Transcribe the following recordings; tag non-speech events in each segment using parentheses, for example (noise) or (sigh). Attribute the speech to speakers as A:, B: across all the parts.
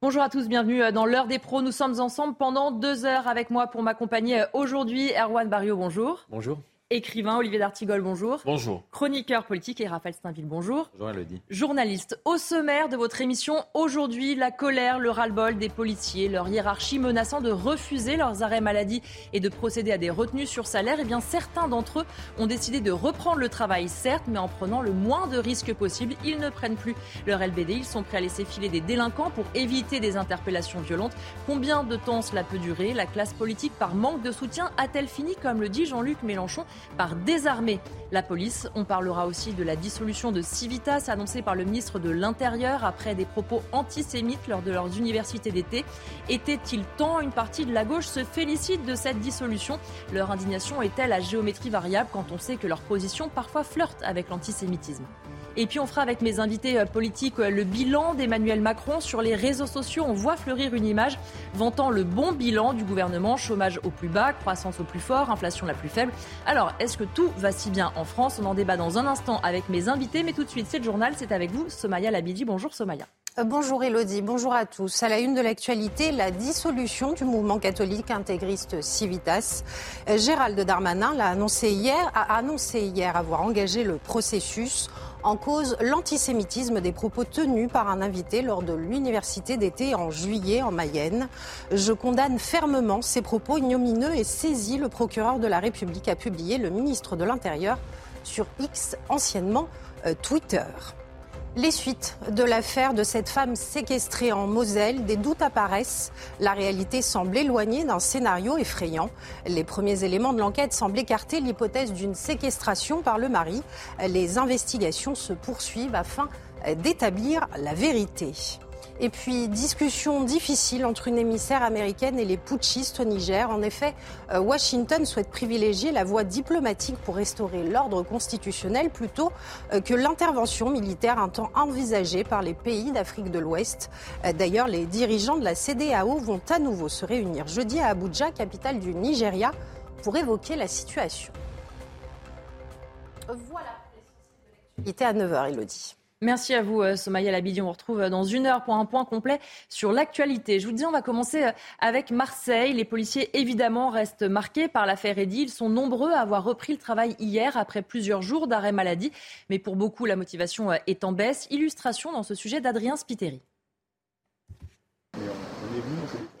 A: Bonjour à tous, bienvenue euh, dans l'heure des pros. Nous sommes ensemble pendant deux heures avec moi pour m'accompagner euh, aujourd'hui. Erwan Barrio, bonjour.
B: Bonjour.
A: Écrivain, Olivier D'Artigol, bonjour.
B: Bonjour.
A: Chroniqueur politique et Raphaël Steinville, bonjour.
B: Bonjour Elodie.
A: Journaliste, au sommaire de votre émission, aujourd'hui, la colère, le ras-le-bol des policiers, leur hiérarchie menaçant de refuser leurs arrêts maladie et de procéder à des retenues sur salaire. Eh bien, certains d'entre eux ont décidé de reprendre le travail, certes, mais en prenant le moins de risques possible. Ils ne prennent plus leur LBD, ils sont prêts à laisser filer des délinquants pour éviter des interpellations violentes. Combien de temps cela peut durer? La classe politique, par manque de soutien, a-t-elle fini, comme le dit Jean-Luc Mélenchon, par désarmer la police. On parlera aussi de la dissolution de Civitas annoncée par le ministre de l'Intérieur après des propos antisémites lors de leurs universités d'été. Était-il temps? Une partie de la gauche se félicite de cette dissolution. Leur indignation est-elle à géométrie variable quand on sait que leur position parfois flirte avec l'antisémitisme? Et puis on fera avec mes invités euh, politiques euh, le bilan d'Emmanuel Macron sur les réseaux sociaux. On voit fleurir une image vantant le bon bilan du gouvernement, chômage au plus bas, croissance au plus fort, inflation la plus faible. Alors, est-ce que tout va si bien en France? On en débat dans un instant avec mes invités, mais tout de suite, c'est le journal, c'est avec vous, Somaya Labidi. Bonjour Somaya.
C: Euh, bonjour Elodie, bonjour à tous. À la une de l'actualité, la dissolution du mouvement catholique intégriste Civitas. Gérald Darmanin l'a annoncé hier, a annoncé hier avoir engagé le processus en cause l'antisémitisme des propos tenus par un invité lors de l'université d'été en juillet en Mayenne. Je condamne fermement ces propos ignomineux et saisis le procureur de la République a publié le ministre de l'Intérieur sur X, anciennement euh, Twitter. Les suites de l'affaire de cette femme séquestrée en Moselle, des doutes apparaissent. La réalité semble éloignée d'un scénario effrayant. Les premiers éléments de l'enquête semblent écarter l'hypothèse d'une séquestration par le mari. Les investigations se poursuivent afin d'établir la vérité. Et puis, discussion difficile entre une émissaire américaine et les putschistes au Niger. En effet, euh, Washington souhaite privilégier la voie diplomatique pour restaurer l'ordre constitutionnel plutôt euh, que l'intervention militaire un temps envisagée par les pays d'Afrique de l'Ouest. Euh, d'ailleurs, les dirigeants de la CDAO vont à nouveau se réunir jeudi à Abuja, capitale du Nigeria, pour évoquer la situation. Voilà. Il était à 9h, Elodie.
A: Merci à vous, euh, Somaya Labidi. On vous retrouve euh, dans une heure pour un point complet sur l'actualité. Je vous dis, on va commencer euh, avec Marseille. Les policiers, évidemment, restent marqués par l'affaire Eddy. Ils sont nombreux à avoir repris le travail hier après plusieurs jours d'arrêt maladie. Mais pour beaucoup, la motivation est en baisse. Illustration dans ce sujet d'Adrien Spiteri.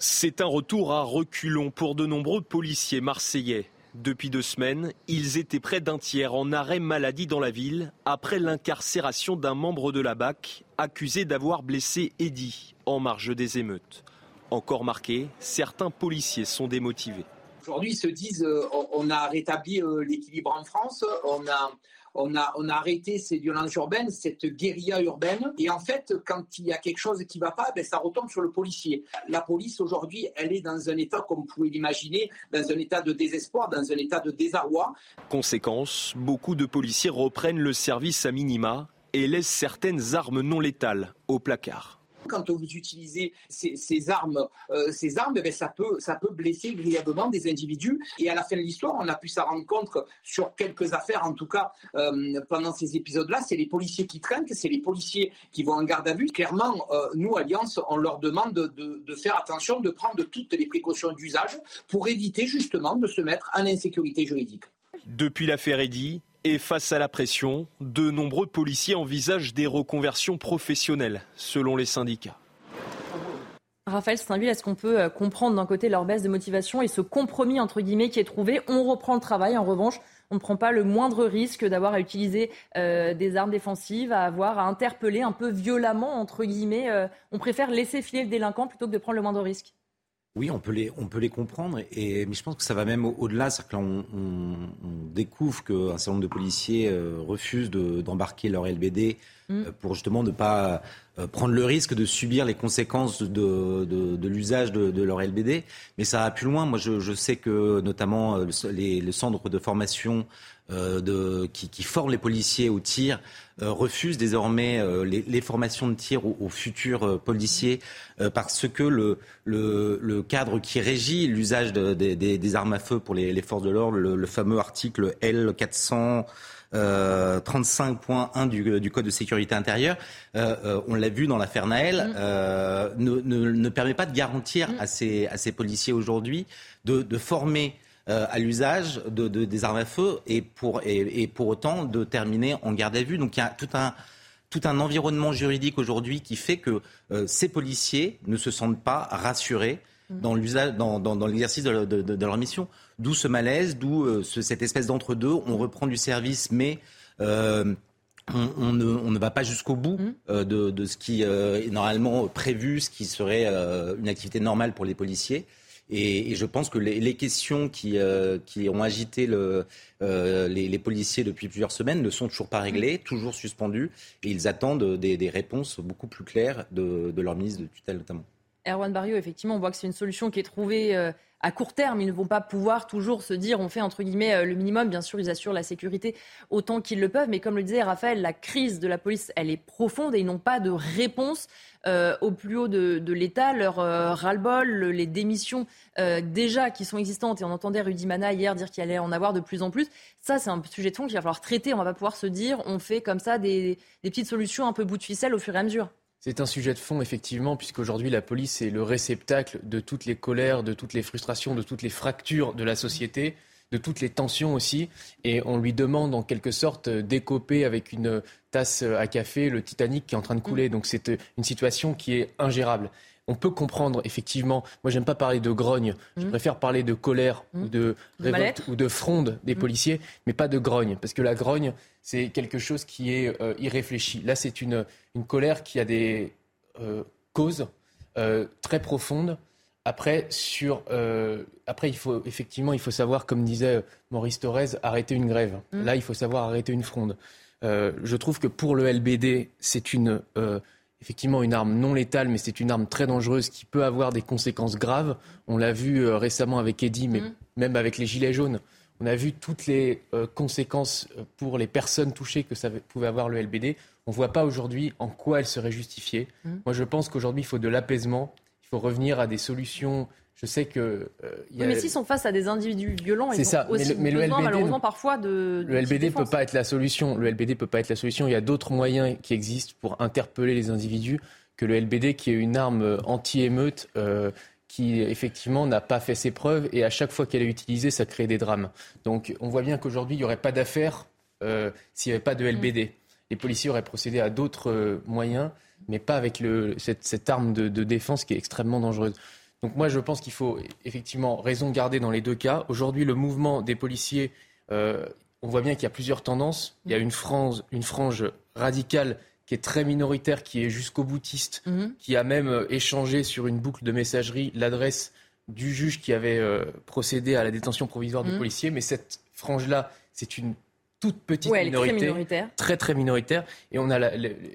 D: C'est un retour à reculons pour de nombreux policiers marseillais. Depuis deux semaines, ils étaient près d'un tiers en arrêt maladie dans la ville après l'incarcération d'un membre de la BAC accusé d'avoir blessé Eddy en marge des émeutes. Encore marqué, certains policiers sont démotivés.
E: Aujourd'hui, ils se disent euh, on a rétabli euh, l'équilibre en France, on a on a, on a arrêté ces violences urbaines, cette guérilla urbaine. Et en fait, quand il y a quelque chose qui ne va pas, ben, ça retombe sur le policier. La police, aujourd'hui, elle est dans un état, comme vous pouvez l'imaginer, dans un état de désespoir, dans un état de désarroi.
D: Conséquence, beaucoup de policiers reprennent le service à minima et laissent certaines armes non létales au placard
E: quand vous utilisez ces, armes, euh, ces armes ben, ça, peut, ça peut blesser grièvement des individus. Et à la fin de l'histoire, on a pu s'en rendre compte sur quelques affaires, en tout cas euh, pendant ces épisodes-là, c'est les policiers qui trinquent, c'est les policiers qui vont en garde à vue. Clairement, euh, nous, Alliance, on leur demande de, de faire attention, de prendre toutes les précautions d'usage pour éviter justement de se mettre en insécurité juridique.
D: Depuis l'affaire Eddy, et face à la pression, de nombreux policiers envisagent des reconversions professionnelles, selon les syndicats.
A: Raphaël Steinville, est-ce qu'on peut euh, comprendre d'un côté leur baisse de motivation et ce compromis entre guillemets qui est trouvé? On reprend le travail, en revanche, on ne prend pas le moindre risque d'avoir à utiliser euh, des armes défensives, à avoir à interpeller un peu violemment entre guillemets. Euh, on préfère laisser filer le délinquant plutôt que de prendre le moindre risque.
B: Oui, on peut les, on peut les comprendre, et, mais je pense que ça va même au-delà. C'est-à-dire que on, découvre qu'un certain nombre de policiers euh, refusent d'embarquer leur LBD mm. euh, pour justement ne pas euh, prendre le risque de subir les conséquences de, de, l'usage de, leur LBD. Mais ça va plus loin. Moi, je, je sais que notamment les, le centre de formation euh, de, qui, qui forment les policiers au tir euh, refusent désormais euh, les, les, formations de tir aux, futurs policiers parce que le, le, le, cadre qui régit l'usage des, armes à feu pour les, les forces de l'ordre, le, fameux article L400 35.1 du, du, Code de sécurité intérieure, on l'a vu dans l'affaire Naël, mm. ne, ne, ne, permet pas de garantir mm. à, ces, à ces policiers aujourd'hui de, de former à l'usage de, de, des armes à feu et pour, et, et, pour autant de terminer en garde à vue. Donc il y a tout un, tout un environnement juridique aujourd'hui qui fait que ces policiers ne se sentent pas rassurés Mm. dans l'usage, dans, dans, dans l'exercice de, leur mission. D'où ce malaise, d'où euh, cette espèce d'entre-deux. On reprend du service, mais euh, on, on, ne, on, ne, va pas jusqu'au bout mm. euh, de, de, ce qui euh, est normalement prévu, ce qui serait une activité normale pour les policiers. Et, et je pense que les, les questions qui, qui, ont agité le, les, les, policiers depuis plusieurs semaines ne sont toujours pas réglées, mm. toujours suspendues, et ils attendent des, des réponses beaucoup plus claires de, de leur ministre de tutelle notamment.
A: Erwan Barrio, effectivement, on voit que c'est une solution qui est trouvée à court terme. Ils ne vont pas pouvoir toujours se dire on fait entre guillemets euh, le minimum. Bien sûr, ils assurent la sécurité autant qu'ils le peuvent. Mais comme le disait Raphaël, la crise de la police, elle est profonde et ils n'ont pas de réponse euh, au plus haut de, l'État. Leur ras-le-bol, les démissions déjà qui sont existantes. Et on entendait Rudy Mana hier dire qu'il allait en avoir de plus en plus. Ça, c'est un sujet de fond qu'il va falloir traiter. On va pouvoir se dire on fait comme ça des petites solutions un peu bout de ficelle au fur et à mesure.
F: C'est un sujet de fond, effectivement, puisqu'aujourd'hui, la police est le réceptacle de toutes les colères, de toutes les frustrations, de toutes les fractures de la société, de toutes les tensions aussi. Et on lui demande, en quelque sorte, d'écoper avec une tasse à café le Titanic qui est en train de couler. Mm. Donc c'est une situation qui est ingérable on peut comprendre effectivement. Moi, j'aime pas parler de grogne. Je mmh. préfère parler de colère ou mmh. de révolte ou de fronde des mmh. policiers, mais pas de grogne, parce que la grogne, c'est quelque chose qui est euh, irréfléchi. Là, c'est une, une colère qui a des euh, causes euh, très profondes. Après, sur, après, il faut effectivement, il faut savoir, comme disait Maurice Thorez, arrêter une grève. Là, il faut savoir arrêter une fronde. je trouve que pour le LBD, c'est une effectivement une arme non létale, mais c'est une arme très dangereuse qui peut avoir des conséquences graves. On l'a vu euh, récemment avec Eddy, mais mm. même avec les Gilets jaunes. On a vu toutes les euh, conséquences euh, pour les personnes touchées que ça pouvait avoir le LBD. On ne voit pas aujourd'hui en quoi elle serait justifiée. Mm. Moi, je pense qu'aujourd'hui, il faut de l'apaisement. Il faut revenir à des solutions je sais que.
A: Euh, mais s'ils sont face à des individus violents, ils ont aussi mais le, besoin, malheureusement, parfois de.
F: Le LBD peut pas être la solution. Le LBD peut pas être la solution. Il y a d'autres moyens qui existent pour interpeller les individus que le LBD, qui est une arme euh, anti-émeute. Euh, qui effectivement n'a pas fait ses preuves et à chaque fois qu'elle est utilisée, ça crée des drames. Donc on voit bien qu'aujourd'hui, il n'y aurait pas d'affaire s'il n'y avait pas de LBD. Mm. Les policiers auraient procédé à d'autres moyens, mais pas avec le, cette, arme de, de, défense qui est extrêmement dangereuse. Donc moi, je pense qu'il faut effectivement raison garder dans les deux cas. Aujourd'hui, le mouvement des policiers, euh, on voit bien qu'il y a plusieurs tendances. Il y a une frange, une frange radicale qui est très minoritaire, qui est jusqu'au boutiste, mhm. qui a même euh, échangé sur une boucle de messagerie l'adresse du juge qui avait euh, procédé à la détention provisoire du mhm. policier. Mais cette frange-là, c'est une toute petite minorité,
A: très, minoritaire.
F: très très minoritaire. Et on a la,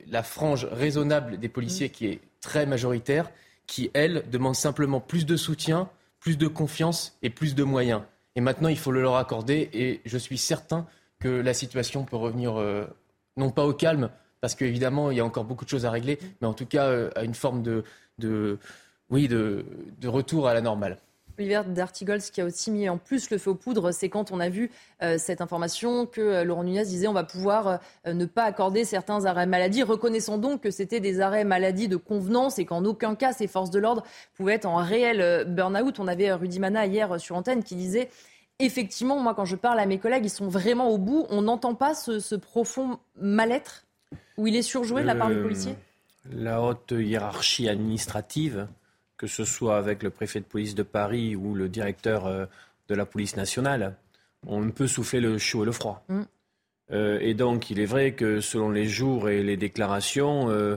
F: la, frange raisonnable des policiers mhm. qui est très majoritaire qui, elle, demande simplement plus de soutien, plus de confiance et plus de moyens. Et maintenant, il faut le leur accorder et je suis certain que la situation peut revenir, euh, non pas au calme, parce qu'évidemment, il y a encore beaucoup de choses à régler, mais en tout cas euh, à une forme de, de oui, de, de retour à la normale.
A: Olivier D'Artigols, qui a aussi mis en plus le feu aux poudres, c'est quand on a vu euh, cette information que euh, Laurent Nunez disait on va pouvoir euh, ne pas accorder certains arrêts maladie, reconnaissant donc que c'était des arrêts maladie de convenance et qu'en aucun cas ces forces de l'ordre pouvaient être en réel burn-out. On avait Rudy Mana hier sur antenne qui disait effectivement, moi quand je parle à mes collègues, ils sont vraiment au bout. On n'entend pas ce, ce profond mal-être où il est surjoué de la part du policier?
G: La haute hiérarchie administrative que ce soit avec le préfet de police de Paris ou le directeur euh, de la police nationale, on ne peut souffler le chaud et le froid. Mm. Euh, et donc, il est vrai que selon les jours et les déclarations, euh,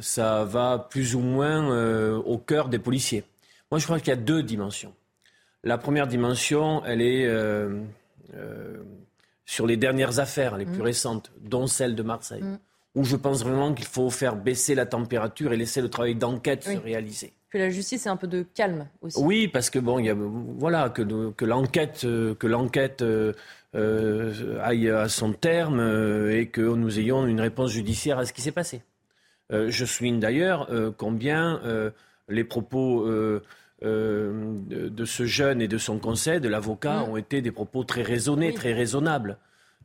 G: ça va plus ou moins au cœur des policiers. Moi, je crois qu'il y a deux dimensions. La première dimension, elle est sur les dernières affaires, les plus mm. récentes, dont celle de Marseille, mm. où je pense vraiment qu'il faut faire baisser la température et laisser le travail d'enquête se réaliser
A: que la justice ait un peu de calme aussi.
G: Oui, parce que bon, il y a, voilà, que, l'enquête, que l'enquête euh, euh, aille à son terme euh, et que nous ayons une réponse judiciaire à ce qui s'est passé. je souligne d'ailleurs combien les propos de, ce jeune et de son conseil, de l'avocat, mm. ont été des propos très raisonnés, très raisonnables.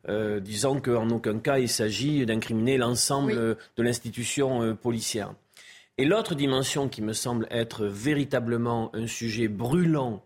G: euh, disant qu'en aucun cas il s'agit d'incriminer l'ensemble de l'institution euh, policière. Et l'autre dimension qui me semble être véritablement un sujet brûlant,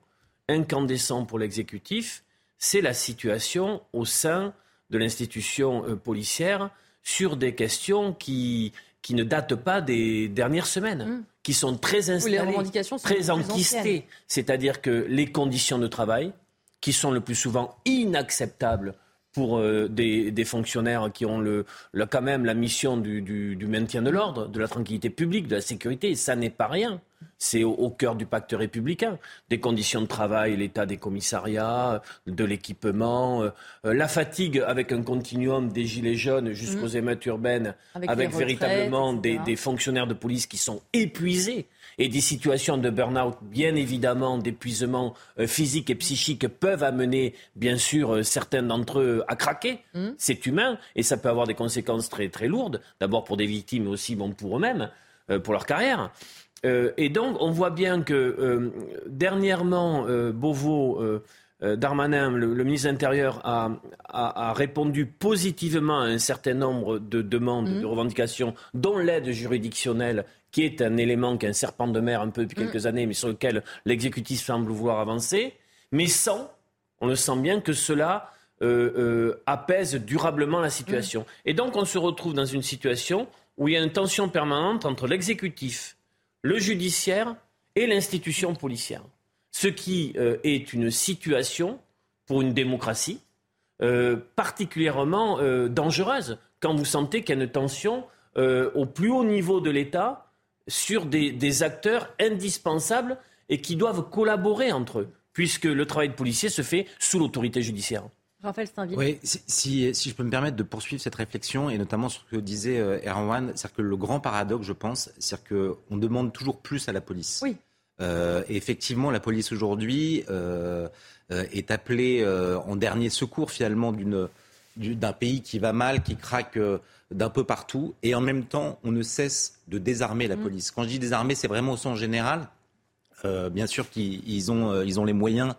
G: incandescent pour l'exécutif, c'est la situation au sein de l'institution euh, policière sur des questions qui, qui ne datent pas des dernières semaines, mmh. qui sont très installées, très enquistées. C'est-à-dire que les conditions de travail, qui sont le plus souvent inacceptables pour euh, des, fonctionnaires qui ont le, quand même la mission du, maintien de l'ordre, de la tranquillité publique, de la sécurité. Et ça n'est pas rien. C'est au, cœur du pacte républicain. Des conditions de travail, l'état des commissariats, de l'équipement, euh, euh, la fatigue avec un continuum des gilets jaunes jusqu'aux mmh. émeutes urbaines, avec, véritablement des, des fonctionnaires de police qui sont épuisés et des situations de burn-out, bien évidemment, d'épuisement euh, physique et psychique peuvent amener, bien sûr, euh, certains d'entre eux à craquer. Mmh. C'est humain et ça peut avoir des conséquences très, très lourdes, d'abord pour des victimes, mais aussi bon, pour eux-mêmes, euh, pour leur carrière. et donc, on voit bien que dernièrement, Beauvau. Darmanin, le, ministre de l'Intérieur, a, répondu positivement à un certain nombre de demandes, mmh. de revendications, dont l'aide juridictionnelle qui est un élément qui est un serpent de mer un peu depuis mm. quelques années, mais sur lequel l'exécutif semble vouloir avancer, mais sans, on le sent bien, que cela euh, euh, apaise durablement la situation. Mm. Et donc on se retrouve dans une situation où il y a une tension permanente entre l'exécutif, le judiciaire et l'institution policière. Ce qui euh, est une situation pour une démocratie particulièrement dangereuse quand vous sentez qu'il y a une tension au plus haut niveau de l'État sur des, acteurs indispensables et qui doivent collaborer entre eux, puisque le travail de policier se fait sous l'autorité judiciaire.
A: Raphaël Steinville.
B: Oui, si, je peux me permettre de poursuivre cette réflexion, et notamment sur ce que disait euh, Erwan, c'est-à-dire que le grand paradoxe, je pense, c'est qu'on demande toujours plus à la police.
A: Oui.
B: Euh, et effectivement, la police aujourd'hui euh, est appelée en dernier secours finalement d'un pays qui va mal, qui craque d'un peu partout. Et en même temps, on ne cesse de désarmer la mm. police. Quand je dis désarmer, c'est vraiment au sens général. Euh, bien sûr qu'ils ont, euh, ils ont les moyens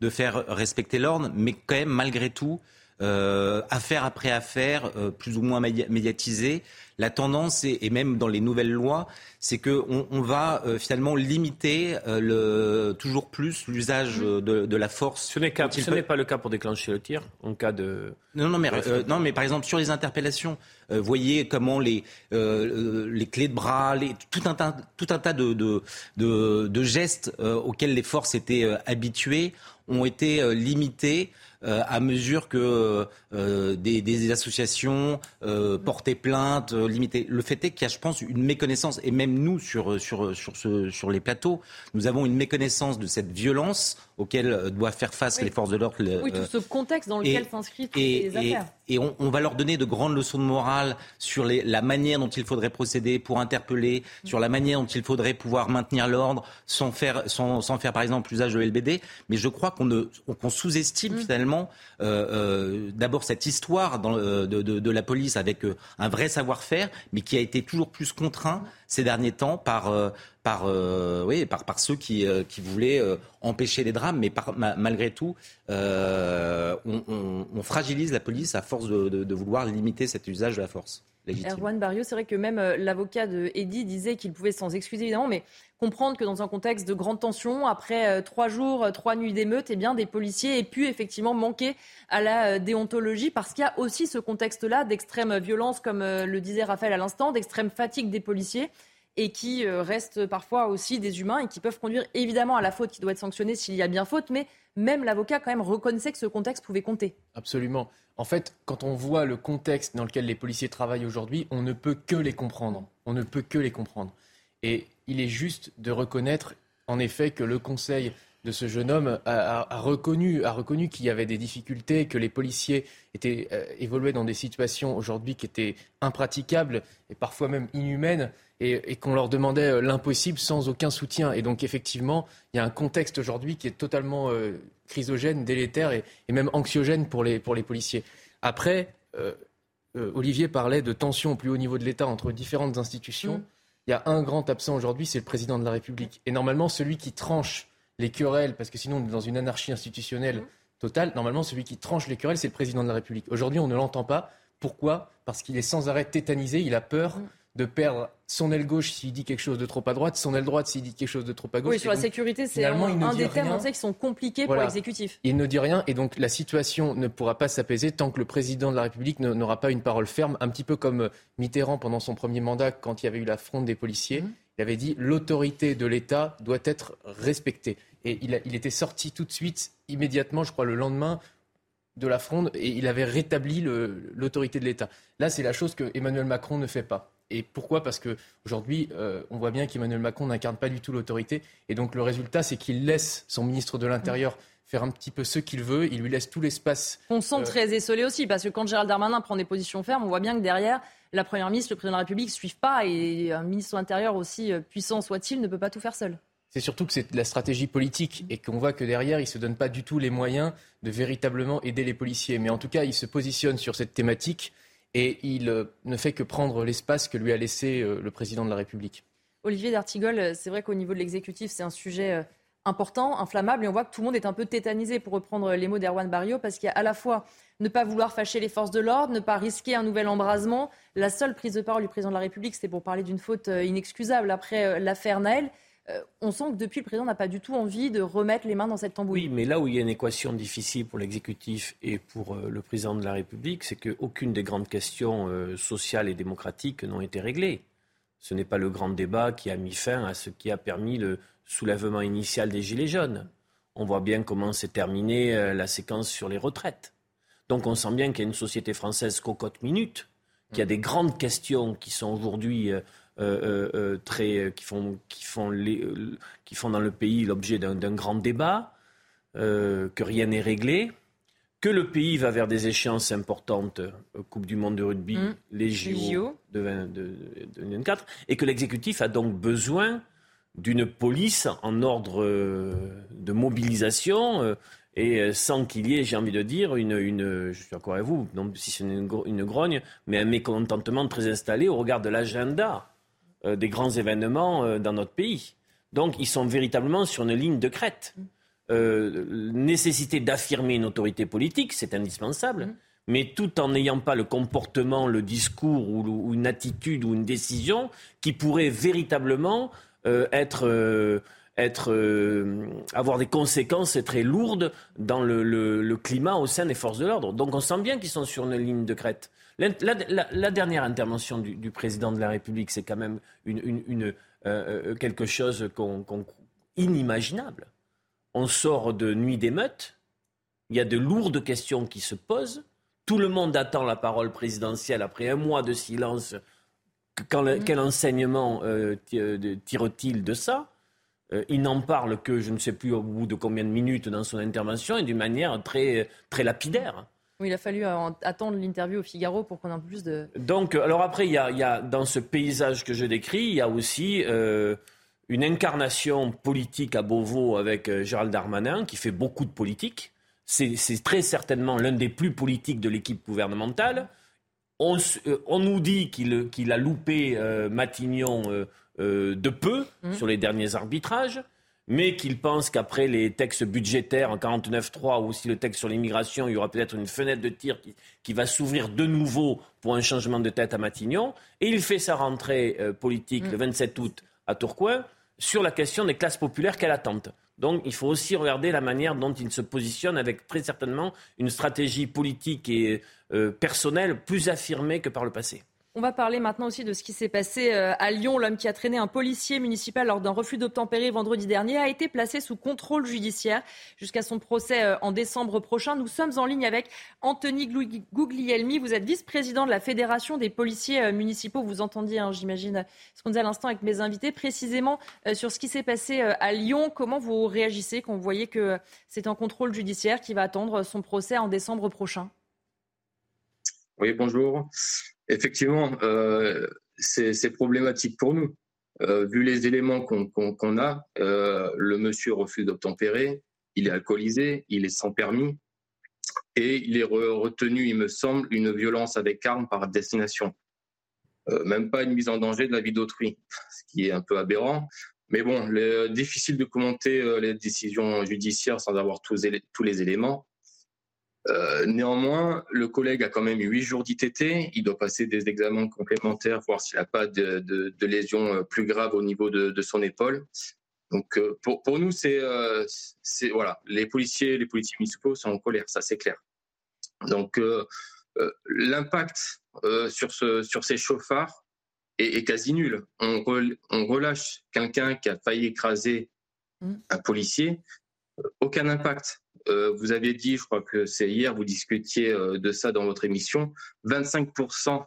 B: de faire respecter l'ordre, mais quand même, malgré tout, euh, affaire après affaire, euh, plus ou moins médiatisée, la tendance, et même dans les nouvelles lois, c'est qu'on on va euh, finalement limiter le, toujours plus l'usage de, de, la force.
G: Ce n'est pas le cas pour déclencher le tir, en cas de...
B: Non, non, mais, non, mais par exemple, sur les interpellations, voyez comment les, les clés de bras, les, tout, un tas, tout un tas de, de, de, de gestes auxquels les forces étaient habituées ont été limités euh, à mesure que euh, des, associations euh, portaient plainte, limitaient. Le fait est qu'il y a, je pense, une méconnaissance, et même nous sur, sur, sur, ce, sur les plateaux, nous avons une méconnaissance de cette violence auquel doivent faire face les forces de l'ordre.
A: Oui, tout ce contexte dans lequel s'inscrivent ces affaires.
B: Et, on, va leur donner de grandes leçons de morale sur les, la manière dont il faudrait procéder pour interpeller, sur la manière dont il faudrait pouvoir maintenir l'ordre sans faire, sans, sans, faire, par exemple, usage de LBD. Mais je crois qu'on sous-estime mm. finalement euh, euh, d'abord cette histoire euh, de, la police avec un vrai savoir-faire, mais qui a été toujours plus contraint ces derniers temps par, par, oui, par, par ceux qui, qui voulaient empêcher les drames, mais malgré tout, on, fragilise la police à force de vouloir limiter cet usage de la force.
A: Erwan Barrio, c'est vrai que même euh, l'avocat de Eddy disait qu'il pouvait s'en excuser évidemment, mais comprendre que dans un contexte de grande tension, après euh, trois jours, euh, trois nuits d'émeute, eh bien des policiers aient pu effectivement manquer à la déontologie parce qu'il y a aussi ce contexte-là d'extrême violence, comme le disait Raphaël à l'instant, d'extrême fatigue des policiers et qui restent parfois aussi des humains et qui peuvent conduire évidemment à la faute qui doit être sanctionnée s'il y a bien faute, mais même l'avocat quand même reconnaissait que ce contexte pouvait compter.
F: Absolument. En fait, quand on voit le contexte dans lequel les policiers travaillent aujourd'hui, on ne peut que les comprendre. On ne peut que les comprendre. Et il est juste de reconnaître, en effet, que le Conseil de ce jeune homme a, reconnu, a reconnu qu'il y avait des difficultés, que les policiers étaient euh, évoluaient dans des situations aujourd'hui qui étaient impraticables et parfois même inhumaines et, qu'on leur demandait euh, l'impossible sans aucun soutien. Et donc effectivement, il y a un contexte aujourd'hui qui est totalement euh, chrysogène, délétère et, même anxiogène pour les, pour les policiers. Après, euh, Olivier parlait de tensions au plus haut niveau de l'État entre différentes institutions. Mm. Il y a un grand absent aujourd'hui, c'est le président de la République. Et normalement, celui qui tranche les querelles, parce que sinon on est dans une anarchie institutionnelle. Mm totale, normalement, celui qui tranche les querelles, c'est le président de la République. Aujourd'hui, on ne l'entend pas. Pourquoi? Parce qu'il est sans arrêt tétanisé, il a peur. De perdre son aile gauche s'il dit quelque chose de trop à droite, son aile droite s'il dit quelque chose de trop à gauche.
A: Oui, sur la sécurité, c'est un, des thèmes qui sont compliqués pour l'exécutif.
F: Il ne dit rien et donc la situation ne pourra pas s'apaiser tant que le président de la République n'aura pas une parole ferme, un petit peu comme Mitterrand pendant son premier mandat quand il y avait eu la fronde des policiers. Mhm. Il avait dit l'autorité de l'État doit être respectée. Et il, il était sorti tout de suite, immédiatement, je crois le lendemain, de la fronde et il avait rétabli l'autorité de l'État. Là, c'est la chose que Emmanuel Macron ne fait pas. Et pourquoi? Parce qu'aujourd'hui, euh, on voit bien qu'Emmanuel Macron n'incarne pas du tout l'autorité. Et donc le résultat, c'est qu'il laisse son ministre de l'Intérieur faire un petit peu ce qu'il veut. Il lui laisse tout l'espace.
A: On sent euh, très essolé aussi, parce que quand Gérald Darmanin prend des positions fermes, on voit bien que derrière, la Première ministre, le Président de la République ne suivent pas. Et un ministre de l'Intérieur, aussi euh, puissant soit-il, ne peut pas tout faire seul.
F: C'est surtout que c'est la stratégie politique et qu'on voit que derrière, il ne se donne pas du tout les moyens de véritablement aider les policiers. Mais en tout cas, il se positionne sur cette thématique et il euh, ne fait que prendre l'espace que lui a laissé euh, le président de la République.
A: Olivier D'Artigol, euh, c'est vrai qu'au niveau de l'exécutif, c'est un sujet important, inflammable, et on voit que tout le monde est un peu tétanisé, pour reprendre les mots d'Erwan Barrio, parce qu'il y a à la fois ne pas vouloir fâcher les forces de l'ordre, ne pas risquer un nouvel embrasement. La seule prise de parole du président de la République, c'était pour parler d'une faute inexcusable après l'affaire Naël. Euh, on sent que depuis, le président n'a pas du tout envie de remettre les mains dans cette tambouille.
G: Oui, mais là où il y a une équation difficile pour l'exécutif et pour euh, le président de la République, c'est qu'aucune des grandes questions euh, sociales et démocratiques n'ont été réglées. Ce n'est pas le grand débat qui a mis fin à ce qui a permis le soulèvement initial des Gilets jaunes. On voit bien comment s'est terminée la séquence sur les retraites. Donc on sent bien qu'il y a une société française cocotte minute, qu'il y a des grandes questions qui sont aujourd'hui très, qui, font, qui, font les, qui font dans le pays l'objet d'un grand débat, que rien n'est réglé, que le pays va vers des échéances importantes, Coupe du Monde de rugby, mmh. les JO, De, 2024, et que l'exécutif a donc besoin d'une police en ordre de mobilisation et sans qu'il y ait, j'ai envie de dire, une, une je suis d'accord avec vous, non si c'est une, une, grogne, mais un mécontentement très installé au regard de l'agenda euh, des grands événements euh, dans notre pays. Donc ils sont véritablement sur une ligne de crête. Euh, nécessité d'affirmer une autorité politique, c'est indispensable, mm. mais tout en n'ayant pas le comportement, le discours ou, une attitude ou une décision qui pourrait véritablement être, être avoir des conséquences très lourdes dans le, climat au sein des forces de l'ordre. Donc on sent bien qu'ils sont sur une ligne de crête. La, dernière intervention du, président de la République, c'est quand même une, euh, euh, quelque chose inimaginable. On sort de nuit d'émeute, il y a de lourdes questions qui se posent, tout le monde attend la parole présidentielle après un mois de silence. Mm. quel enseignement euh, tire-t-il de ça? Il n'en parle que je ne sais plus au bout de combien de minutes dans son intervention et d'une manière très, très lapidaire.
A: Oui, il a fallu euh, attendre l'interview au Figaro pour qu'on ait plus de.
G: Donc, alors après, il y, a, dans ce paysage que je décris, il y a aussi euh, une incarnation politique à Beauvau avec euh, Gérald Darmanin, qui fait beaucoup de politique. C'est très certainement l'un des plus politiques de l'équipe gouvernementale. On, nous dit qu'il a loupé Matignon de peu mmh. sur les derniers arbitrages mais qu'il pense qu'après les textes budgétaires en 49.3 ou aussi le texte sur l'immigration, il y aura peut-être une fenêtre de tir qui, va s'ouvrir de nouveau pour un changement de tête à Matignon. Et il fait sa rentrée euh, politique le 27 mm. août à Tourcoing sur la question des classes populaires qu'elle attente. Donc il faut aussi regarder la manière dont il se positionne avec très certainement une stratégie politique et euh, personnelle plus affirmée que par le passé.
A: On va parler maintenant aussi de ce qui s'est passé euh, à Lyon. L'homme qui a traîné un policier municipal lors d'un refus d'obtempérer vendredi dernier a été placé sous contrôle judiciaire jusqu'à son procès euh, en décembre prochain. Nous sommes en ligne avec Anthony Guglielmi. Vous êtes vice-président de la Fédération des policiers euh, municipaux. Vous entendiez, hein, j'imagine, ce qu'on disait à l'instant avec mes invités, précisément sur ce qui s'est passé à Lyon. Comment vous réagissez quand vous voyez que c'est un contrôle judiciaire qui va attendre son procès en décembre prochain?
H: Oui, bonjour. Effectivement, euh, c'est problématique pour nous. Euh, vu les éléments qu'on a, euh, le monsieur refuse d'obtempérer, il est alcoolisé, il est sans permis, et il est retenu, il me semble, une violence avec arme par destination. même pas une mise en danger de la vie d'autrui, ce qui est un peu aberrant. Mais bon, est difficile de commenter les décisions judiciaires sans avoir tous les éléments. Euh, néanmoins, le collègue a quand même eu huit jours d'ITT. Il doit passer des examens complémentaires, voir s'il n'a pas de, de, de, lésions euh, plus graves au niveau de, de son épaule. Donc, euh, pour, pour nous, c'est, euh, voilà, les policiers, les policiers municipaux sont en colère, ça c'est clair. Donc, l'impact sur, ce, sur ces chauffards est, est quasi nul. On, re, on relâche quelqu'un qui a failli écraser mmh. un policier, aucun impact. Euh, vous avez dit, je crois que c'est hier, vous discutiez euh, de ça dans votre émission, 25%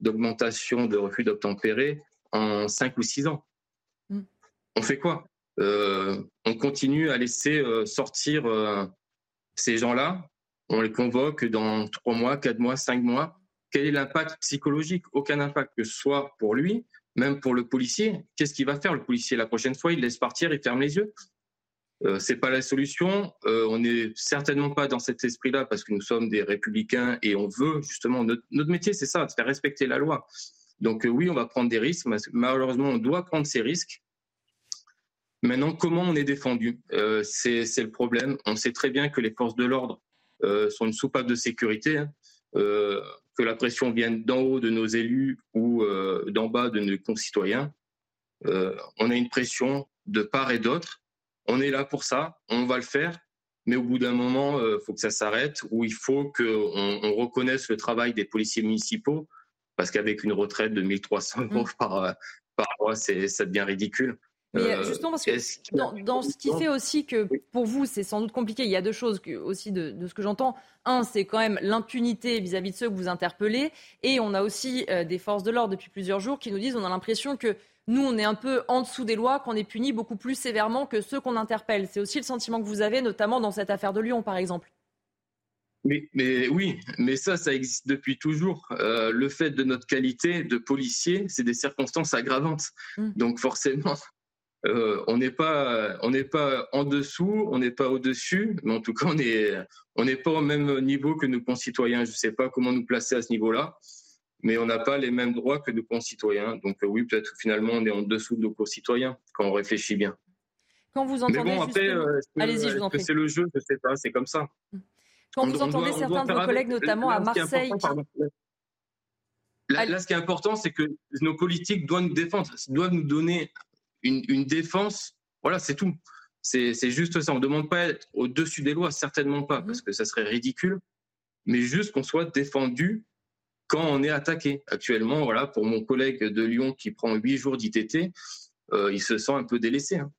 H: d'augmentation de refus d'obtempérer en 5 ou 6 ans. Mm. On fait quoi? Euh, On continue à laisser euh, sortir euh, ces gens-là, on les convoque dans 3 mois, 4 mois, 5 mois? Quel est l'impact psychologique? Aucun impact, que ce soit pour lui, même pour le policier. Qu'est-ce qu'il va faire le policier? La prochaine fois Il laisse partir, il ferme les yeux euh, c'est pas la solution. Euh, on n'est certainement pas dans cet esprit-là parce que nous sommes des républicains et on veut justement notre, métier, c'est ça, de faire respecter la loi. Donc euh, oui, on va prendre des risques. Malheureusement, on doit prendre ces risques. Maintenant, comment on est défendu? Euh, C'est le problème. On sait très bien que les forces de l'ordre sont une soupape de sécurité, hein, que la pression vienne d'en haut de nos élus ou d'en bas de nos concitoyens. on a une pression de part et d'autre on est là pour ça, on va le faire, mais au bout d'un moment, il euh, faut que ça s'arrête, ou il faut qu'on on reconnaisse le travail des policiers municipaux, parce qu'avec une retraite de 1300 euros mmh. par, euh, par mois, ça devient ridicule.
A: Mais euh, justement, parce que dans, dans, ce qui fait aussi que pour vous, c'est sans doute compliqué, il y a deux choses que, aussi de, de ce que j'entends. Un, c'est quand même l'impunité vis-à-vis de ceux que vous interpellez. Et on a aussi euh, des forces de l'ordre depuis plusieurs jours qui nous disent on a l'impression que nous, on est un peu en dessous des lois, qu'on est puni beaucoup plus sévèrement que ceux qu'on interpelle. C'est aussi le sentiment que vous avez, notamment dans cette affaire de Lyon, par exemple.
H: Mais, mais oui, mais ça, ça existe depuis toujours. Euh, le fait de notre qualité de policier, c'est des circonstances aggravantes. Mmh. Donc forcément, euh, on n'est pas, on n'est pas en dessous, on n'est pas au-dessus, mais en tout cas, on n'est on n'est pas au même niveau que nos concitoyens. Je ne sais pas comment nous placer à ce niveau-là mais on n'a pas les mêmes droits que nos concitoyens. Donc euh, oui, peut-être finalement on est en dessous de nos concitoyens quand on réfléchit bien.
A: Quand vous entendez,
H: mais bon, après, euh,
A: allez-y, je vous en prie.
H: C'est le jeu, je sais pas, c'est comme ça.
A: Quand vous entendez doit, certains de vos collègues, notamment là, à Marseille.
H: Là, là, ce qui est important, c'est que nos politiques doivent nous défendre, doivent nous donner une, une défense. Voilà, c'est tout. C'est juste ça. On ne demande pas être au-dessus des lois, certainement pas, mmh. parce que ça serait ridicule, mais juste qu'on soit défendu quand on est attaqué. Actuellement, voilà, pour mon collègue de Lyon qui prend huit jours d'ITT, euh, il se sent un peu délaissé. Hein.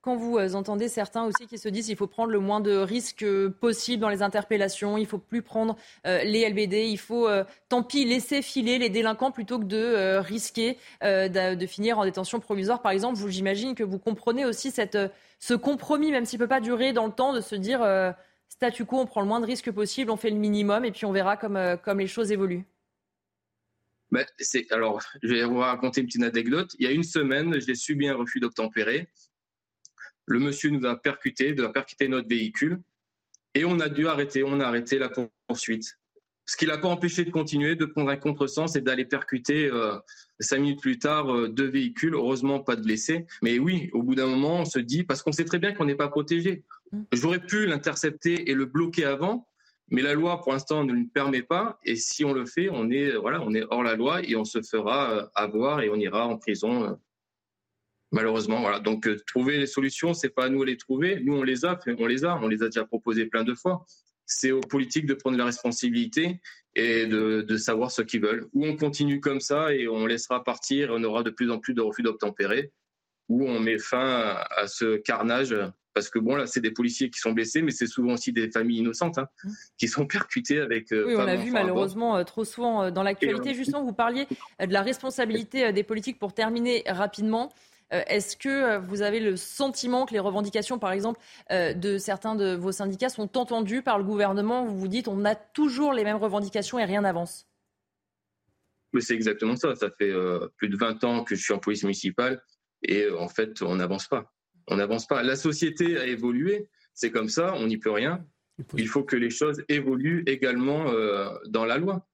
A: Quand vous euh, entendez certains aussi qui se disent qu'il faut prendre le moins de risques possible dans les interpellations, il faut plus prendre euh, les LBD, il faut euh, tant pis laisser filer les délinquants plutôt que de euh, risquer euh, de, finir en détention provisoire, par exemple. Vous, j'imagine que vous comprenez aussi cette, ce compromis, même s'il peut pas durer dans le temps, de se dire statu quo, on prend le moins de risques possible, on fait le minimum et puis on verra comme, comme les choses évoluent.
H: C'est, alors, je vais vous raconter une petite anecdote. Il y a une semaine, j'ai subi un refus d'obtempérer. Le monsieur nous a percuté, a percuté notre véhicule, et on a dû arrêter. On a arrêté la poursuite. Ce qui l'a pas empêché de continuer, de prendre un contresens et d'aller percuter euh, cinq minutes plus tard euh, deux véhicules. Heureusement, pas de blessés. Mais oui, au bout d'un moment, on se dit, parce qu'on sait très bien qu'on n'est pas protégé. Mmh. J'aurais pu l'intercepter et le bloquer avant, mais la loi, pour l'instant, ne le permet pas. Et si on le fait, on est, voilà, on est hors la loi et on se fera euh, avoir et on ira en prison. Euh, malheureusement, voilà. Donc, euh, trouver les solutions, c'est pas à nous de les trouver. Nous, on les a, on les a, on les a déjà proposées plein de fois. C'est aux politiques de prendre la responsabilité et de, savoir ce qu'ils veulent. Ou on continue comme ça et on laissera partir, on aura de plus en plus de refus d'obtempérer, ou on met fin à ce carnage parce que bon, là, c'est des policiers qui sont blessés, mais c'est souvent aussi des familles innocentes hein, mmh. qui sont percutées avec.
A: Euh, oui, on l'a vu malheureusement euh, trop souvent euh, dans l'actualité. Justement, vous parliez de la responsabilité des politiques pour terminer rapidement. Est-ce que vous avez le sentiment que les revendications, par exemple, de certains de vos syndicats sont entendues par le gouvernement? Vous vous dites, on a toujours les mêmes revendications et rien n'avance
H: Mais c'est exactement ça. Ça fait plus de 20 ans que je suis en police municipale et en fait, on n'avance pas on n'avance pas. La société a évolué, c'est comme ça, on n'y peut rien. Il faut que les choses évoluent également euh, dans la loi.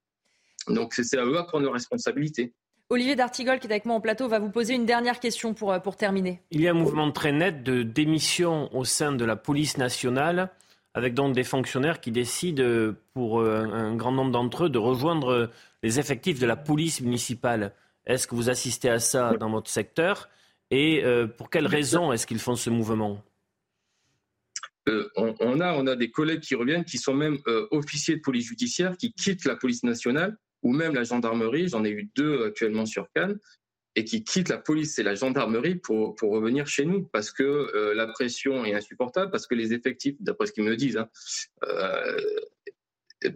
H: Donc c'est à eux à prendre leurs responsabilités.
A: Olivier D'Artigol, qui est avec moi en plateau, va vous poser une dernière question pour, euh, pour terminer.
G: Il y a un mouvement très net de démission au sein de la police nationale avec donc des fonctionnaires qui décident, pour un grand nombre d'entre eux, de rejoindre les effectifs de la police municipale. Est-ce que vous assistez à ça dans votre secteur? Et pour quelles raisons est-ce qu'ils font ce mouvement?
H: Euh, on, a, on a des collègues qui reviennent, qui sont même euh, officiers de police judiciaire, qui quittent la police nationale ou même la gendarmerie. J'en ai eu deux actuellement sur Cannes et qui quittent la police et la gendarmerie pour, pour revenir chez nous parce que euh, la pression est insupportable, parce que les effectifs, d'après ce qu'ils me disent, hein,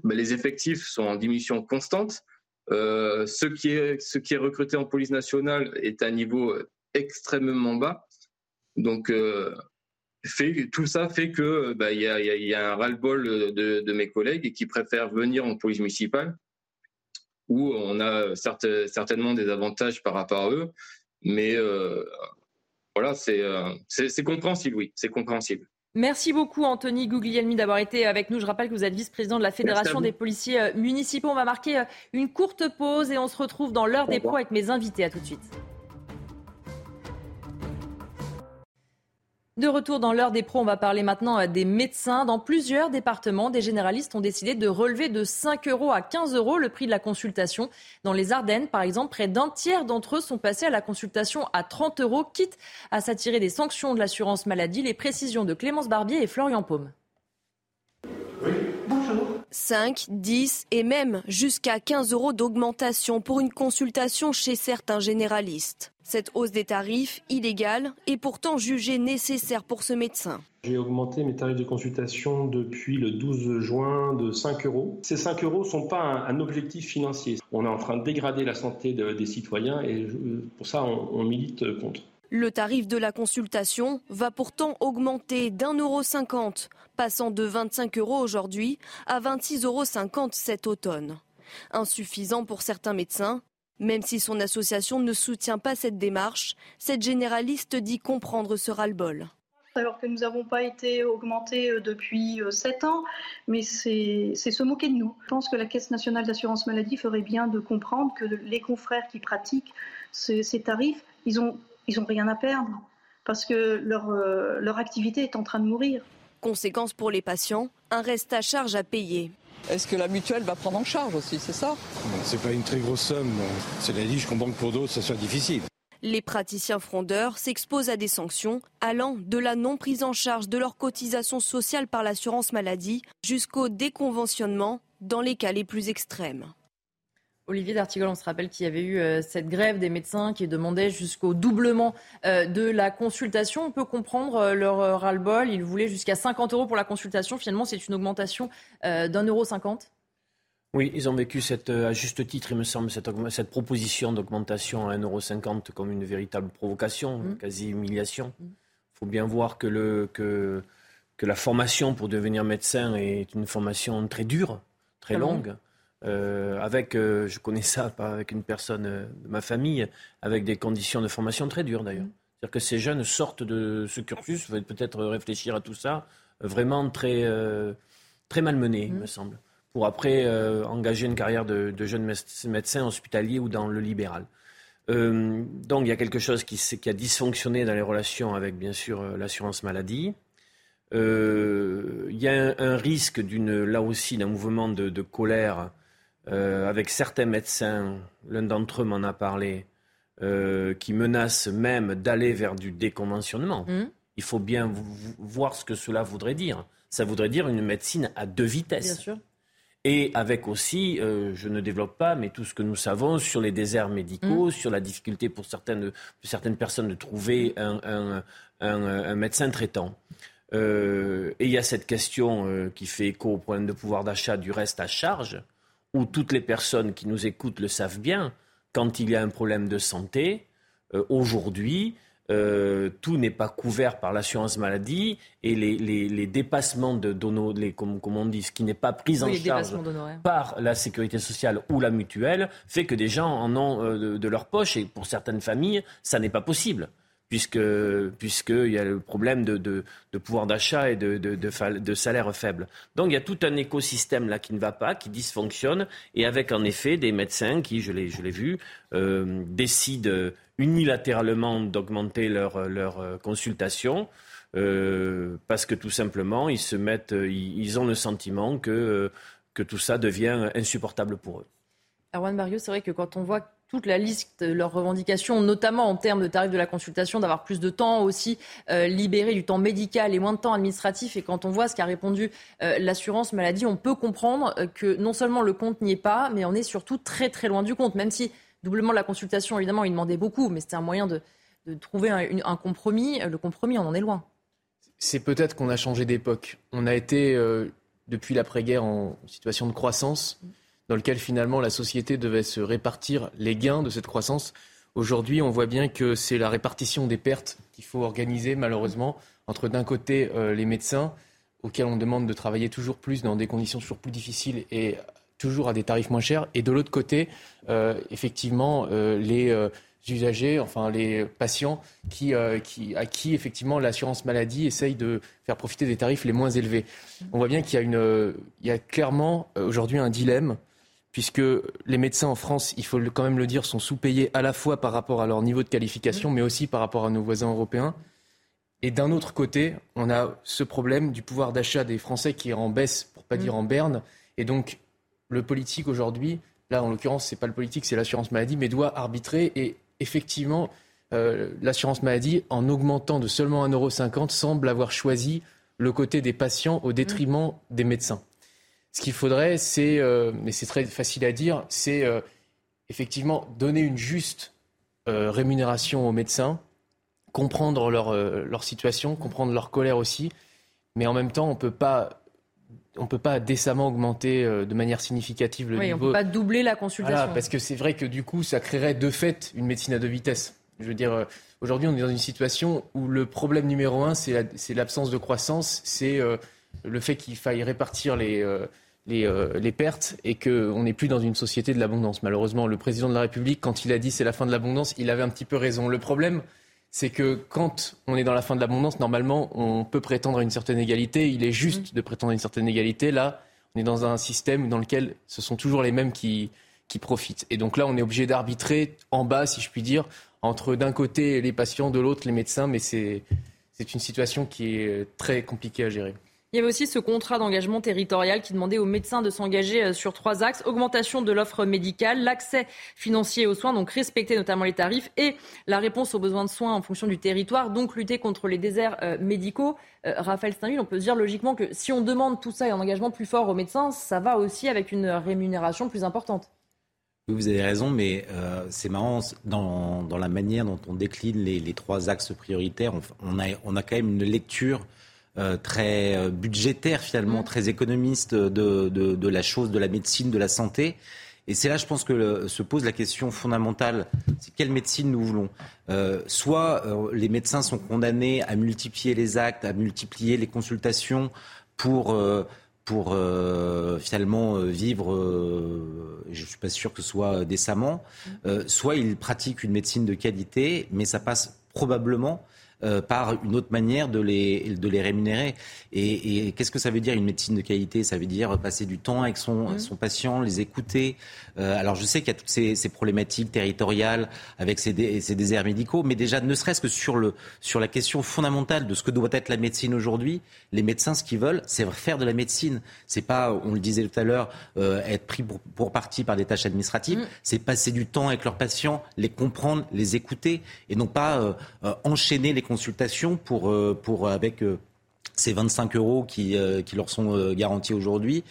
H: ben, les effectifs sont en diminution constante. ce, qui est, ce qui est recruté en police nationale est à un niveau extrêmement bas. Donc, tout ça fait que bah, il y, a, un ras-le-bol de, mes collègues qui préfèrent venir en police municipale où on a certainement des avantages par rapport à eux, mais euh, voilà, euh, c'est compréhensible, oui, c'est compréhensible.
A: Merci beaucoup Anthony Guglielmi d'avoir été avec nous. Je rappelle que vous êtes vice-président de la Fédération des policiers euh, municipaux. On va marquer une courte pause et on se retrouve dans l'heure des pros avec mes invités. À tout de suite. De retour dans l'heure des pros, on va parler maintenant euh, des médecins. Dans plusieurs départements, des généralistes ont décidé de relever de 5 euros à 15 euros le prix de la consultation. Dans les Ardennes, par exemple, près d'un tiers d'entre eux sont passés à la consultation à 30 euros, quitte à s'attirer des sanctions de l'assurance maladie. Les précisions de Clémence Barbier et Florian Paume.
I: 5, 10 et même jusqu'à 15 euros d'augmentation pour une consultation chez certains généralistes. Cette hausse des tarifs, illégale, est pourtant jugée nécessaire pour ce médecin.
J: J'ai augmenté mes tarifs de consultation depuis le 12 juin de 5 euros. Ces 5 euros ne sont pas un, objectif financier. On est en train de dégrader la santé des citoyens et pour ça, on milite contre.
I: Le tarif de la consultation va pourtant augmenter d'un euro cinquante, passant de 25 euros aujourd'hui à 26,50 euros cet automne. Insuffisant pour certains médecins, même si son association ne soutient pas cette démarche, cette généraliste dit comprendre ce ras-le-bol
K: alors que nous n'avons pas été augmentés euh, depuis 7 euh, ans, mais c'est se moquer de nous. Je pense que la Caisse nationale d'assurance maladie ferait bien de comprendre que les confrères qui pratiquent ces, tarifs, ils n'ont ils ont rien à perdre parce que leur, euh, leur activité est en train de mourir.
I: Conséquence pour les patients, un reste à charge à payer.
L: Est-ce que la mutuelle va prendre en charge aussi, c'est ça?
M: C'est pas une très grosse somme. C'est la dit, je comprends que pour d'autres, ça soit difficile.
I: Les praticiens frondeurs s'exposent à des sanctions allant de la non prise en charge de leur cotisation sociale par l'assurance maladie jusqu'au déconventionnement dans les cas les plus extrêmes.
A: Olivier D'Artigol, on se rappelle qu'il y avait eu euh, cette grève des médecins qui demandait jusqu'au doublement euh, de la consultation. On peut comprendre euh, leur ras-le-bol. Ils voulaient jusqu'à 50 euros pour la consultation. Finalement, c'est une augmentation d'un euro cinquante.
G: Oui, ils ont vécu cette, à juste titre, il me semble, cette, cette proposition d'augmentation à 1,50€ comme une véritable provocation, mmh. quasi humiliation. Il mmh. faut bien voir que, le, que, que la formation pour devenir médecin est une formation très dure, très longue. Euh, avec, euh, je connais ça pas avec une personne euh, de ma famille, avec des conditions de formation très dures d'ailleurs. C'est-à-dire que ces jeunes sortent de ce cursus, peut-être réfléchir à tout ça, vraiment très, très malmenés, il me semble, pour après engager une carrière de, de jeune médecin hospitalier ou dans le libéral. donc il y a quelque chose qui, qui, a dysfonctionné dans les relations avec, bien sûr, l'assurance maladie. Il y a un, risque d'une, là aussi, d'un mouvement de, de colère euh, avec certains médecins, l'un d'entre eux m'en a parlé, euh, qui menacent même d'aller vers du déconventionnement. Mmh. Il faut bien voir ce que cela voudrait dire. Ça voudrait dire une médecine à deux vitesses. Et avec aussi, euh, je ne développe pas, mais tout ce que nous savons sur les déserts médicaux, mmh. sur la difficulté pour certaines, certaines personnes de trouver un, médecin traitant. et il y a cette question qui fait écho au problème de pouvoir d'achat du reste à charge où toutes les personnes qui nous écoutent le savent bien, quand il y a un problème de santé, euh, aujourd'hui, euh, tout n'est pas couvert par l'assurance maladie et les, dépassements de les, comme, on dit, ce qui n'est pas pris en charge par la sécurité sociale ou la mutuelle, fait que des gens en ont euh, de, leur poche et pour certaines familles, ça n'est pas possible. Puisque puisqu'il y a le problème de, de, pouvoir d'achat et de, de, salaire faible. Donc il y a tout un écosystème là qui ne va pas, qui dysfonctionne, et avec en effet des médecins qui, je l'ai, vu, euh, décident unilatéralement d'augmenter leur, leur euh, consultation. Euh, parce que tout simplement, ils se mettent, ils, ont le sentiment que, que tout ça devient insupportable pour eux.
A: Erwan Barrio, c'est vrai que quand on voit toute la liste de leurs revendications, notamment en termes de tarifs de la consultation, d'avoir plus de temps aussi, euh, libérer du temps médical et moins de temps administratif. Et quand on voit ce qu'a répondu euh, l'assurance maladie, on peut comprendre euh, que non seulement le compte n'y est pas, mais on est surtout très très loin du compte. Même si doublement la consultation, évidemment, il demandait beaucoup, mais c'était un moyen de, trouver un, compromis. Le compromis, on en est loin.
F: C'est peut-être qu'on a changé d'époque. On a été, depuis l'après-guerre, en situation de croissance dans lequel finalement la société devait se répartir les gains de cette croissance. Aujourd'hui, on voit bien que c'est la répartition des pertes qu'il faut organiser malheureusement entre d'un côté euh, les médecins auxquels on demande de travailler toujours plus dans des conditions toujours plus difficiles et toujours à des tarifs moins chers, et de l'autre côté, euh, effectivement, euh, les usagers, enfin les patients à qui effectivement l'assurance maladie essaye de faire profiter des tarifs les moins élevés. On voit bien qu'il y a clairement aujourd'hui un dilemme puisque les médecins en France, il faut quand même le dire, sont sous-payés à la fois par rapport à leur niveau de qualification, mais aussi par rapport à nos voisins européens. Et d'un autre côté, on a ce problème du pouvoir d'achat des Français qui est en baisse, pour pas dire en berne. Et donc, le politique aujourd'hui, là en l'occurrence, c'est pas le politique, c'est l'assurance maladie, mais doit arbitrer. Et effectivement, euh, l'assurance maladie, en augmentant de seulement 1,50€, semble avoir choisi le côté des patients au détriment des médecins. Ce qu'il faudrait, c'est, euh, mais c'est très facile à dire, c'est euh, effectivement donner une juste euh, rémunération aux médecins, comprendre leur, leur situation, comprendre leur colère aussi, mais en même temps, on peut pas on peut pas décemment augmenter de manière significative le
A: oui,
F: niveau.
A: On peut pas doubler la consultation.
F: Voilà, parce que c'est vrai que du coup, ça créerait de fait une médecine à deux vitesses. Je veux dire, aujourd'hui, on est dans une situation où le problème numéro un, c'est l'absence de croissance, c'est le fait qu'il faille répartir les, euh, euh, les, pertes et qu'on n'est plus dans une société de l'abondance. Malheureusement, le président de la République, quand il a dit c'est la fin de l'abondance, il avait un petit peu raison. Le problème, c'est que quand on est dans la fin de l'abondance, normalement, on peut prétendre à une certaine égalité. Il est juste de prétendre à une certaine égalité. Là, on est dans un système dans lequel ce sont toujours les mêmes qui, qui profitent. Et donc là, on est obligé d'arbitrer en bas, si je puis dire, entre d'un côté les patients, de l'autre les médecins, mais c'est une situation qui est très compliquée à gérer.
A: Il y avait aussi ce contrat d'engagement territorial qui demandait aux médecins de s'engager euh, sur trois axes augmentation de l'offre médicale, l'accès financier aux soins, donc respecter notamment les tarifs, et la réponse aux besoins de soins en fonction du territoire, donc lutter contre les déserts euh, médicaux. Euh, Raphaël Steinville, on peut se dire logiquement que si on demande tout ça et un engagement plus fort aux médecins, ça va aussi avec une rémunération plus importante.
B: Oui, vous avez raison, mais c'est marrant, dans, la manière dont on décline les, trois axes prioritaires, on, a, on a quand même une lecture très euh, budgétaire finalement, mm. très économiste de, de, la chose, de la médecine, de la santé. Et c'est là, je pense que se pose la question fondamentale, c'est quelle médecine nous voulons? Euh, soit les médecins sont condamnés à multiplier les actes, à multiplier les consultations pour, pour finalement vivre, je ne suis pas sûr que ce soit décemment, mm. soit ils pratiquent une médecine de qualité, mais ça passe probablement euh, par une autre manière de les, de les rémunérer. Et, qu'est-ce que ça veut dire une médecine de qualité? Ça veut dire passer du temps avec son, mmh. son patient, les écouter. Euh, alors je sais qu'il y a toutes ces, ces problématiques territoriales avec ces, ces, déserts médicaux, mais déjà ne serait-ce que sur, le, sur la question fondamentale de ce que doit être la médecine aujourd'hui, les médecins ce qu'ils veulent, c'est faire de la médecine. C'est pas, on le disait tout à l'heure, euh, être pris pour, pour, partie par des tâches administratives. Mmh. C'est passer du temps avec leurs patients, les comprendre, les écouter, et non pas enchaîner les consultation pour, euh, pour avec euh, ces 25 euros qui, euh, qui leur sont garantis aujourd'hui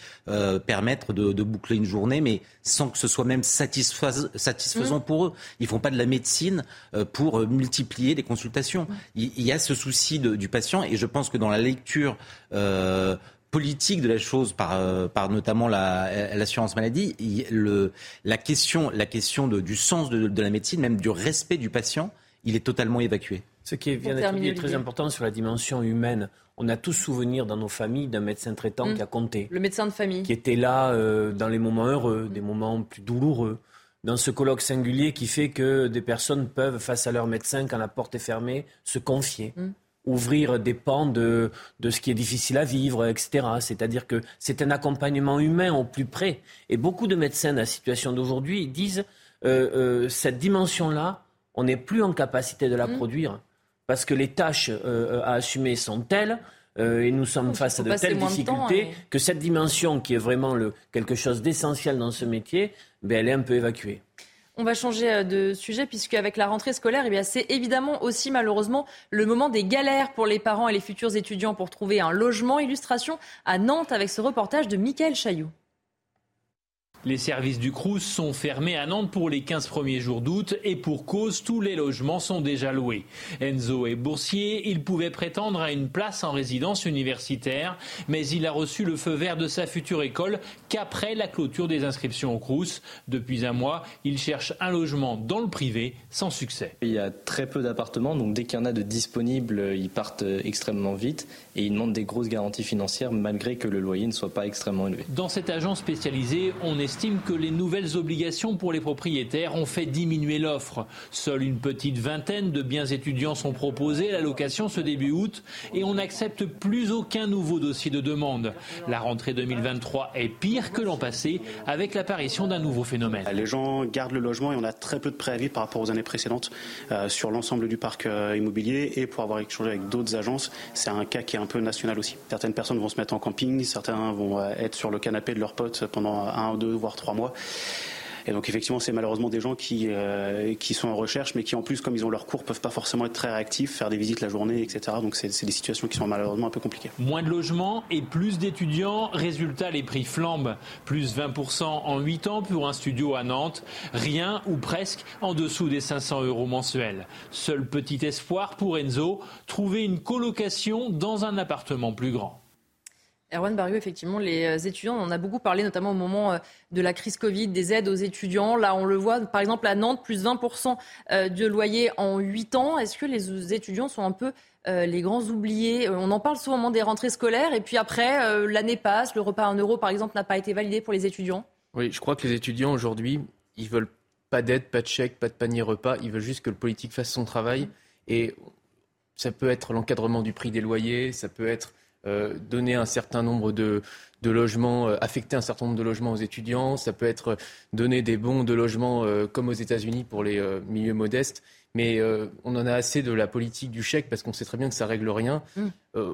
B: permettre de, boucler une journée, mais sans que ce soit même satisfaisant mmh. pour eux. Ils font pas de la médecine pour multiplier les consultations. Mmh. Il, y a ce souci du patient, et je pense que dans la lecture politique de la chose par, par notamment l'assurance maladie, le, la question, la question de, du sens de, de la médecine, même du respect du patient, il est totalement évacué.
G: Ce qui vient d'être dit est très important sur la dimension humaine. On a tous souvenir dans nos familles d'un médecin traitant mmh. qui a compté.
A: Le médecin de famille.
G: Qui était là euh, dans les moments heureux, des moments plus douloureux. dans ce colloque singulier qui fait que des personnes peuvent, face à leur médecin, quand la porte est fermée, se confier. Mm. ouvrir des pans de, de ce qui est difficile à vivre, etc. C'est-à-dire que c'est un accompagnement humain au plus près. Et beaucoup de médecins dans la situation d'aujourd'hui disent euh, euh, cette dimension-là, on n'est plus en capacité de la produire parce que les tâches euh, à assumer sont telles et nous sommes face à de telles difficultés que cette dimension qui est vraiment le, quelque chose d'essentiel dans ce métier, ben, elle est un peu évacuée.
A: On va changer de sujet puisque avec la rentrée scolaire, eh c'est évidemment aussi malheureusement le moment des galères pour les parents et les futurs étudiants pour trouver un logement. Illustration à Nantes avec ce reportage de Mickaël Chailloux.
N: Les services du Crous sont fermés à Nantes pour les 15 premiers jours d'août et pour cause, tous les logements sont déjà loués. Enzo est boursier, il pouvait prétendre à une place en résidence universitaire, mais il a reçu le feu vert de sa future école qu'après la clôture des inscriptions au Crous. Depuis un mois, il cherche un logement dans le privé sans succès.
O: Il y a très peu d'appartements, donc dès qu'il y en a de disponibles, ils partent extrêmement vite et ils demandent des grosses garanties financières malgré que le loyer ne soit pas extrêmement élevé.
N: Dans cette agence spécialisée, on est estime que les nouvelles obligations pour les propriétaires ont fait diminuer l'offre. Seule une petite vingtaine de biens étudiants sont proposés à la location ce début août et on n'accepte plus aucun nouveau dossier de demande. La rentrée 2023 est pire que l'an passé avec l'apparition d'un nouveau phénomène.
P: Les gens gardent le logement et on a très peu de préavis par rapport aux années précédentes euh, sur l'ensemble du parc euh, immobilier et pour avoir échangé avec d'autres agences, c'est un cas qui est un peu national aussi. Certaines personnes vont se mettre en camping, certains vont euh, être sur le canapé de leurs potes pendant un ou deux voire trois mois. Et donc effectivement, c'est malheureusement des gens qui, euh, qui sont en recherche, mais qui en plus, comme ils ont leur cours, peuvent pas forcément être très réactifs, faire des visites la journée, etc. Donc c'est des situations qui sont malheureusement un peu compliquées.
N: Moins de logements et plus d'étudiants. Résultat, les prix flambent. Plus 20% en 8 ans pour un studio à Nantes. Rien ou presque en dessous des 500 euros mensuels. Seul petit espoir pour Enzo, trouver une colocation dans un appartement plus grand.
A: Erwan Barrieux, effectivement, les euh, étudiants, on en a beaucoup parlé, notamment au moment euh, de la crise Covid, des aides aux étudiants. Là, on le voit, par exemple, à Nantes, plus 20% euh, de loyer en 8 ans. Est-ce que les étudiants sont un peu les grands oubliés? On en parle souvent au moment des rentrées scolaires, et puis après, l'année passe, le repas à 1 euro, par exemple, n'a pas été validé pour les étudiants?
F: Oui, je crois que les étudiants, aujourd'hui, ils veulent pas d'aide, pas de chèque, pas de panier repas. Ils veulent juste que le politique fasse son travail. Et ça peut être l'encadrement du prix des loyers, ça peut être donner un certain nombre de, logements, euh, affecter un certain nombre de logements aux étudiants. Ça peut être donner des bons de logements euh, comme aux États-Unis pour les milieux modestes. Mais on en a assez de la politique du chèque parce qu'on sait très bien que ça règle rien.
A: Mmh.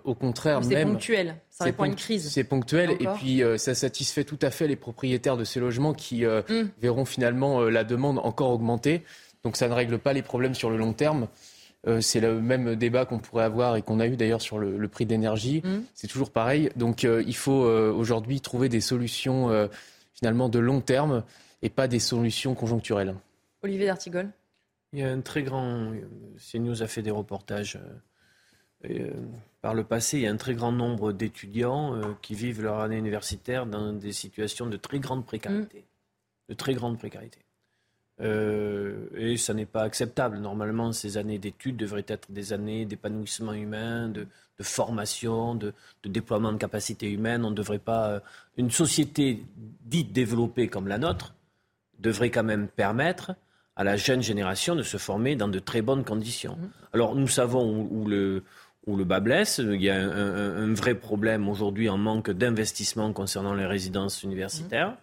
F: au contraire, même.
A: C'est ponctuel. Ça répond à une crise.
F: C'est ponctuel. Et puis, ça satisfait tout à fait les propriétaires de ces logements qui mmh. verront finalement la demande encore augmenter. Donc, ça ne règle pas les problèmes sur le long terme. Euh, c'est le même débat qu'on pourrait avoir et qu'on a eu d'ailleurs sur le, prix d'énergie. Mmh. C'est toujours pareil. Donc euh, il faut euh, aujourd'hui trouver des solutions finalement de long terme et pas des solutions conjoncturelles.
A: Olivier D'Artigol
G: Il y a un très grand. CNews a fait des reportages. par le passé, il y a un très grand nombre d'étudiants qui vivent leur année universitaire dans des situations de très grande précarité. Mmh. De très grande précarité. Euh, et ça n'est pas acceptable. Normalement, ces années d'études devraient être des années d'épanouissement humain, de, formation, de, déploiement de capacités humaines. On ne devrait pas. Euh, une société dite développée comme la nôtre devrait quand même permettre à la jeune génération de se former dans de très bonnes conditions. Mmh. Alors, nous savons où, le, où le bas blesse. Il y a un, vrai problème aujourd'hui en manque d'investissement concernant les résidences universitaires.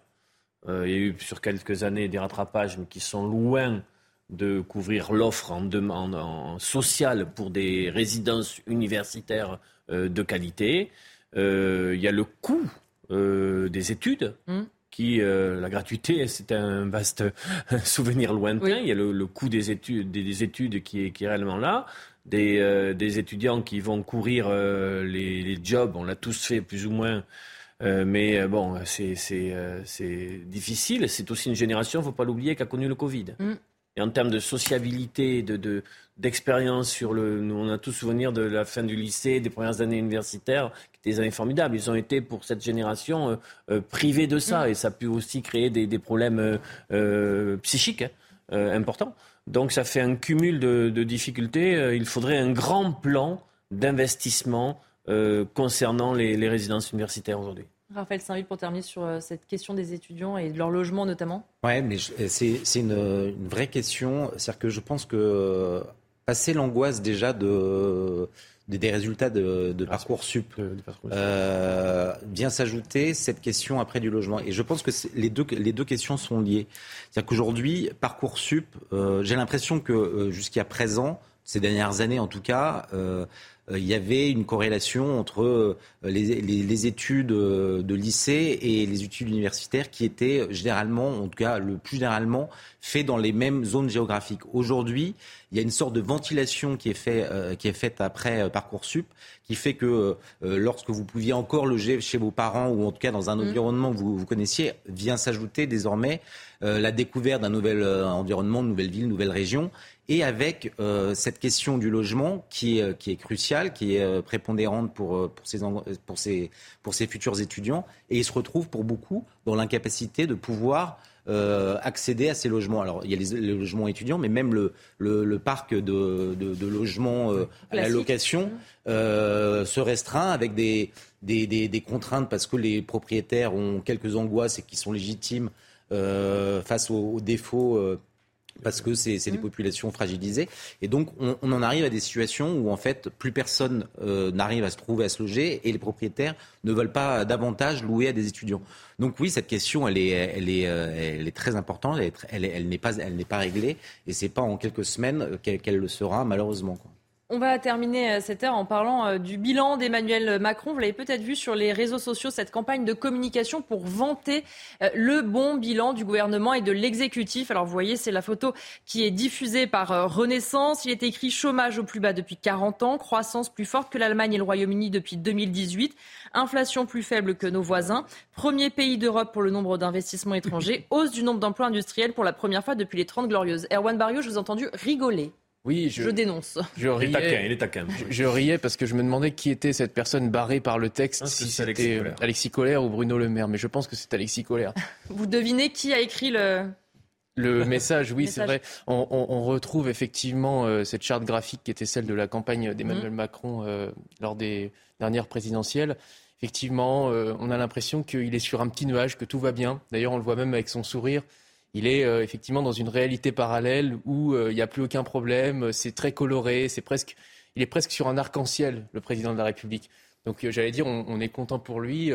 G: Euh, il y a eu sur quelques années des rattrapages, mais qui sont loin de couvrir l'offre en, demande en sociale pour des résidences universitaires euh, de qualité. Euh, il y a le coût des études. Mmh. Qui, la gratuité, c'est un vaste (laughs) souvenir lointain. Il y a le, coût des études, des, études qui est, qui est réellement là. Des, des, étudiants qui vont courir les, les, jobs, on l'a tous fait plus ou moins euh, mais euh, bon, euh, c'est difficile. C'est aussi une génération, il ne faut pas l'oublier, qui a connu le Covid. Mm. Et en termes de sociabilité, de, d'expérience sur le. Nous, on a tous souvenir de la fin du lycée, des premières années universitaires, qui étaient des années formidables. Ils ont été, pour cette génération, privés de ça. Mm. Et ça a pu aussi créer des, des problèmes psychiques hein, importants. Donc ça fait un cumul de, de difficultés. Il faudrait un grand plan d'investissement concernant les résidences universitaires aujourd'hui.
A: Raphaël Saint-Ville, pour terminer sur euh, cette question des étudiants et de leur logement notamment.
B: Oui, mais c'est une, une, vraie question. C'est-à-dire que je pense que passer l'angoisse déjà de des résultats de, de Parcoursup euh, vient s'ajouter cette question après du logement. Et je pense que les deux, les deux questions sont liées. C'est-à-dire qu'aujourd'hui, Parcoursup, euh, j'ai l'impression que euh, jusqu'à présent, ces dernières années en tout cas, euh, euh, il y avait une corrélation entre euh, les, études euh, de lycée et les études universitaires qui étaient généralement, en tout cas le plus généralement, faits dans les mêmes zones géographiques. Aujourd'hui, il y a une sorte de ventilation qui est, fait, qui est faite après Parcoursup, qui fait que lorsque vous pouviez encore loger chez vos parents ou en tout cas dans un mmh. environnement que vous, vous connaissiez, vient s'ajouter désormais la découverte d'un nouvel environnement, de nouvelle ville, nouvelle région et avec euh, cette question du logement qui est, qui est cruciale, qui est euh, prépondérante pour, euh, pour, ces, pour, ces, pour ces futurs étudiants. Et ils se retrouvent pour beaucoup dans l'incapacité de pouvoir accéder à ces logements. Alors, il y a les, logements étudiants, mais même le, le, parc de, de, logements à la location se restreint avec des, des, des, contraintes parce que les propriétaires ont quelques angoisses et qui sont légitimes face aux, aux défauts parce que c'est des mmh. populations fragilisées. Et donc, on, en arrive à des situations où, en fait, plus personne euh, n'arrive à se trouver, à se loger, et les propriétaires ne veulent pas davantage louer à des étudiants. Donc oui, cette question, elle est, elle est, euh, elle est très importante, elle, elle n'est pas, elle pas réglée, et c'est pas en quelques semaines qu'elle le sera, malheureusement. Quoi.
A: On va terminer euh, cette heure en parlant euh, du bilan d'Emmanuel Macron. Vous l'avez peut-être vu sur les réseaux sociaux, cette campagne de communication pour vanter euh, le bon bilan du gouvernement et de l'exécutif. Alors vous voyez, c'est la photo qui est diffusée par Renaissance. Il est écrit chômage au plus bas depuis 40 ans, croissance plus forte que l'Allemagne et le Royaume-Uni depuis 2018, inflation plus faible que nos voisins, premier pays d'Europe pour le nombre d'investissements étrangers, (laughs) hausse du nombre d'emplois industriels pour la première fois depuis les 30 glorieuses. Erwan Barrio, je vous ai entendu rigoler.
F: Oui,
A: je, dénonce.
F: Je riais, il est taquin, Je, riais parce que je me demandais qui était cette personne barrée par le texte, ah, si c'était Alexis, Colère ou Bruno Le Maire. Mais je pense que c'est Alexis Colère. (laughs)
A: Vous devinez qui a écrit le,
F: le (laughs) message, oui, c'est vrai. On, retrouve effectivement euh, cette charte graphique qui était celle de la campagne d'Emmanuel mhm. Macron euh, lors des dernières présidentielles. Effectivement, euh, on a l'impression qu'il est sur un petit nuage, que tout va bien. D'ailleurs, on le voit même avec son sourire il est euh, effectivement dans une réalité parallèle où euh, il n'y a plus aucun problème, c'est très coloré, c'est presque, il est presque sur un arc-en-ciel, le président de la République. Donc euh, j'allais dire, on, est content pour lui.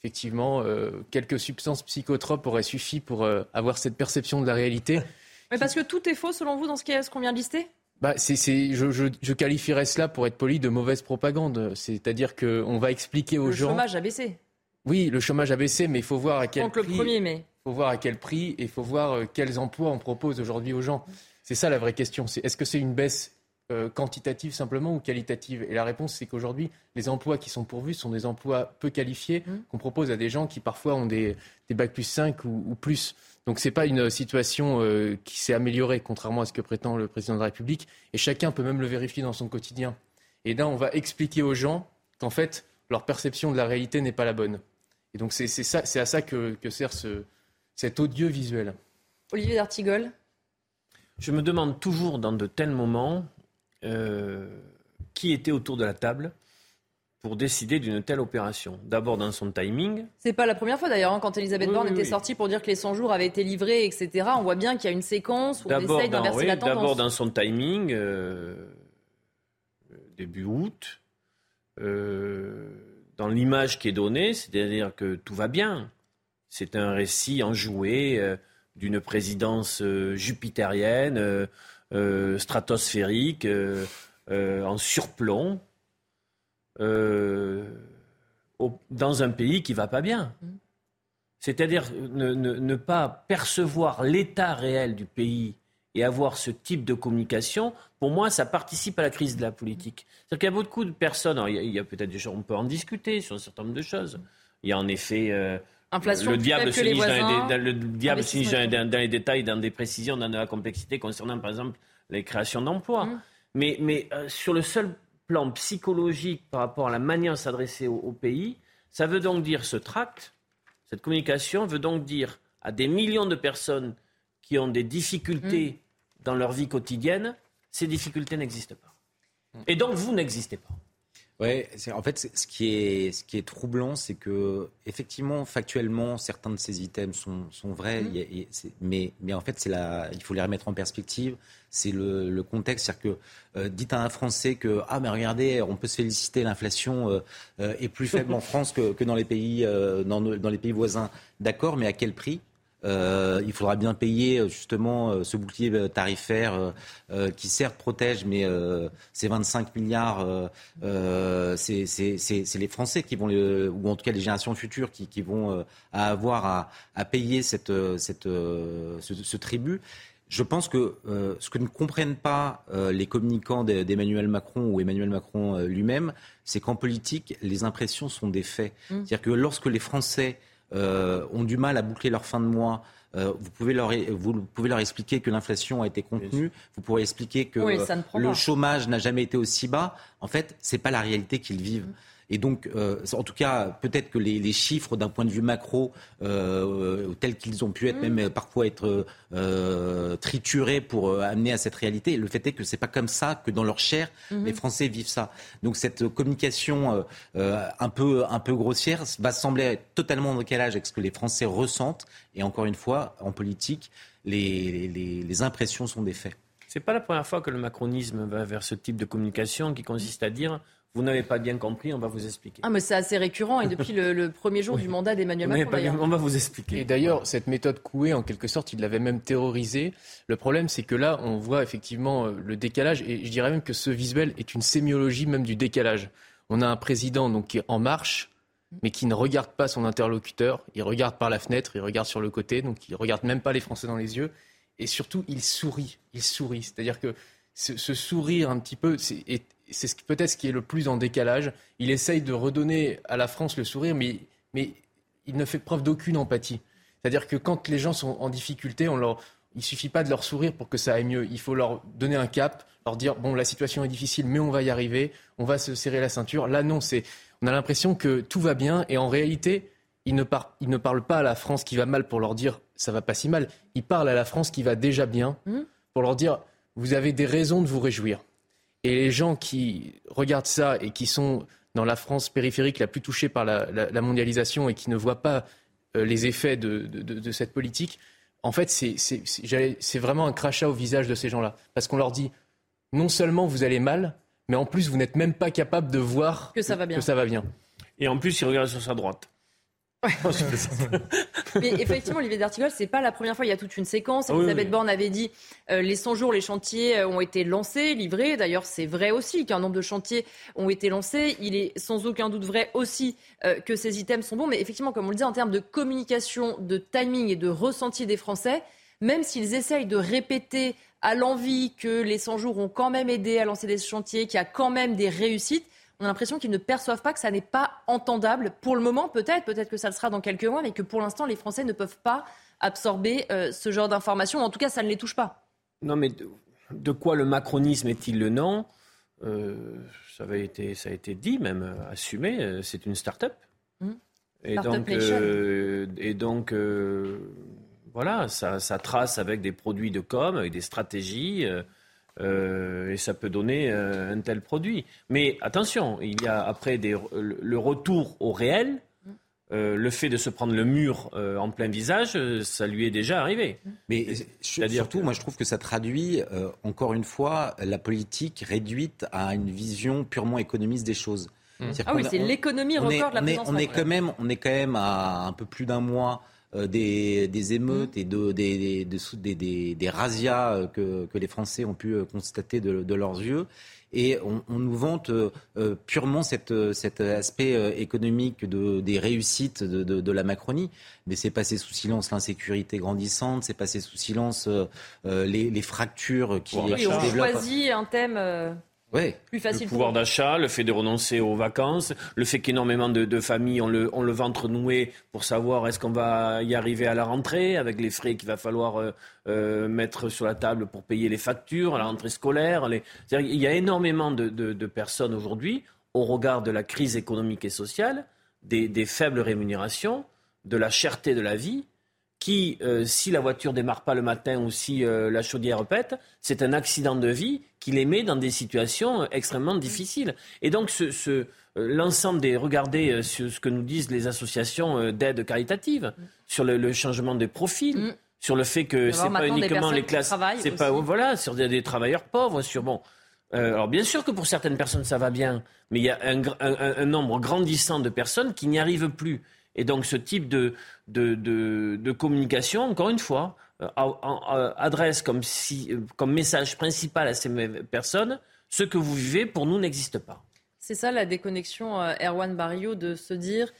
F: effectivement, quelques substances psychotropes auraient suffi pour avoir cette perception de la réalité. (laughs)
A: Mais parce que tout est faux selon vous dans ce qu'on vient de lister?
F: Bah, c'est, je, je, qualifierais cela, pour être poli, de mauvaise propagande. C'est-à-dire qu'on va expliquer aux gens.
A: Le chômage a baissé.
F: Oui, le chômage a baissé, mais il faut voir à quel
A: Donc le premier, mais
F: il faut voir à quel prix et il faut voir euh, quels emplois on propose aujourd'hui aux gens. C'est ça la vraie question. C'est est-ce que c'est une baisse euh, quantitative simplement ou qualitative? Et la réponse, c'est qu'aujourd'hui, les emplois qui sont pourvus sont des emplois peu qualifiés mmh. qu'on propose à des gens qui parfois ont des, des bacs plus 5 ou, plus. Donc ce n'est pas une situation euh, qui s'est améliorée, contrairement à ce que prétend le président de la République. Et chacun peut même le vérifier dans son quotidien. Et là, on va expliquer aux gens qu'en fait, leur perception de la réalité n'est pas la bonne. Et donc c'est à ça que, que sert ce, cet audiovisuel.
A: Olivier D'Artigol
G: Je me demande toujours dans de tels moments euh, qui était autour de la table pour décider d'une telle opération. D'abord dans son timing.
A: C'est pas la première fois d'ailleurs, hein, quand Elisabeth Borne était sortie pour dire que les 100 jours avaient été livrés, etc. On voit bien qu'il y a une séquence où on essaye d'inverser la tendance.
G: D'abord dans son timing, euh, début août, euh, dans l'image qui est donnée, c'est-à-dire que tout va bien. C'est un récit enjoué euh, d'une présidence euh, jupitérienne, euh, stratosphérique, en surplomb, dans un pays qui va pas bien. Mm. C'est-à-dire ne, pas percevoir l'état réel du pays et avoir ce type de communication, pour moi, ça participe à la crise de la politique. C'est-à-dire qu'il y a beaucoup de personnes, il y a, peut-être des gens, on peut en discuter sur un certain nombre de choses. Il y a en effet
A: le diable se niche, dans
G: les, le diable dans, les détails, dans des précisions, dans de la complexité concernant, par exemple, les créations d'emplois. Mmh. Mais, mais euh, sur le seul plan psychologique par rapport à la manière de s'adresser au, pays, ça veut donc dire ce tract, cette communication veut donc dire à des millions de personnes qui ont des difficultés mmh. dans leur vie quotidienne, ces difficultés n'existent pas. Et donc vous n'existez pas.
B: Ouais, en fait, ce qui est, ce qui est troublant, c'est que effectivement, factuellement, certains de ces items sont, sont vrais, mmh. mais, mais en fait, c'est la, il faut les remettre en perspective. C'est le, le, contexte, c'est-à-dire que euh, dites à un Français que ah mais regardez, on peut se féliciter, l'inflation euh, euh, est plus faible en (laughs) France que, que dans les pays dans, dans les pays voisins. D'accord, mais à quel prix? Euh, il faudra bien payer euh, justement euh, ce bouclier tarifaire qui certes protège, mais ces 25 milliards, c'est les Français qui vont, ou en tout cas les générations futures qui, qui vont avoir à, à, payer cette, cette, ce, ce, tribut. Je pense que ce que ne comprennent pas les communicants d'Emmanuel Macron ou Emmanuel Macron lui-même, c'est qu'en politique, les impressions sont des faits. Mmh. C'est-à-dire que lorsque les Français euh, ont du mal à boucler leur fin de mois, euh, vous, pouvez leur, vous pouvez leur expliquer que l'inflation a été contenue, vous pourrez expliquer que le chômage n'a jamais été aussi bas. En fait, ce n'est pas la réalité qu'ils vivent. Et donc, euh, en tout cas, peut-être que les, chiffres d'un point de vue macro, euh, tels qu'ils ont pu être, mm. même parfois être euh, triturés pour amener à cette réalité, le fait est que c'est pas comme ça que dans leur chair, mm-hmm. les Français vivent ça. Donc cette communication un peu un peu grossière va sembler totalement en décalage avec ce que les Français ressentent. Et encore une fois, en politique, les, les, les impressions sont des faits.
G: C'est pas la première fois que le macronisme va vers ce type de communication qui consiste à dire vous n'avez pas bien compris, on va vous expliquer.
A: Ah, mais c'est assez récurrent et depuis le, premier jour (laughs) du mandat d'Emmanuel Macron.
G: on va vous expliquer.
F: Et d'ailleurs, cette méthode Coué, en quelque sorte, il l'avait même terrorisé. Le problème, c'est que là, on voit effectivement euh, le décalage et je dirais même que ce visuel est une sémiologie même du décalage. On a un président donc, qui est en marche, mais qui ne regarde pas son interlocuteur. Il regarde par la fenêtre, il regarde sur le côté, donc il regarde même pas les Français dans les yeux. Et surtout, il sourit. Il sourit. C'est-à-dire que ce, sourire un petit peu est, c'est peut-être ce qui est le plus en décalage. Il essaye de redonner à la France le sourire, mais, mais il ne fait preuve d'aucune empathie. C'est-à-dire que quand les gens sont en difficulté, on leur, il suffit pas de leur sourire pour que ça aille mieux. Il faut leur donner un cap, leur dire bon, la situation est difficile, mais on va y arriver, on va se serrer la ceinture. Là, non, c'est, on a l'impression que tout va bien, et en réalité, il ne, ne parle pas à la France qui va mal pour leur dire ça va pas si mal. Il parle à la France qui va déjà bien mmh. pour leur dire vous avez des raisons de vous réjouir. Et les gens qui regardent ça et qui sont dans la France périphérique la plus touchée par la, mondialisation et qui ne voient pas euh, les effets de, cette politique, en fait, c'est vraiment un crachat au visage de ces gens-là. Parce qu'on leur dit, non seulement vous allez mal, mais en plus, vous n'êtes même pas capable de voir
A: que ça va bien.
F: Que ça va bien.
G: Et en plus, ils regardent sur sa droite. (laughs)
A: Mais effectivement, Olivier D'Artigol, c'est pas la première fois. Il y a toute une séquence. Ah Elisabeth Borne avait dit euh, les 100 jours, les chantiers euh, ont été lancés, livrés. D'ailleurs, c'est vrai aussi qu'un nombre de chantiers ont été lancés. Il est sans aucun doute vrai aussi euh, que ces items sont bons. Mais effectivement, comme on le dit, en termes de communication, de timing et de ressenti des Français, même s'ils essayent de répéter à l'envie que les 100 jours ont quand même aidé à lancer des chantiers, qu'il y a quand même des réussites, on a l'impression qu'ils ne perçoivent pas que ça n'est pas entendable. Pour le moment, peut-être, peut-être que ça le sera dans quelques mois, mais que pour l'instant, les Français ne peuvent pas absorber euh, ce genre d'informations. En tout cas, ça ne les touche pas.
G: Non, mais de, quoi le macronisme est-il le nom? Euh, ça, avait été, ça a été dit, même euh, assumé, c'est une start-up. Mmh. Et, donc, et donc, voilà, ça, ça, trace avec des produits de com, avec des stratégies. Euh, et ça peut donner euh, un tel produit. Mais attention, il y a après des, le retour au réel. Euh, le fait de se prendre le mur en plein visage, ça lui est déjà arrivé.
B: Mais surtout, moi, je trouve que ça traduit, encore une fois, la politique réduite à une vision purement économiste des choses.
A: Ah oui, c'est l'économie record de la
B: on on est quand même, on est quand même à un peu plus d'un mois euh, des, des, émeutes et de, des, des, des, razzias euh, que, que, les Français ont pu euh, constater de, de leurs yeux. Et on, on nous vante purement cette, cet aspect économique de, des réussites de, de, la Macronie. Mais c'est passé sous silence l'insécurité grandissante, c'est passé sous silence les, les, fractures qui,
A: qui se développent. choisi un thème plus facile
G: le pouvoir d'achat, le fait de renoncer aux vacances, le fait qu'énormément de, familles ont le, le, ventre noué pour savoir est-ce qu'on va y arriver à la rentrée, avec les frais qu'il va falloir euh, euh, mettre sur la table pour payer les factures, à la rentrée scolaire. Il y a énormément de, personnes aujourd'hui, au regard de la crise économique et sociale, des, des faibles rémunérations, de la cherté de la vie, qui, euh, si la voiture démarre pas le matin ou si euh, la chaudière pète, c'est un accident de vie qui les met dans des situations extrêmement difficiles. Et donc, ce, l'ensemble des. Regardez ce que nous disent les associations d'aide caritative sur le, changement de profil. Mm. Sur le fait que c'est pas uniquement les classes, c'est pas voilà, sur des, travailleurs pauvres, sur bon, alors bien sûr que pour certaines personnes ça va bien, mais il y a un nombre grandissant de personnes qui n'y arrivent plus. Et donc ce type de, de, communication, encore une fois, euh, adresse comme, si, euh, comme message principal à ces personnes, ce que vous vivez pour nous n'existe pas.
A: C'est ça la déconnexion, euh, Erwan Barrio, de se dire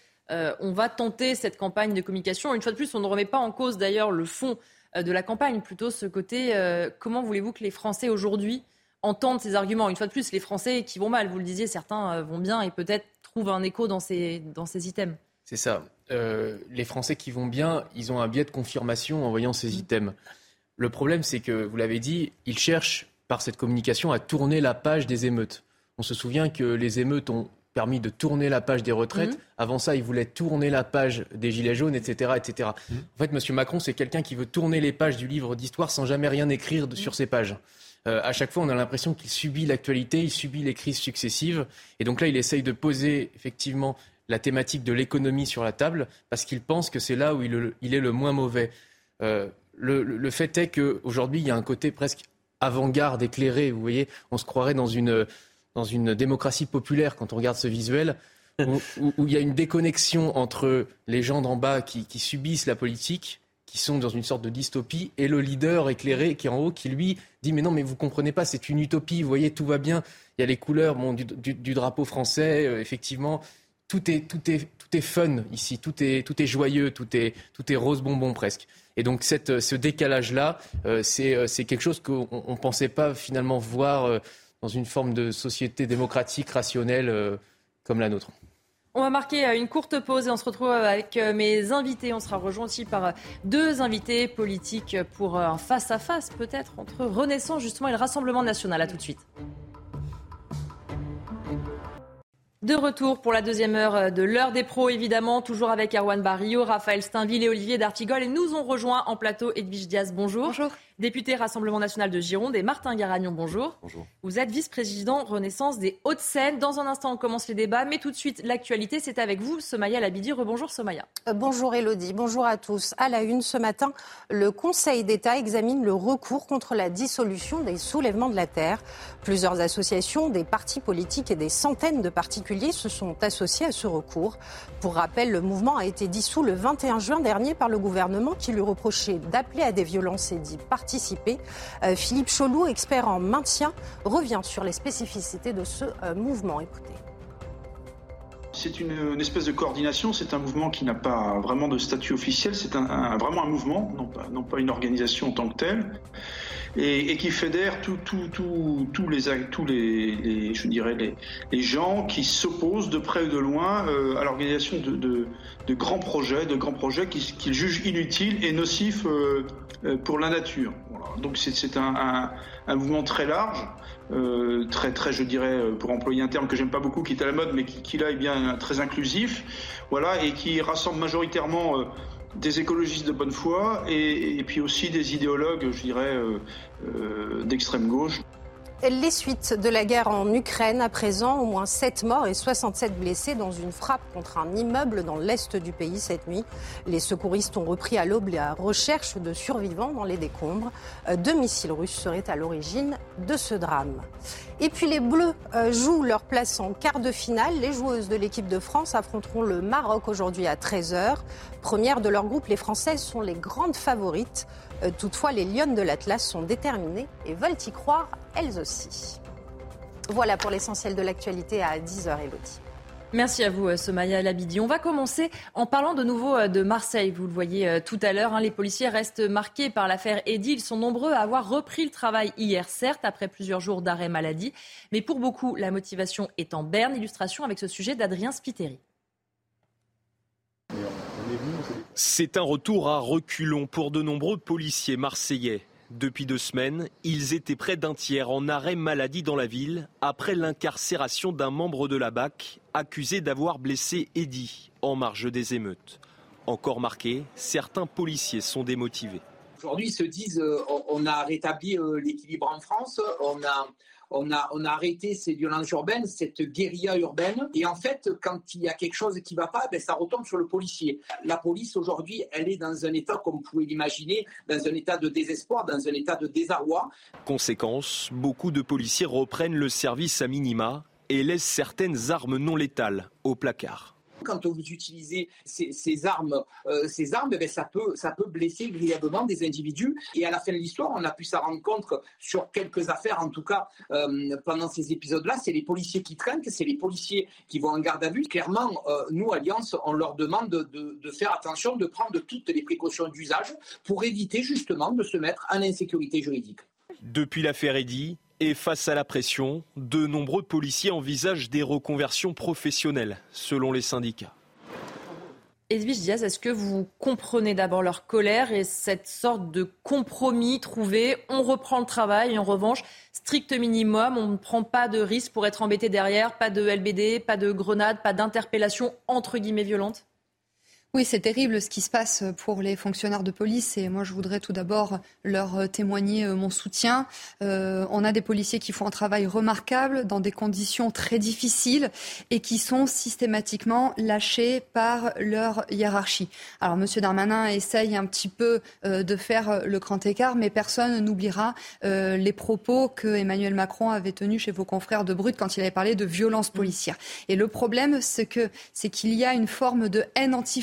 A: on va tenter cette campagne de communication. Une fois de plus, on ne remet pas en cause d'ailleurs le fond de la campagne, plutôt ce côté comment voulez-vous que les Français aujourd'hui entendent ces arguments? Une fois de plus, les Français qui vont mal, vous le disiez, certains vont bien et peut-être trouvent un écho dans ces, dans ces items.
F: C'est ça. Euh, les Français qui vont bien, ils ont un biais de confirmation en voyant ces items. Le problème, c'est que, vous l'avez dit, ils cherchent, par cette communication, à tourner la page des émeutes. On se souvient que les émeutes ont permis de tourner la page des retraites. Mhm. Avant ça, ils voulaient tourner la page des gilets jaunes, etc. etc. Mhm. En fait, M. Macron, c'est quelqu'un qui veut tourner les pages du livre d'histoire sans jamais rien écrire sur ces pages. Euh, à chaque fois, on a l'impression qu'il subit l'actualité, il subit les crises successives. Et donc là, il essaye de poser effectivement la thématique de l'économie sur la table parce qu'il pense que c'est là où il, est le moins mauvais. Euh, le, fait est qu'aujourd'hui, il y a un côté presque avant-garde, éclairé. Vous voyez, on se croirait dans une, dans une démocratie populaire quand on regarde ce visuel. Où, il y a une déconnexion entre les gens d'en bas qui, subissent la politique, qui sont dans une sorte de dystopie, et le leader éclairé qui est en haut, qui lui dit mais non mais vous comprenez pas, c'est une utopie, vous voyez tout va bien, il y a les couleurs du, drapeau français, euh, effectivement, tout est, tout est, tout est fun ici, tout est, tout est joyeux, tout est, tout est rose bonbon presque. Et donc cette, ce décalage-là, euh, euh, c'est quelque chose qu'on ne pensait pas finalement voir euh, dans une forme de société démocratique, rationnelle comme la nôtre.
A: On va marquer une courte pause et on se retrouve avec mes invités. On sera rejoint aussi par deux invités politiques pour un face-à-face peut-être entre Renaissance justement et le Rassemblement national. A tout de suite. De retour pour la deuxième heure euh, de l'heure des pros, évidemment, toujours avec Erwan Barrio, Raphaël Steinville et Olivier D'Artigol. Et nous ont rejoint en plateau Edwige Diaz, bonjour.
Q: Bonjour
A: député Rassemblement national de Gironde, et Martin Garagnon, bonjour.
R: Bonjour.
A: Vous êtes vice-président Renaissance des Hauts-de-Seine. Dans un instant, on commence les débats, mais tout de suite, l'actualité, c'est avec vous, Somaya Labidi. Rebonjour, Somaya.
C: Euh, bonjour, Elodie. Bonjour à tous. À la une, ce matin, le Conseil d'État examine le recours contre la dissolution des soulèvements de la terre. Plusieurs associations, des partis politiques et des centaines de particuliers se sont associés à ce recours. Pour rappel, le mouvement a été dissous le 21 juin dernier par le gouvernement qui lui reprochait d'appeler à des violences et d'y participer. Euh, Philippe Cholou, expert en maintien, revient sur les spécificités de ce euh, mouvement. Écoutez.
S: C'est une, espèce de coordination, c'est un mouvement qui n'a pas vraiment de statut officiel, c'est vraiment un mouvement, non pas, une organisation en tant que telle, et, qui fédère tous les, tous les, dirais les, gens qui s'opposent de près ou de loin euh, à l'organisation de, grands projets, de grands projets qu'ils jugent inutiles et nocifs euh, euh, pour la nature. Donc c'est un, mouvement très large. Euh, très très je dirais pour employer un terme que j'aime pas beaucoup qui est à la mode mais qui, là est bien très inclusif voilà et qui rassemble majoritairement des écologistes de bonne foi et, puis aussi des idéologues, je dirais, euh, euh, d'extrême gauche.
C: Les suites de la guerre en Ukraine, à présent, au moins 7 morts et 67 blessés dans une frappe contre un immeuble dans l'est du pays cette nuit. Les secouristes ont repris à l'aube la recherche de survivants dans les décombres. Euh, deux missiles russes seraient à l'origine de ce drame. Et puis les Bleus euh, jouent leur place en quart de finale. Les joueuses de l'équipe de France affronteront le Maroc aujourd'hui à 13h. Première de leur groupe, les Françaises sont les grandes favorites. Euh, toutefois, les Lyonnes de l'Atlas sont déterminées et veulent y croire elles aussi. Voilà pour l'essentiel de l'actualité à 10h, Elodie.
A: Merci à vous, euh, Somaya Labidi. On va commencer en parlant de nouveau euh, de Marseille. Vous le voyez tout à l'heure, hein, les policiers restent marqués par l'affaire Eddy. Ils sont nombreux à avoir repris le travail hier, certes, après plusieurs jours d'arrêt maladie. Mais pour beaucoup, la motivation est en berne. Illustration avec ce sujet d'Adrien Spiteri.
D: C'est un retour à reculons pour de nombreux policiers marseillais. Depuis deux semaines, ils étaient près d'un tiers en arrêt maladie dans la ville après l'incarcération d'un membre de la BAC accusé d'avoir blessé Eddy en marge des émeutes. Encore marqué, certains policiers sont démotivés.
E: Aujourd'hui, ils se disent euh, on a rétabli euh, l'équilibre en France, on a, on a, on a arrêté ces violences urbaines, cette guérilla urbaine. Et en fait, quand il y a quelque chose qui ne va pas, ben, ça retombe sur le policier. La police, aujourd'hui, elle est dans un état, comme vous pouvez l'imaginer, dans un état de désespoir, dans un état de désarroi.
D: Conséquence, beaucoup de policiers reprennent le service à minima et laissent certaines armes non létales au placard
E: quand vous utilisez ces, armes, euh, ces armes ben, ça, peut, ça peut blesser grièvement des individus. Et à la fin de l'histoire, on a pu s'en rendre compte sur quelques affaires, en tout cas euh, pendant ces épisodes-là, c'est les policiers qui traînent, c'est les policiers qui vont en garde à vue. Clairement, euh, nous, Alliance, on leur demande de, de faire attention, de prendre toutes les précautions d'usage pour éviter justement de se mettre en insécurité juridique.
D: Depuis l'affaire Eddy, et face à la pression, de nombreux policiers envisagent des reconversions professionnelles, selon les syndicats.
A: Edwige Diaz, est-ce que vous comprenez d'abord leur colère et cette sorte de compromis trouvé? On reprend le travail, en revanche, strict minimum, on ne prend pas de risque pour être embêté derrière, pas de LBD, pas de grenade, pas d'interpellation entre guillemets violente
Q: oui, c'est terrible ce qui se passe pour les fonctionnaires de police et moi je voudrais tout d'abord leur témoigner euh, mon soutien. Euh, on a des policiers qui font un travail remarquable dans des conditions très difficiles et qui sont systématiquement lâchés par leur hiérarchie. Alors Monsieur Darmanin essaye un petit peu euh, de faire le grand écart, mais personne n'oubliera les propos que Emmanuel Macron avait tenus chez vos confrères de Brut quand il avait parlé de violence policière. Et le problème, c'est que c'est qu'il y a une forme de haine anti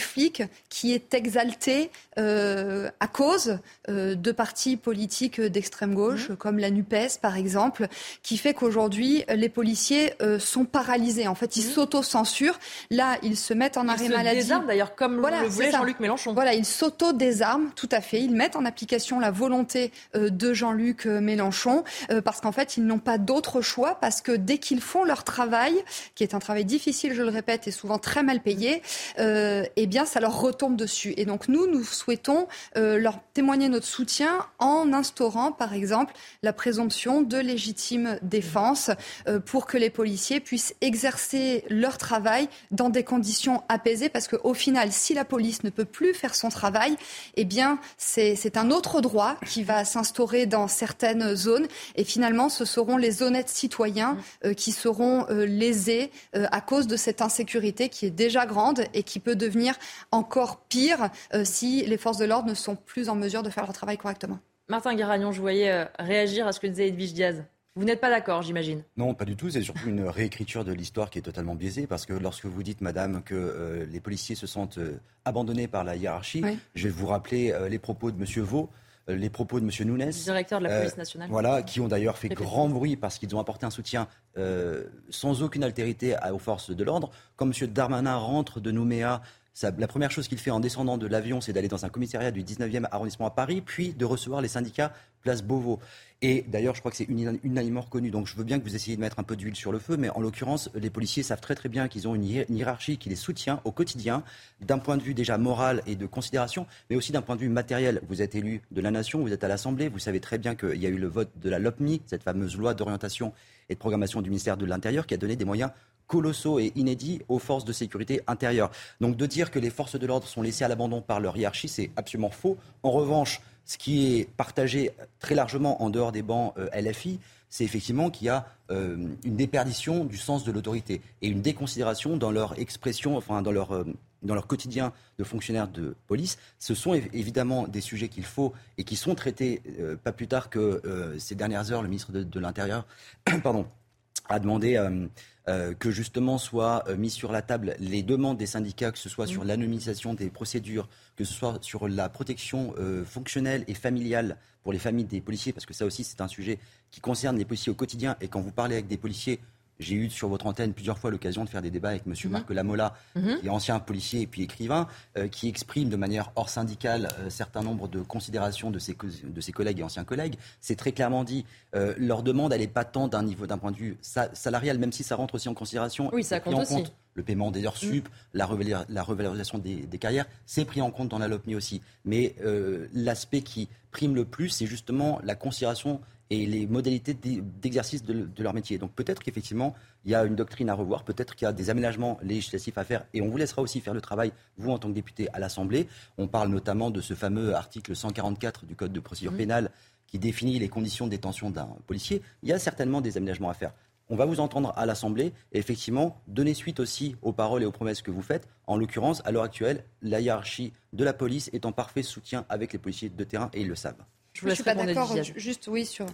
Q: qui est exalté euh, à cause euh, de partis politiques d'extrême gauche, mmh. comme la NUPES par exemple, qui fait qu'aujourd'hui, les policiers euh, sont paralysés. En fait, ils mmh. s'auto-censurent. Là, ils se mettent en arrêt maladie. Ils
A: désarment d'ailleurs, comme le voulait Jean-Luc Mélenchon.
Q: Voilà, ils s'auto-désarment, tout à fait. Ils mettent en application la volonté de Jean-Luc Mélenchon, parce qu'en fait, ils n'ont pas d'autre choix, parce que dès qu'ils font leur travail, qui est un travail difficile, je le répète, et souvent très mal payé, eh bien, ça leur retombe dessus. Et donc nous, nous souhaitons euh, leur témoigner notre soutien en instaurant, par exemple, la présomption de légitime défense euh, pour que les policiers puissent exercer leur travail dans des conditions apaisées. Parce qu'au final, si la police ne peut plus faire son travail, eh bien, c'est un autre droit qui va s'instaurer dans certaines zones. Et finalement, ce seront les honnêtes citoyens euh, qui seront lésés à cause de cette insécurité qui est déjà grande et qui peut devenir encore pire euh, si les forces de l'ordre ne sont plus en mesure de faire leur travail correctement.
A: Martin Guéragnon, je voyais euh, réagir à ce que disait Edwige Diaz. Vous n'êtes pas d'accord, j'imagine?
R: Non, pas du tout. C'est surtout une réécriture de l'histoire qui est totalement biaisée. Parce que lorsque vous dites, madame, que euh, les policiers se sentent abandonnés par la hiérarchie, je vais vous rappeler les propos de M. Vaux les propos de M. Nunes.
A: Directeur de la police nationale.
R: voilà, qui ont d'ailleurs fait grand bruit parce qu'ils ont apporté un soutien sans aucune altérité aux forces de l'ordre. Comme M. Darmanin rentre de Nouméa la première chose qu'il fait en descendant de l'avion, c'est d'aller dans un commissariat du 19e arrondissement à Paris, puis de recevoir les syndicats place Beauvau. Et d'ailleurs, je crois que c'est unanimement reconnu. Donc je veux bien que vous essayiez de mettre un peu d'huile sur le feu, mais en l'occurrence, les policiers savent très très bien qu'ils ont une hiérarchie qui les soutient au quotidien, d'un point de vue déjà moral et de considération, mais aussi d'un point de vue matériel. Vous êtes élu de la nation, vous êtes à l'Assemblée, vous savez très bien qu'il y a eu le vote de la LOPMI, cette fameuse loi d'orientation et de programmation du ministère de l'Intérieur, qui a donné des moyens colossaux et inédits aux forces de sécurité intérieure. Donc de dire que les forces de l'ordre sont laissées à l'abandon par leur hiérarchie, c'est absolument faux. En revanche, ce qui est partagé très largement en dehors des bancs euh, LFI, c'est effectivement qu'il y a euh, une déperdition du sens de l'autorité et une déconsidération dans leur expression, enfin dans leur, euh, quotidien de fonctionnaires de police. Ce sont évidemment des sujets qu'il faut et qui sont traités pas plus tard que ces dernières heures. Le ministre de, de l'Intérieur (coughs) pardon, a demandé euh, que justement soient euh, mis sur la table les demandes des syndicats, que ce soit sur mm. l'anonymisation des procédures, que ce soit sur la protection euh, fonctionnelle et familiale pour les familles des policiers, parce que ça aussi c'est un sujet qui concerne les policiers au quotidien. Et quand vous parlez avec des policiers, j'ai eu sur votre antenne plusieurs fois l'occasion de faire des débats avec M. Mhm. Marc Lamola, mhm. qui est ancien policier et puis écrivain, euh, qui exprime de manière hors syndicale un euh, certain nombre de considérations de ses, de ses collègues et anciens collègues. C'est très clairement dit. Euh, leur demande, elle n'est pas tant d'un niveau d'un point de vue salarial, même si ça rentre aussi en considération.
A: Oui, ça compte en Compte
R: le paiement des heures sup, mm. la, revalorisation des, carrières, c'est pris en compte dans la LOPMI aussi. Mais l'aspect qui prime le plus, c'est justement la considération et les modalités d'exercice de, leur métier. Donc peut-être qu'effectivement, il y a une doctrine à revoir, peut-être qu'il y a des aménagements législatifs à faire, et on vous laissera aussi faire le travail, vous en tant que député, à l'Assemblée. On parle notamment de ce fameux article 144 du Code de procédure mmh. pénale qui définit les conditions de détention d'un policier. Il y a certainement des aménagements à faire. On va vous entendre à l'Assemblée et effectivement donner suite aussi aux paroles et aux promesses que vous faites. En l'occurrence, à l'heure actuelle, la hiérarchie de la police est en parfait soutien avec les policiers de terrain et ils le savent.
Q: Je ne suis pas d'accord, juste oui, sur,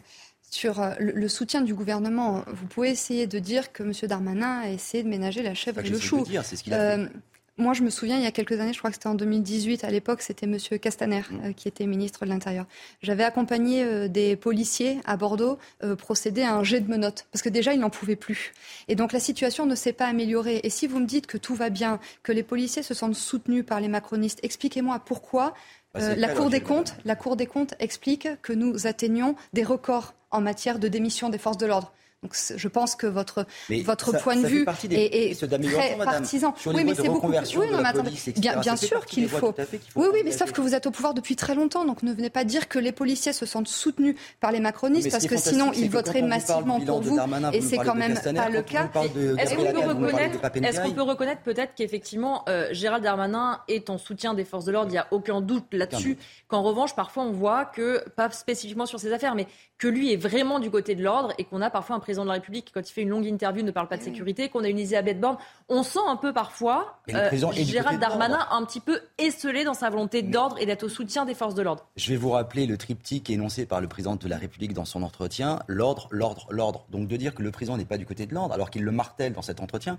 Q: sur euh, le, soutien du gouvernement. Vous pouvez essayer de dire que M. Darmanin a essayé de ménager la chèvre et le chou.
R: C'est ce qu'il a fait.
Q: Moi, je me souviens, il y a quelques années, je crois que c'était en 2018, à l'époque, c'était M. Castaner mm. euh, qui était ministre de l'Intérieur. J'avais accompagné euh, des policiers à Bordeaux euh, procéder à un jet de menottes, parce que déjà, ils n'en pouvaient plus. Et donc, la situation ne s'est pas améliorée. Et si vous me dites que tout va bien, que les policiers se sentent soutenus par les macronistes, expliquez-moi pourquoi bah, la, Cour des comptes, la Cour des comptes explique que nous atteignons des records en matière de démission des forces de l'ordre. Donc je pense que votre, votre point de vue est, très partisan.
R: oui, mais c'est beaucoup. Oui, non, mais attendez,
Q: bien, bien sûr qu'il faut. oui, oui, mais sauf que vous êtes au pouvoir depuis très longtemps, donc ne venez pas dire que les policiers se sentent soutenus par les macronistes, parce que sinon ils voteraient massivement pour vous, et c'est quand même pas le cas.
A: Est-ce qu'on peut reconnaître, peut-être qu'effectivement euh, Gérald Darmanin est en soutien des forces de l'ordre, il n'y a aucun doute là-dessus. Qu'en revanche, parfois on voit que, pas spécifiquement sur ces affaires, mais que lui est vraiment du côté de l'ordre et qu'on a parfois un président de la République quand il fait une longue interview, ne parle pas de sécurité, qu'on a une Elisabeth Borne. On sent un peu parfois euh, Gérald Darmanin un petit peu esselé dans sa volonté d'ordre et d'être au soutien des forces de l'ordre.
R: Je vais vous rappeler le triptyque énoncé par le président de la République dans son entretien l'ordre, l'ordre, l'ordre. Donc de dire que le président n'est pas du côté de l'ordre alors qu'il le martèle dans cet entretien,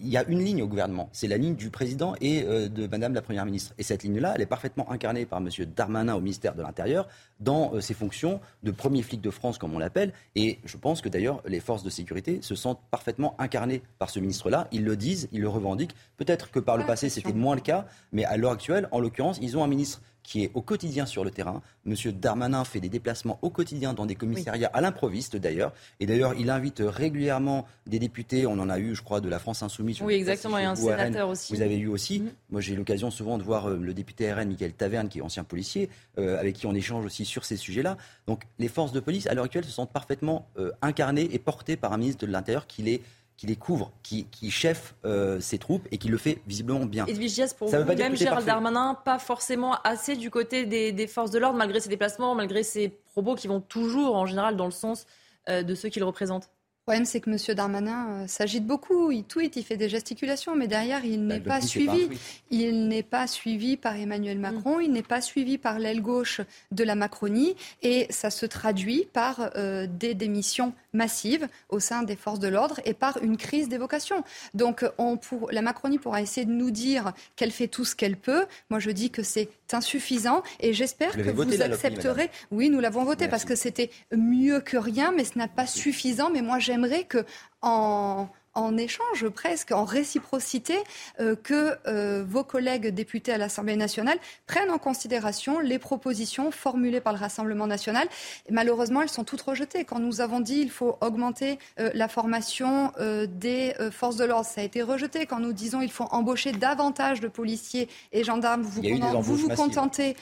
R: il y a une ligne au gouvernement, c'est la ligne du président et euh, de Madame la Première ministre. Et cette ligne-là, elle est parfaitement incarnée par Monsieur Darmanin au ministère de l'Intérieur dans euh, ses fonctions de premier flic de France, comme on l'appelle. Et je pense que d'ailleurs, les forces de sécurité se sentent parfaitement incarnées par ce ministre-là. Ils le disent, ils le revendiquent. Peut-être que par le passé, c'était moins le cas, mais à l'heure actuelle, en l'occurrence, ils ont un ministre qui est au quotidien sur le terrain. Monsieur Darmanin fait des déplacements au quotidien dans des commissariats, à l'improviste d'ailleurs. Et d'ailleurs, il invite régulièrement des députés. On en a eu, je crois, de la France Insoumise.
A: Oui, exactement, et un sénateur aussi.
R: Vous avez eu aussi. Mhm. Moi, j'ai l'occasion souvent de voir euh, le député RN, Michael Taverne, qui est ancien policier, euh, avec qui on échange aussi sur ces sujets-là. Donc, les forces de police, à l'heure actuelle, se sentent parfaitement euh, incarnées et portées par un ministre de l'Intérieur qui les qui les couvre, qui, qui cheffe euh, ses troupes et qui le fait visiblement bien.
A: Edwige Gies, pour vous, même Gérald Darmanin, pas forcément assez du côté des, forces de l'ordre, malgré ses déplacements, malgré ses propos qui vont toujours, en général, dans le sens euh, de ceux qu'il représente
Q: problème, c'est que M. Darmanin euh, s'agite beaucoup. Il tweet, il fait des gesticulations, mais derrière, il bah, n'est pas suivi. il n'est pas suivi par Emmanuel Macron, il n'est pas suivi par l'aile gauche de la Macronie, et ça se traduit par euh, des démissions massives au sein des forces de l'ordre et par une crise des vocations. Donc, on pour, la Macronie pourra essayer de nous dire qu'elle fait tout ce qu'elle peut. Moi, je dis que c'est insuffisant, et j'espère que vous accepterez. oui, nous l'avons voté parce que c'était mieux que rien, mais ce n'est pas suffisant. Mais moi, j'aime j'aimerais que en en échange presque, en réciprocité, euh, que euh, vos collègues députés à l'Assemblée nationale prennent en considération les propositions formulées par le Rassemblement national. malheureusement, elles sont toutes rejetées. Quand nous avons dit qu'il faut augmenter euh, la formation des forces de l'ordre, ça a été rejeté. Quand nous disons qu'il faut embaucher davantage de policiers et gendarmes, vous vous, vous, contentez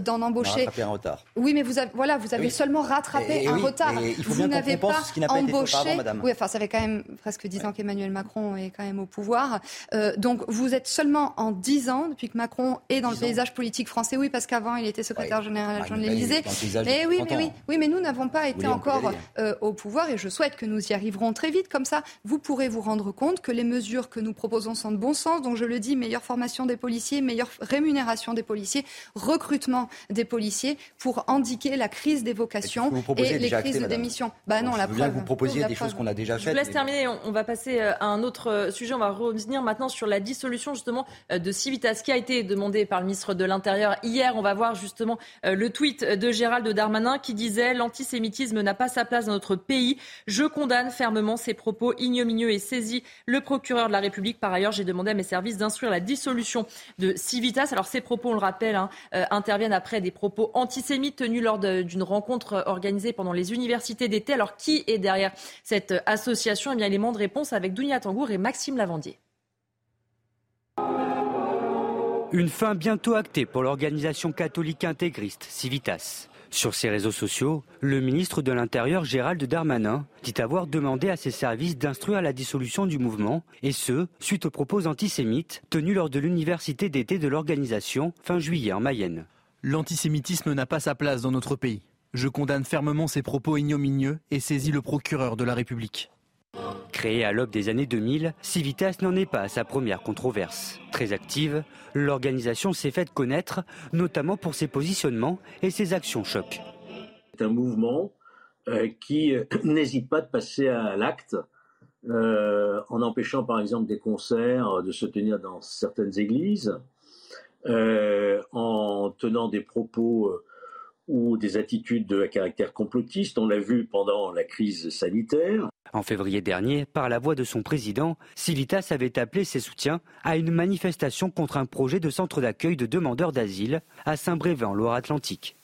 Q: d'en embaucher.
R: un retard.
Q: Oui, mais vous avez, voilà, vous avez seulement rattrapé un retard.
R: vous n'avez pas embauché.
Q: oui, enfin, ça fait quand même presque dix ans qu'Emmanuel Macron est quand même au pouvoir. Euh, donc vous êtes seulement en 10 ans depuis que Macron est dans le paysage politique français. Oui, parce qu'avant il était secrétaire général adjoint de l'Élysée. Mais oui, mais oui, oui, mais nous n'avons pas été encore euh, au pouvoir et je souhaite que nous y arriverons très vite. Comme ça, vous pourrez vous rendre compte que les mesures que nous proposons sont de bon sens. Donc je le dis, meilleure formation des policiers, meilleure rémunération des policiers, recrutement des policiers pour indiquer la crise des vocations et les crises de démission.
R: Bah non, la preuve. vous proposiez des choses qu'on a déjà faites.
A: Je vous laisse terminer. On va passer euh, à un autre euh, sujet. On va revenir maintenant sur la dissolution justement euh, de Civitas qui a été demandé par le ministre de l'Intérieur hier. On va voir justement le tweet de Gérald Darmanin qui disait l'antisémitisme n'a pas sa place dans notre pays. Je condamne fermement ces propos ignominieux et saisis le procureur de la République. Par ailleurs, j'ai demandé à mes services d'instruire la dissolution de Civitas. Alors ces propos, on le rappelle, hein, interviennent après des propos antisémites tenus lors d'une rencontre organisée pendant les universités d'été. Alors qui est derrière cette association? Eh bien, élément de réponse avec Dounia Tangour et Maxime Lavandier.
T: Une fin bientôt actée pour l'organisation catholique intégriste Civitas. Sur ses réseaux sociaux, le ministre de l'Intérieur Gérald Darmanin dit avoir demandé à ses services d'instruire la dissolution du mouvement, et ce, suite aux propos antisémites tenus lors de l'université d'été de l'organisation fin juillet en Mayenne.
U: L'antisémitisme n'a pas sa place dans notre pays. Je condamne fermement ces propos ignominieux et saisis le procureur de la République.
T: Créée à l'aube des années 2000, Civitas n'en est pas à sa première controverse. Très active, l'organisation s'est faite connaître, notamment pour ses positionnements et ses actions choc.
V: C'est un mouvement euh, qui euh, (clears throat) n'hésite pas de passer à l'acte euh, en empêchant par exemple des concerts de se tenir dans certaines églises, en tenant des propos ou des attitudes de caractère complotiste. On l'a vu pendant la crise sanitaire.
T: En février dernier, par la voix de son président, Civitas avait appelé ses soutiens à une manifestation contre un projet de centre d'accueil de demandeurs d'asile à Saint-Brévin, en Loire-Atlantique.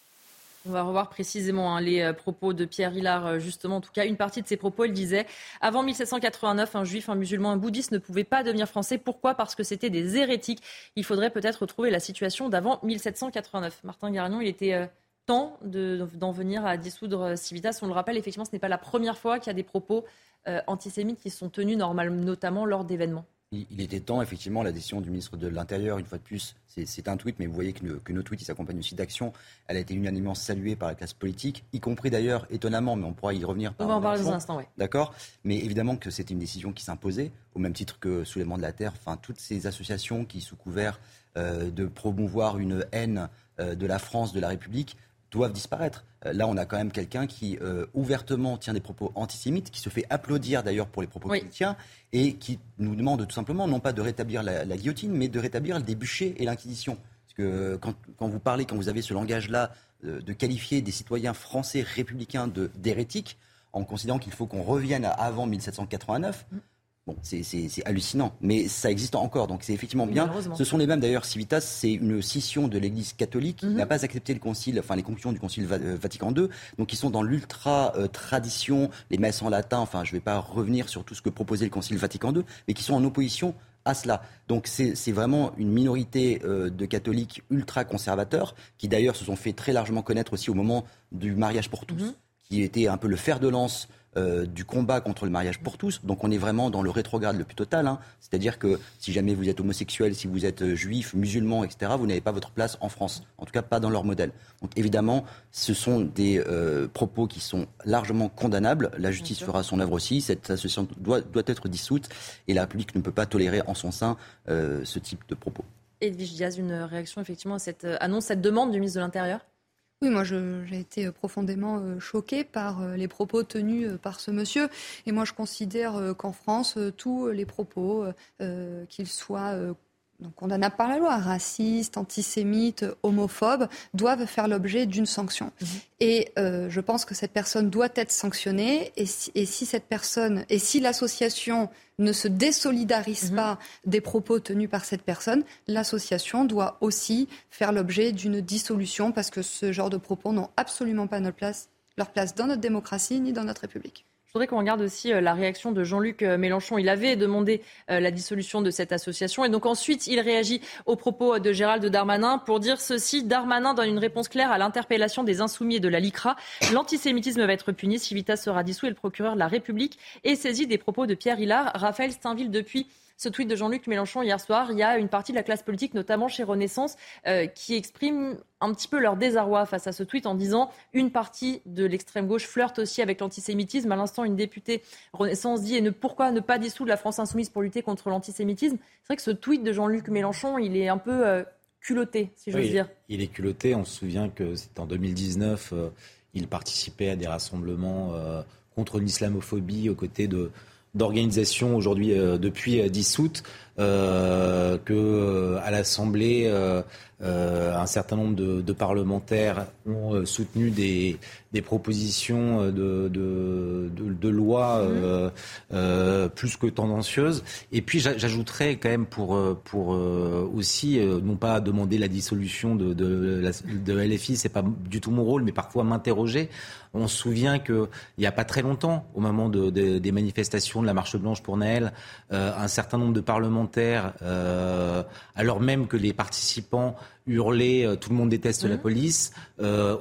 A: On va revoir précisément hein, les euh, propos de Pierre Hillard, euh, justement. En tout cas, une partie de ses propos, il disait Avant 1789, un juif, un musulman, un bouddhiste ne pouvaient pas devenir français. Pourquoi? Parce que c'était des hérétiques. Il faudrait peut-être retrouver la situation d'avant 1789. Martin Garignon, il était euh, temps d'en venir à dissoudre Civitas. On le rappelle, effectivement, ce n'est pas la première fois qu'il y a des propos euh, antisémites qui sont tenus normalement, notamment lors d'événements.
R: Il était temps, effectivement, la décision du ministre de l'Intérieur, une fois de plus, c'est un tweet, mais vous voyez que, que nos tweets s'accompagnent aussi d'actions. Elle a été unanimement saluée par la classe politique, y compris d'ailleurs, étonnamment, mais on pourra y revenir.
A: on va en parler dans un instant, oui.
R: D'accord? Mais évidemment que c'était une décision qui s'imposait, au même titre que Soulèvement de la Terre, enfin, toutes ces associations qui, sous couvert euh, de promouvoir une haine euh, de la France, de la République, doivent disparaître. Euh, là, on a quand même quelqu'un qui euh, ouvertement tient des propos antisémites, qui se fait applaudir d'ailleurs pour les propos qu'il tient, et qui nous demande tout simplement non pas de rétablir la, guillotine, mais de rétablir le bûchers et l'Inquisition. Parce que quand, vous parlez, quand vous avez ce langage-là, euh, de qualifier des citoyens français républicains d'hérétiques, en considérant qu'il faut qu'on revienne à avant 1789, Bon, c'est hallucinant, mais ça existe encore, donc c'est effectivement bien. Ce sont les mêmes d'ailleurs. Civitas, c'est une scission de l'Église catholique qui mhm. n'a pas accepté le concile, enfin les conclusions du concile euh, Vatican II, donc ils sont dans l'ultra euh, tradition, les messes en latin. Enfin, je ne vais pas revenir sur tout ce que proposait le concile Vatican II, mais qui sont en opposition à cela. Donc c'est vraiment une minorité euh, de catholiques ultra conservateurs qui d'ailleurs se sont fait très largement connaître aussi au moment du mariage pour tous, mhm. qui était un peu le fer de lance euh, du combat contre le mariage pour tous. Donc on est vraiment dans le rétrograde le plus total. Hein. C'est-à-dire que si jamais vous êtes homosexuel, si vous êtes euh, juif, musulman, etc., vous n'avez pas votre place en France. En tout cas, pas dans leur modèle. Donc évidemment, ce sont des euh, propos qui sont largement condamnables. La justice fera son œuvre aussi. Cette association doit, doit être dissoute et la République ne peut pas tolérer en son sein ce type de propos.
A: Edwige Diaz, une réaction effectivement à cette annonce, cette demande du ministre de l'Intérieur?
Q: Oui, moi j'ai été euh, profondément euh, choquée par euh, les propos tenus par ce monsieur. Et moi je considère qu'en France, tous les propos, qu'ils soient donc condamnables par la loi, racistes, antisémites, homophobes, doivent faire l'objet d'une sanction. Mhm. Et je pense que cette personne doit être sanctionnée. Et si, et si cette personne, et si l'association ne se désolidarise mhm. pas des propos tenus par cette personne, l'association doit aussi faire l'objet d'une dissolution parce que ce genre de propos n'ont absolument pas notre place, leur place dans notre démocratie ni dans notre République.
A: Je voudrais qu'on regarde aussi euh, la réaction de Jean-Luc euh, Mélenchon. Il avait demandé euh, la dissolution de cette association et donc ensuite il réagit aux propos de Gérald Darmanin pour dire ceci. Darmanin donne une réponse claire à l'interpellation des insoumis et de la LICRA. L'antisémitisme va être puni. Civitas sera dissous et le procureur de la République est saisi des propos de Pierre Hillard. Raphaël Steinville depuis ce tweet de Jean-Luc Mélenchon hier soir, il y a une partie de la classe politique, notamment chez Renaissance, euh, qui exprime un petit peu leur désarroi face à ce tweet en disant une partie de l'extrême gauche flirte aussi avec l'antisémitisme. À l'instant, une députée Renaissance dit et ne, pourquoi ne pas dissoudre la France insoumise pour lutter contre l'antisémitisme? C'est vrai que ce tweet de Jean-Luc Mélenchon, il est un peu euh, culotté, si j'ose dire.
B: Il est culotté. On se souvient que c'est en 2019, euh, il participait à des rassemblements contre l'islamophobie aux côtés de d'organisations aujourd'hui euh, depuis 10 euh, août euh, que euh, à l'Assemblée un certain nombre de, parlementaires ont soutenu des, des propositions de, de, de loi plus que tendancieuses. Et puis j'ajouterais quand même pour, pour aussi non pas demander la dissolution de, de, de LFI, c'est pas du tout mon rôle, mais parfois m'interroger. On se souvient qu'il n'y a pas très longtemps, au moment de, des manifestations de la marche blanche pour Naël, un certain nombre de parlementaires, alors même que les participants hurlaient tout le monde déteste la mmh. police,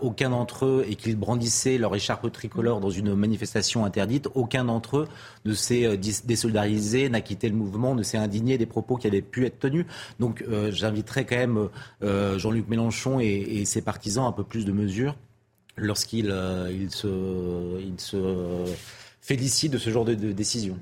B: aucun d'entre eux, et qu'ils brandissaient leur écharpe tricolore dans une manifestation interdite, aucun d'entre eux ne s'est désolidarisé, n'a quitté le mouvement, ne s'est indigné des propos qui avaient pu être tenus. Donc j'inviterai quand même Jean-Luc Mélenchon et, et ses partisans un peu plus de mesures lorsqu'il euh, il se, il se félicite de ce genre de, décision.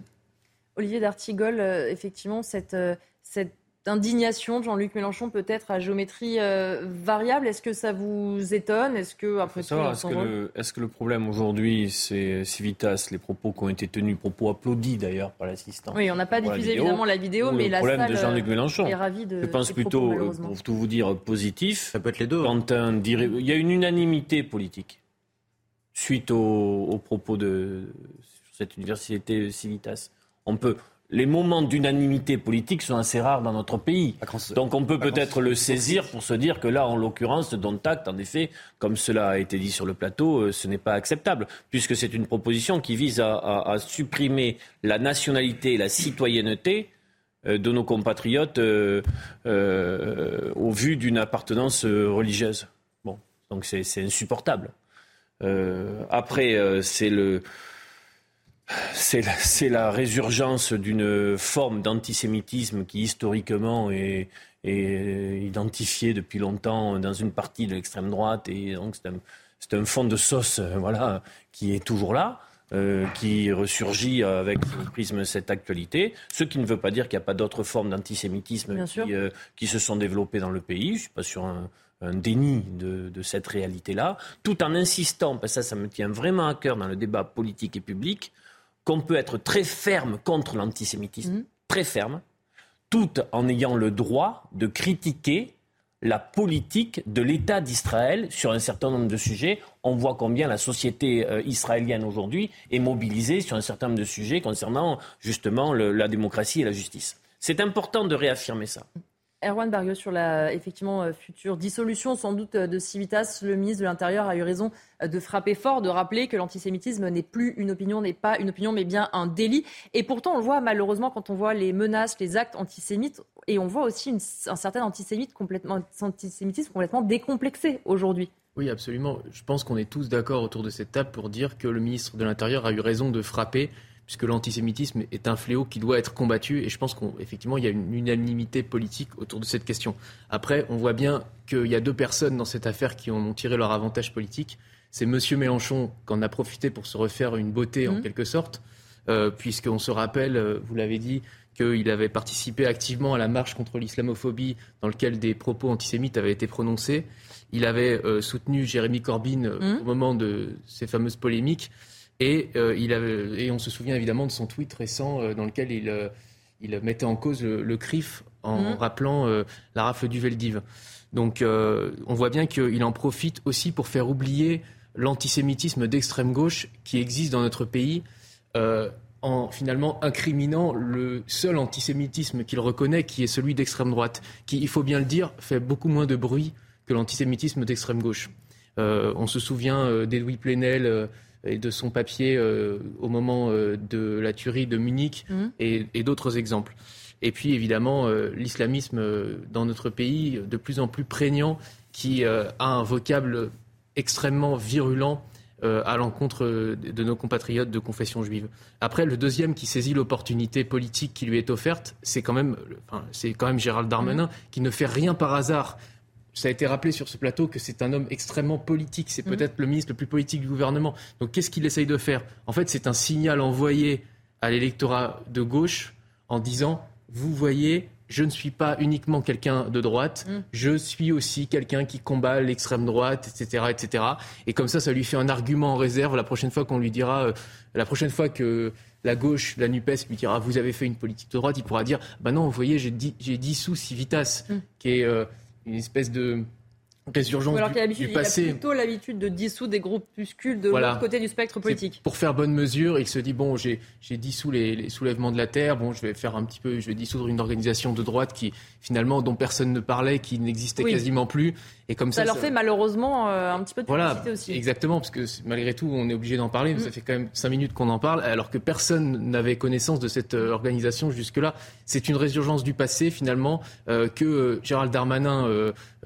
A: Olivier d'Artigol, euh, effectivement, cette, euh, cette indignation de Jean-Luc Mélenchon peut-être à géométrie euh, variable? Est-ce que ça vous étonne? Est-ce que après
G: est-ce que, le, est que le problème aujourd'hui, c'est Civitas, les propos qui ont été tenus, propos applaudis d'ailleurs par l'assistant
A: Oui, on n'a pas diffusé évidemment la vidéo, mais la
G: problème
A: de
G: Jean-Luc Mélenchon.
A: est ravi de.
G: Je pense plutôt, pour tout vous dire, positif.
B: Ça peut être les deux.
G: Quand un, il y a une unanimité politique suite aux, propos de cette université Civitas. On peut, les moments d'unanimité politique sont assez rares dans notre pays. Donc on peut peut-être le saisir pour se dire que là, en l'occurrence, Don Tact, en effet, comme cela a été dit sur le plateau, euh, ce n'est pas acceptable, puisque c'est une proposition qui vise à, supprimer la nationalité et la citoyenneté euh, de nos compatriotes euh, au vu d'une appartenance religieuse. Bon, donc c'est insupportable. après, c'est le c'est la, résurgence d'une forme d'antisémitisme qui historiquement est, identifiée depuis longtemps dans une partie de l'extrême droite et donc c'est un, fond de sauce euh, voilà qui est toujours là. Euh, qui ressurgit avec le prisme cette actualité, ce qui ne veut pas dire qu'il n'y a pas d'autres formes d'antisémitisme euh, qui, se sont développées dans le pays. Je ne suis pas sur un, déni de, de cette réalité-là, tout en insistant, parce que ça, ça me tient vraiment à cœur dans le débat politique et public, qu'on peut être très ferme contre l'antisémitisme, mmh. très ferme, tout en ayant le droit de critiquer la politique de l'État d'Israël sur un certain nombre de sujets. On voit combien la société euh, israélienne aujourd'hui est mobilisée sur un certain nombre de sujets concernant justement la démocratie et la justice. C'est important de réaffirmer ça.
A: Erwan Barrios, sur la effectivement euh, future dissolution sans doute euh, de Civitas, le ministre de l'Intérieur a eu raison euh, de frapper fort, de rappeler que l'antisémitisme n'est plus une opinion, n'est pas une opinion, mais bien un délit. Et pourtant, on le voit malheureusement quand on voit les menaces, les actes antisémites, et on voit aussi un certain complètement, antisémitisme complètement décomplexé aujourd'hui.
F: Oui, absolument. Je pense qu'on est tous d'accord autour de cette table pour dire que le ministre de l'Intérieur a eu raison de frapper puisque l'antisémitisme est un fléau qui doit être combattu. Et je pense qu'effectivement, il y a une unanimité politique autour de cette question. Après, on voit bien qu'il y a deux personnes dans cette affaire qui ont tiré leur avantage politique. C'est M. Mélenchon qui en a profité pour se refaire une beauté en mmh. quelque sorte, euh, puisqu'on se rappelle, euh, vous l'avez dit, qu'il avait participé activement à la marche contre l'islamophobie dans laquelle des propos antisémites avaient été prononcés. Il avait euh, soutenu Jérémy Corbyn mmh. au moment de ces fameuses polémiques. Et, euh, il et on se souvient évidemment de son tweet récent euh, dans lequel il, euh, il mettait en cause le, CRIF en mhm. rappelant la rafle du Veldiv. Donc on voit bien qu'il en profite aussi pour faire oublier l'antisémitisme d'extrême gauche qui existe dans notre pays. en finalement incriminant le seul antisémitisme qu'il reconnaît, qui est celui d'extrême droite, qui, il faut bien le dire, fait beaucoup moins de bruit que l'antisémitisme d'extrême gauche. on se souvient d'Edoui Plenel et de son papier euh, au moment euh, de la tuerie de Munich mmh. et, d'autres exemples. Et puis évidemment euh, l'islamisme dans notre pays de plus en plus prégnant qui a un vocable extrêmement virulent à l'encontre de nos compatriotes de confession juive. Après, le deuxième qui saisit l'opportunité politique qui lui est offerte, c'est quand même, enfin, c'est quand même Gérald Darmanin, mmh. qui ne fait rien par hasard ça a été rappelé sur ce plateau que c'est un homme extrêmement politique. C'est mhm. peut-être le ministre le plus politique du gouvernement. Donc qu'est-ce qu'il essaye de faire? En fait, c'est un signal envoyé à l'électorat de gauche en disant, vous voyez, je ne suis pas uniquement quelqu'un de droite, mhm. je suis aussi quelqu'un qui combat l'extrême droite, etc., etc. Et comme ça, ça lui fait un argument en réserve la prochaine fois qu'on lui dira, euh, la prochaine fois que la gauche, la NUPES lui dira, vous avez fait une politique de droite, il pourra dire, bah non, vous voyez, j'ai dissous Civitas, mhm. qui est... Euh, une espèce de résurgence
A: alors
F: du,
A: du passé. Il a plutôt l'habitude de dissoudre des groupuscules de l'autre côté du spectre politique.
F: Pour faire bonne mesure, il se dit bon, j'ai dissous les, les, soulèvements de la terre, bon, je vais faire un petit peu, je vais dissoudre une organisation de droite qui finalement dont personne ne parlait, qui n'existait quasiment plus, et comme ça,
A: ça leur fait malheureusement euh, un petit peu de
F: voilà,
A: publicité aussi.
F: Exactement, parce que malgré tout, on est obligé d'en parler, mais mm. ça fait quand même cinq minutes qu'on en parle, alors que personne n'avait connaissance de cette euh, organisation jusque-là. C'est une résurgence du passé finalement euh, que Gérald Darmanin,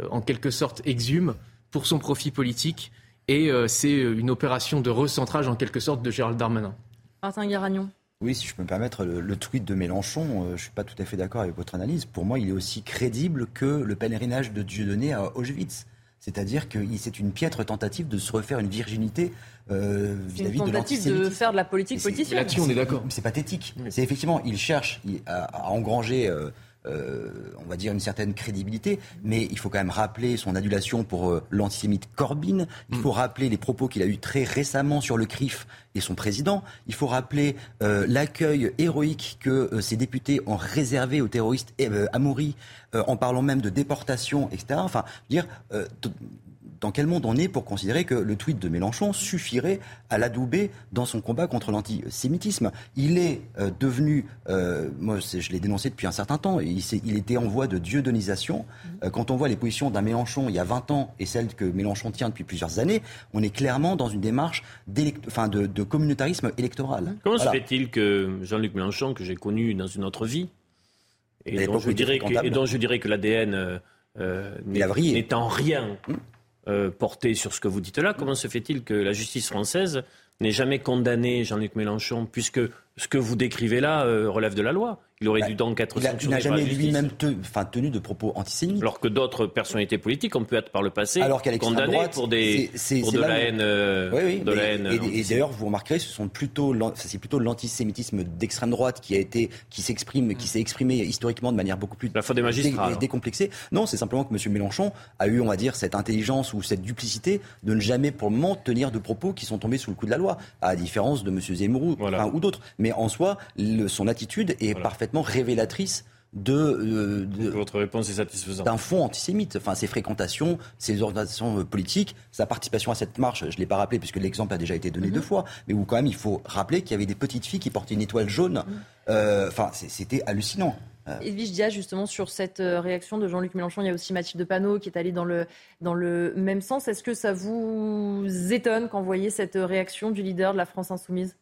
F: en quelque sorte, exhume pour son profit politique. Et euh, c'est une opération de recentrage en quelque sorte de Gérald Darmanin.
A: Martin Guéragnon.
R: Oui, si je peux me permettre, le, tweet de Mélenchon, euh, je ne suis pas tout à fait d'accord avec votre analyse. Pour moi, il est aussi crédible que le pèlerinage de Dieudonné à Auschwitz. C'est-à-dire que c'est une piètre tentative de se refaire une virginité euh, vis-à-vis de l'antisémitisme.
A: de faire de la politique politicienne.
F: Là-dessus, on est d'accord.
R: C'est pathétique. C'est effectivement, il cherche à, engranger euh, on va dire, une certaine crédibilité, mais il faut quand même rappeler son adulation pour euh, l'antisémite Corbyn, il faut mm. rappeler les propos qu'il a eus très récemment sur le CRIF et son président, il faut rappeler euh, l'accueil héroïque que ces députés ont réservé aux terroristes Amouri, en parlant même de déportation, etc. Enfin, dire dans quel monde on est pour considérer que le tweet de Mélenchon suffirait à l'adouber dans son combat contre l'antisémitisme Il est euh, devenu, euh, moi je l'ai dénoncé depuis un certain temps, il, il était en voie de dieudonisation. Euh, quand on voit les positions d'un Mélenchon il y a 20 ans et celles que Mélenchon tient depuis plusieurs années, on est clairement dans une démarche enfin de, de, communautarisme électoral.
G: Comment se fait-il que Jean-Luc Mélenchon, que j'ai connu dans une autre vie, et dont, je dirais que, et dont, je dirais que, l'ADN n'est en rien hum. Euh, porté sur ce que vous dites là, comment se fait-il que la justice française n'ait jamais condamné Jean-Luc Mélenchon, puisque ce que vous décrivez là euh, relève de la loi? Il aurait bah, dû donc être.
R: Il n'a jamais lui-même tenu de propos antisémites.
G: Alors que d'autres personnalités politiques ont pu être par le passé condamnées pour, des, de, la haine, de la haine.
R: Et, d'ailleurs, vous remarquerez, ce sont plutôt, c'est plutôt l'antisémitisme d'extrême droite qui a été, qui s'exprime, qui s'est exprimé historiquement de manière beaucoup plus
G: la des magistrats,
R: décomplexée. Non, c'est simplement que M. Mélenchon a eu, on va dire, cette intelligence ou cette duplicité de ne jamais, pour le moment, tenir de propos qui sont tombés sous le coup de la loi, à la différence de M. Zemmour ou d'autres. Mais en soi, son attitude est parfaitement révélatrice de, euh,
G: de, votre réponse est satisfaisante
R: d'un fond antisémite. Enfin, ses fréquentations, ses organisations euh, politiques, sa participation à cette marche, je l'ai pas rappelé puisque l'exemple a déjà été donné mhm. deux fois, mais où quand même il faut rappeler qu'il y avait des petites filles qui portaient une étoile jaune. Mhm. Euh, enfin, c'était hallucinant.
A: Edwige Dia, justement, sur cette réaction de Jean-Luc Mélenchon, il y a aussi Mathilde Panot qui est allée dans le, dans le même sens. Est-ce que ça vous étonne quand vous voyez cette réaction du leader de la France Insoumise?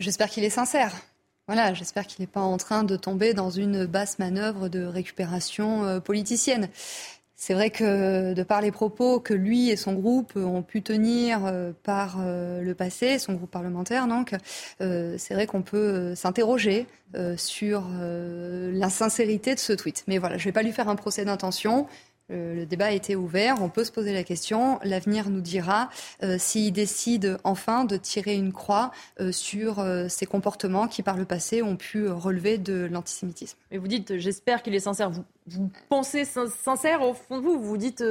Q: J'espère qu'il est sincère. Voilà, j'espère qu'il n'est pas en train de tomber dans une basse manœuvre de récupération euh, politicienne. C'est vrai que de par les propos que lui et son groupe ont pu tenir euh, par euh, le passé, son groupe parlementaire donc, c'est vrai qu'on peut s'interroger sur l'insincérité de ce tweet. Mais voilà, je ne vais pas lui faire un procès d'intention. Le, débat a été ouvert, on peut se poser la question. L'avenir nous dira euh, s'il décide enfin de tirer une croix euh, sur euh, ces comportements qui, par le passé, ont pu relever de l'antisémitisme.
A: Mais vous dites, j'espère qu'il est sincère. Vous, vous pensez sincère au fond de vous? Vous dites,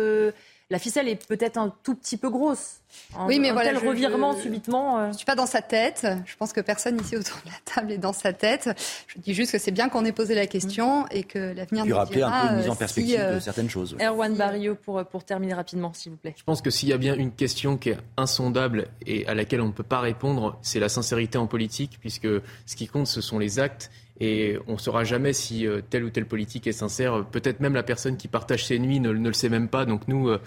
A: la ficelle est peut-être un tout petit peu grosse.
Q: oui, mais voilà,
A: tel revirement subitement.
Q: Je ne suis pas dans sa tête. Je pense que personne ici autour de la table est dans sa tête. Je dis juste que c'est bien qu'on ait posé la question et que l'avenir nous
R: rappeler
Q: un
R: peu une mise en perspective de euh, certaines choses.
A: Erwan Barrio, pour, pour terminer rapidement, s'il vous plaît.
F: Je pense que s'il y a bien une question qui est insondable et à laquelle on ne peut pas répondre, c'est la sincérité en politique, puisque ce qui compte, ce sont les actes et on ne saura jamais si euh, telle ou telle politique est sincère. Peut-être même la personne qui partage ses nuits ne, le sait même pas. Donc nous, euh,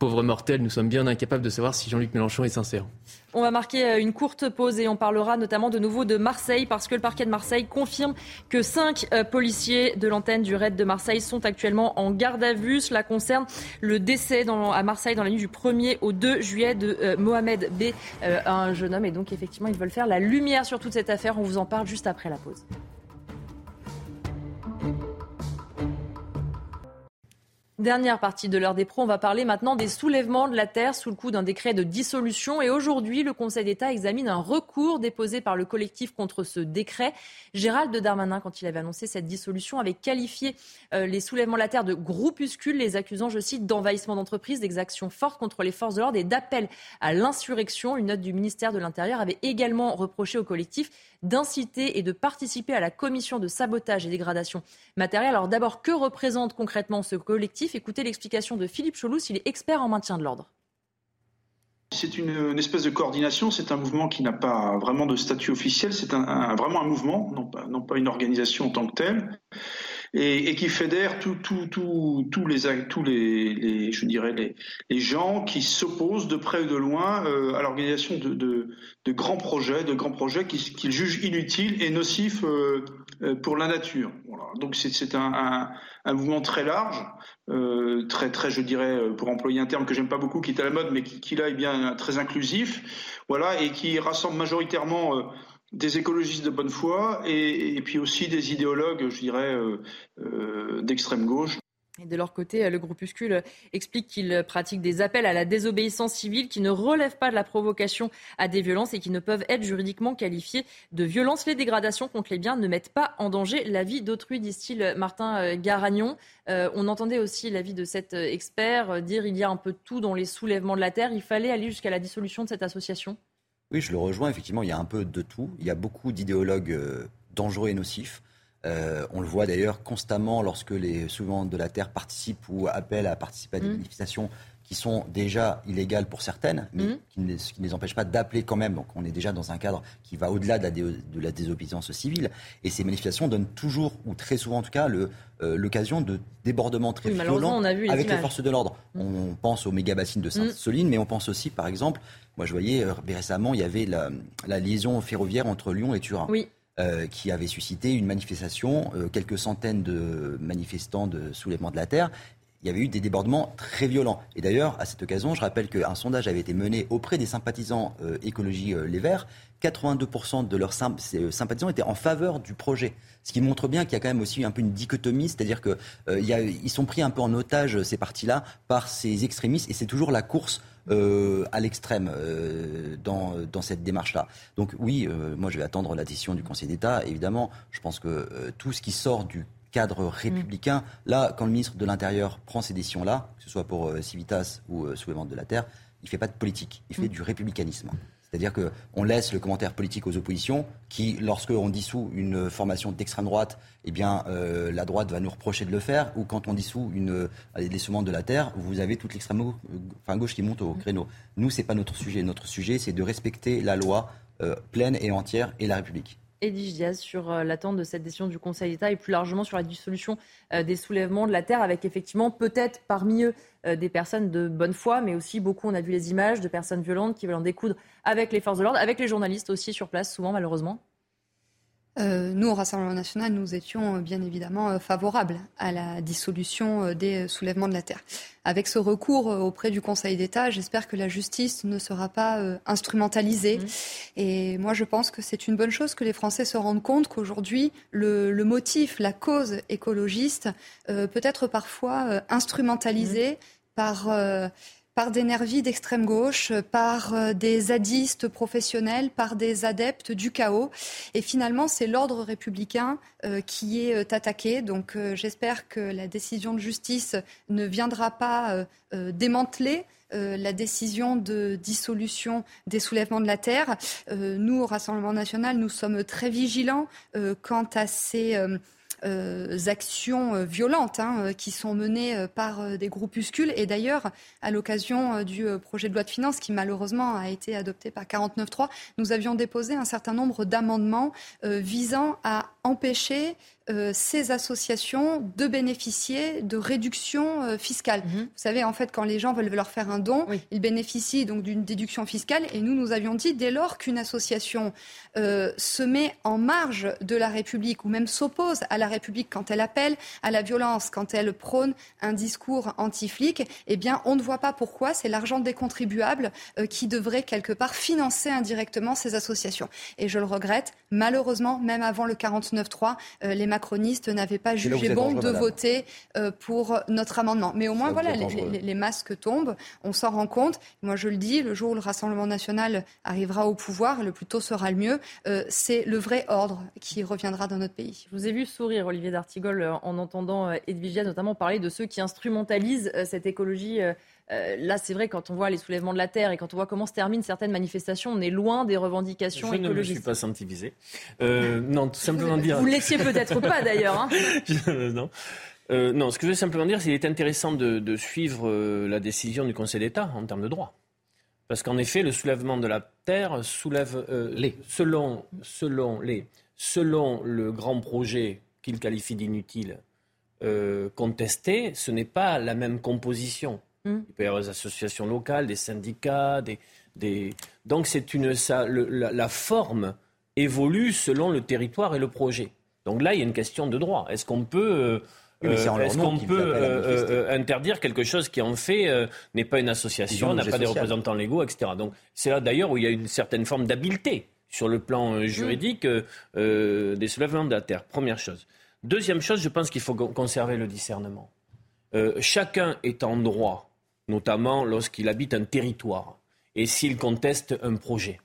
F: pauvres mortels, nous sommes bien incapables de savoir si Jean-Luc Mélenchon est sincère.
A: On va marquer euh, une courte pause et on parlera notamment de nouveau de Marseille parce que le parquet de Marseille confirme que cinq policiers de l'antenne du raid de Marseille sont actuellement en garde à vue. Cela concerne le décès à Marseille dans la nuit du 1er au 2 juillet de Mohamed B, un jeune homme. Et donc effectivement, ils veulent faire la lumière sur toute cette affaire. On vous en parle juste après la pause. Dernière partie de l'heure des pros, on va parler maintenant des soulèvements de la terre sous le coup d'un décret de dissolution. Et aujourd'hui, le Conseil d'État examine un recours déposé par le collectif contre ce décret. Gérald Darmanin, quand il avait annoncé cette dissolution, avait qualifié euh, les soulèvements de la terre de groupuscules, les accusant, je cite, d'envahissement d'entreprise, d'exactions fortes contre les forces de l'ordre et d'appel à l'insurrection. Une note du ministère de l'Intérieur avait également reproché au collectif d'inciter et de participer à la commission de sabotage et dégradation matérielle. Alors d'abord, que représente concrètement ce collectif? Écoutez l'explication de Philippe Cholous, il est expert en maintien de l'ordre.
S: C'est une, espèce de coordination, c'est un mouvement qui n'a pas vraiment de statut officiel, c'est vraiment un mouvement, non pas, une organisation en tant que telle et, qui fédère tous les, gens qui s'opposent de près ou de loin euh, à l'organisation de, grands projets, de grands projets qu'ils jugent inutiles et nocifs euh, pour la nature. Voilà. Donc c'est un, un, un, mouvement très large, euh, très très je dirais pour employer un terme que j'aime pas beaucoup, qui est à la mode, mais qui, qui là est bien très inclusif, voilà, et qui rassemble majoritairement des écologistes de bonne foi et, puis aussi des idéologues, je dirais, euh, euh, d'extrême gauche.
A: De leur côté, le groupuscule explique qu'ils pratiquent des appels à la désobéissance civile qui ne relèvent pas de la provocation à des violences et qui ne peuvent être juridiquement qualifiées de violences. Les dégradations contre les biens ne mettent pas en danger la vie d'autrui, disent-ils Martin euh, Garagnon. on entendait aussi l'avis de cet expert dire il y a un peu de tout dans les soulèvements de la terre. Il fallait aller jusqu'à la dissolution de cette association
R: oui, je le rejoins. Effectivement, il y a un peu de tout. Il y a beaucoup d'idéologues euh, dangereux et nocifs. Euh, on le voit d'ailleurs constamment lorsque les souvent de la Terre participent ou appellent à participer à des mmh. manifestations qui sont déjà illégales pour certaines, mais mmh. qui, ne, les empêchent pas d'appeler quand même. Donc on est déjà dans un cadre qui va au-delà de, de, la désobéissance civile. Et ces manifestations donnent toujours, ou très souvent en tout cas, euh, l'occasion de débordements très violents avec les forces de l'ordre. Mmh. On pense aux méga-bassines de Sainte-Soline, mais on pense aussi, par exemple, moi je voyais euh, récemment, il y avait la, liaison ferroviaire entre Lyon et Turin. Euh, qui avait suscité une manifestation, quelques centaines de manifestants de soulèvement de la terre, il y avait eu des débordements très violents. Et d'ailleurs, à cette occasion, je rappelle qu'un sondage avait été mené auprès des sympathisants euh, écologie euh, Les Verts. 82% de leurs euh, sympathisants étaient en faveur du projet. Ce qui montre bien qu'il y a quand même aussi un peu une dichotomie, c'est-à-dire qu'ils sont pris un peu en otage, ces partis-là, par ces extrémistes, et c'est toujours la course à l'extrême dans, dans, cette démarche-là. Donc oui, moi je vais attendre la décision du Conseil d'État. Évidemment, je pense que tout ce qui sort du cadre républicain. Là, quand le ministre de l'Intérieur prend ces décisions-là, que ce soit pour euh, Civitas ou euh, Soulèvement de la Terre, il ne fait pas de politique, il fait mm. du républicanisme. C'est-à-dire qu'on laisse le commentaire politique aux oppositions, qui, lorsqu'on dissout une formation d'extrême droite, eh bien, euh, la droite va nous reprocher de le faire, ou quand on dissout une, euh, les semences de la terre, vous avez toute l'extrême gauche qui monte au créneau. Nous, c'est pas notre sujet. Notre sujet, c'est de respecter la loi pleine et entière et la République.
A: Edwige Diaz sur euh, l'attente de cette décision du Conseil d'État et plus largement sur la dissolution euh, des soulèvements de la terre, avec effectivement peut-être parmi eux euh, des personnes de bonne foi, mais aussi beaucoup, on a vu les images de personnes violentes qui veulent en découdre avec les forces de l'ordre, avec les journalistes aussi sur place, souvent malheureusement.
Q: Euh, nous, au Rassemblement national, nous étions euh, bien évidemment euh, favorables à la dissolution des soulèvements de la terre. Avec ce recours auprès du Conseil d'État, j'espère que la justice ne sera pas instrumentalisée. Mmh. Et moi, je pense que c'est une bonne chose que les Français se rendent compte qu'aujourd'hui, le, le, motif, la cause écologiste peut être parfois instrumentalisé mmh. par par des nervis d'extrême gauche, par euh, des zadistes professionnels, par des adeptes du chaos. Et finalement, c'est l'ordre républicain euh, qui est euh, attaqué. Donc j'espère que la décision de justice ne viendra pas démanteler la décision de dissolution des soulèvements de la terre. nous, au Rassemblement national, nous sommes très vigilants quant à ces euh, actions euh, violentes hein, euh, qui sont menées par des groupuscules. Et d'ailleurs, à l'occasion du projet de loi de finances qui malheureusement a été adopté par 49.3, nous avions déposé un certain nombre d'amendements visant à empêcher euh, ces associations de bénéficier de réductions euh, fiscales. Mhm. Vous savez, en fait, quand les gens veulent leur faire un don, ils bénéficient donc d'une déduction fiscale. Et nous, nous avions dit, dès lors qu'une association euh, se met en marge de la République ou même s'oppose à la République quand elle appelle à la violence, quand elle prône un discours anti-flic, eh bien, on ne voit pas pourquoi c'est l'argent des contribuables qui devrait quelque part financer indirectement ces associations. Et je le regrette, malheureusement, même avant le 49.3, les macronistes n'avaient pas jugé bon de voter euh, pour notre amendement. Mais au moins, voilà, les, masques tombent, on s'en rend compte. Moi, je le dis, le jour où le Rassemblement national arrivera au pouvoir, le plus tôt sera le mieux, euh, c'est le vrai ordre qui reviendra dans notre pays.
A: Je vous ai vu sourire, Olivier d'Artigol, euh, en entendant Edvigia notamment parler de ceux qui instrumentalisent cette écologie. Là, c'est vrai, quand on voit les soulèvements de la terre et quand on voit comment se terminent certaines manifestations, on est loin des revendications
G: écologiques.
A: Je ne
G: me suis pas sanctivisé. non, tout simplement (laughs) dire.
A: Vous ne laissiez peut-être pas d'ailleurs. Hein. (laughs)
G: non. non, ce que je veux simplement dire, c'est qu'il est intéressant de, suivre la décision du Conseil d'État en termes de droit. Parce qu'en effet, le soulèvement de la terre soulève les. Selon, selon, les, selon le grand projet qu'il qualifie d'inutile contesté, ce n'est pas la même composition. Hmm. Il peut y avoir des associations locales, des syndicats, des, des... donc c'est une ça, la, forme évolue selon le territoire et le projet. Donc là, il y a une question de droit. Est-ce qu'on peut euh, est-ce qu'on peut euh, euh, interdire quelque chose qui en fait n'est pas une association, n'a pas des représentants légaux, etc. Donc c'est là d'ailleurs où il y a une certaine forme d'habileté sur le plan juridique des soulèvements de la terre. Première chose. Deuxième chose, je pense qu'il faut conserver le discernement. chacun est en droit notamment lorsqu'il habite un territoire et s'il conteste un projet.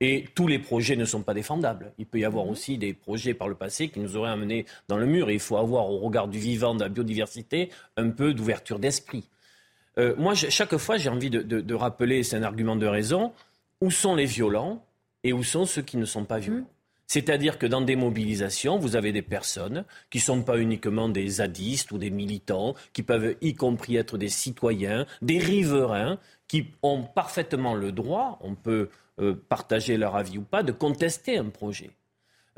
G: Et tous les projets ne sont pas défendables. Il peut y avoir mhm. aussi des projets par le passé qui nous auraient amenés dans le mur. Et il faut avoir, au regard du vivant, de la biodiversité, un peu d'ouverture d'esprit. Euh, moi, chaque fois, j'ai envie de, rappeler, c'est un argument de raison, où sont les violents et où sont ceux qui ne sont pas violents. C'est-à-dire que dans des mobilisations, vous avez des personnes qui ne sont pas uniquement des zadistes ou des militants, qui peuvent y compris être des citoyens, des riverains, qui ont parfaitement le droit, on peut euh, partager leur avis ou pas, de contester un projet.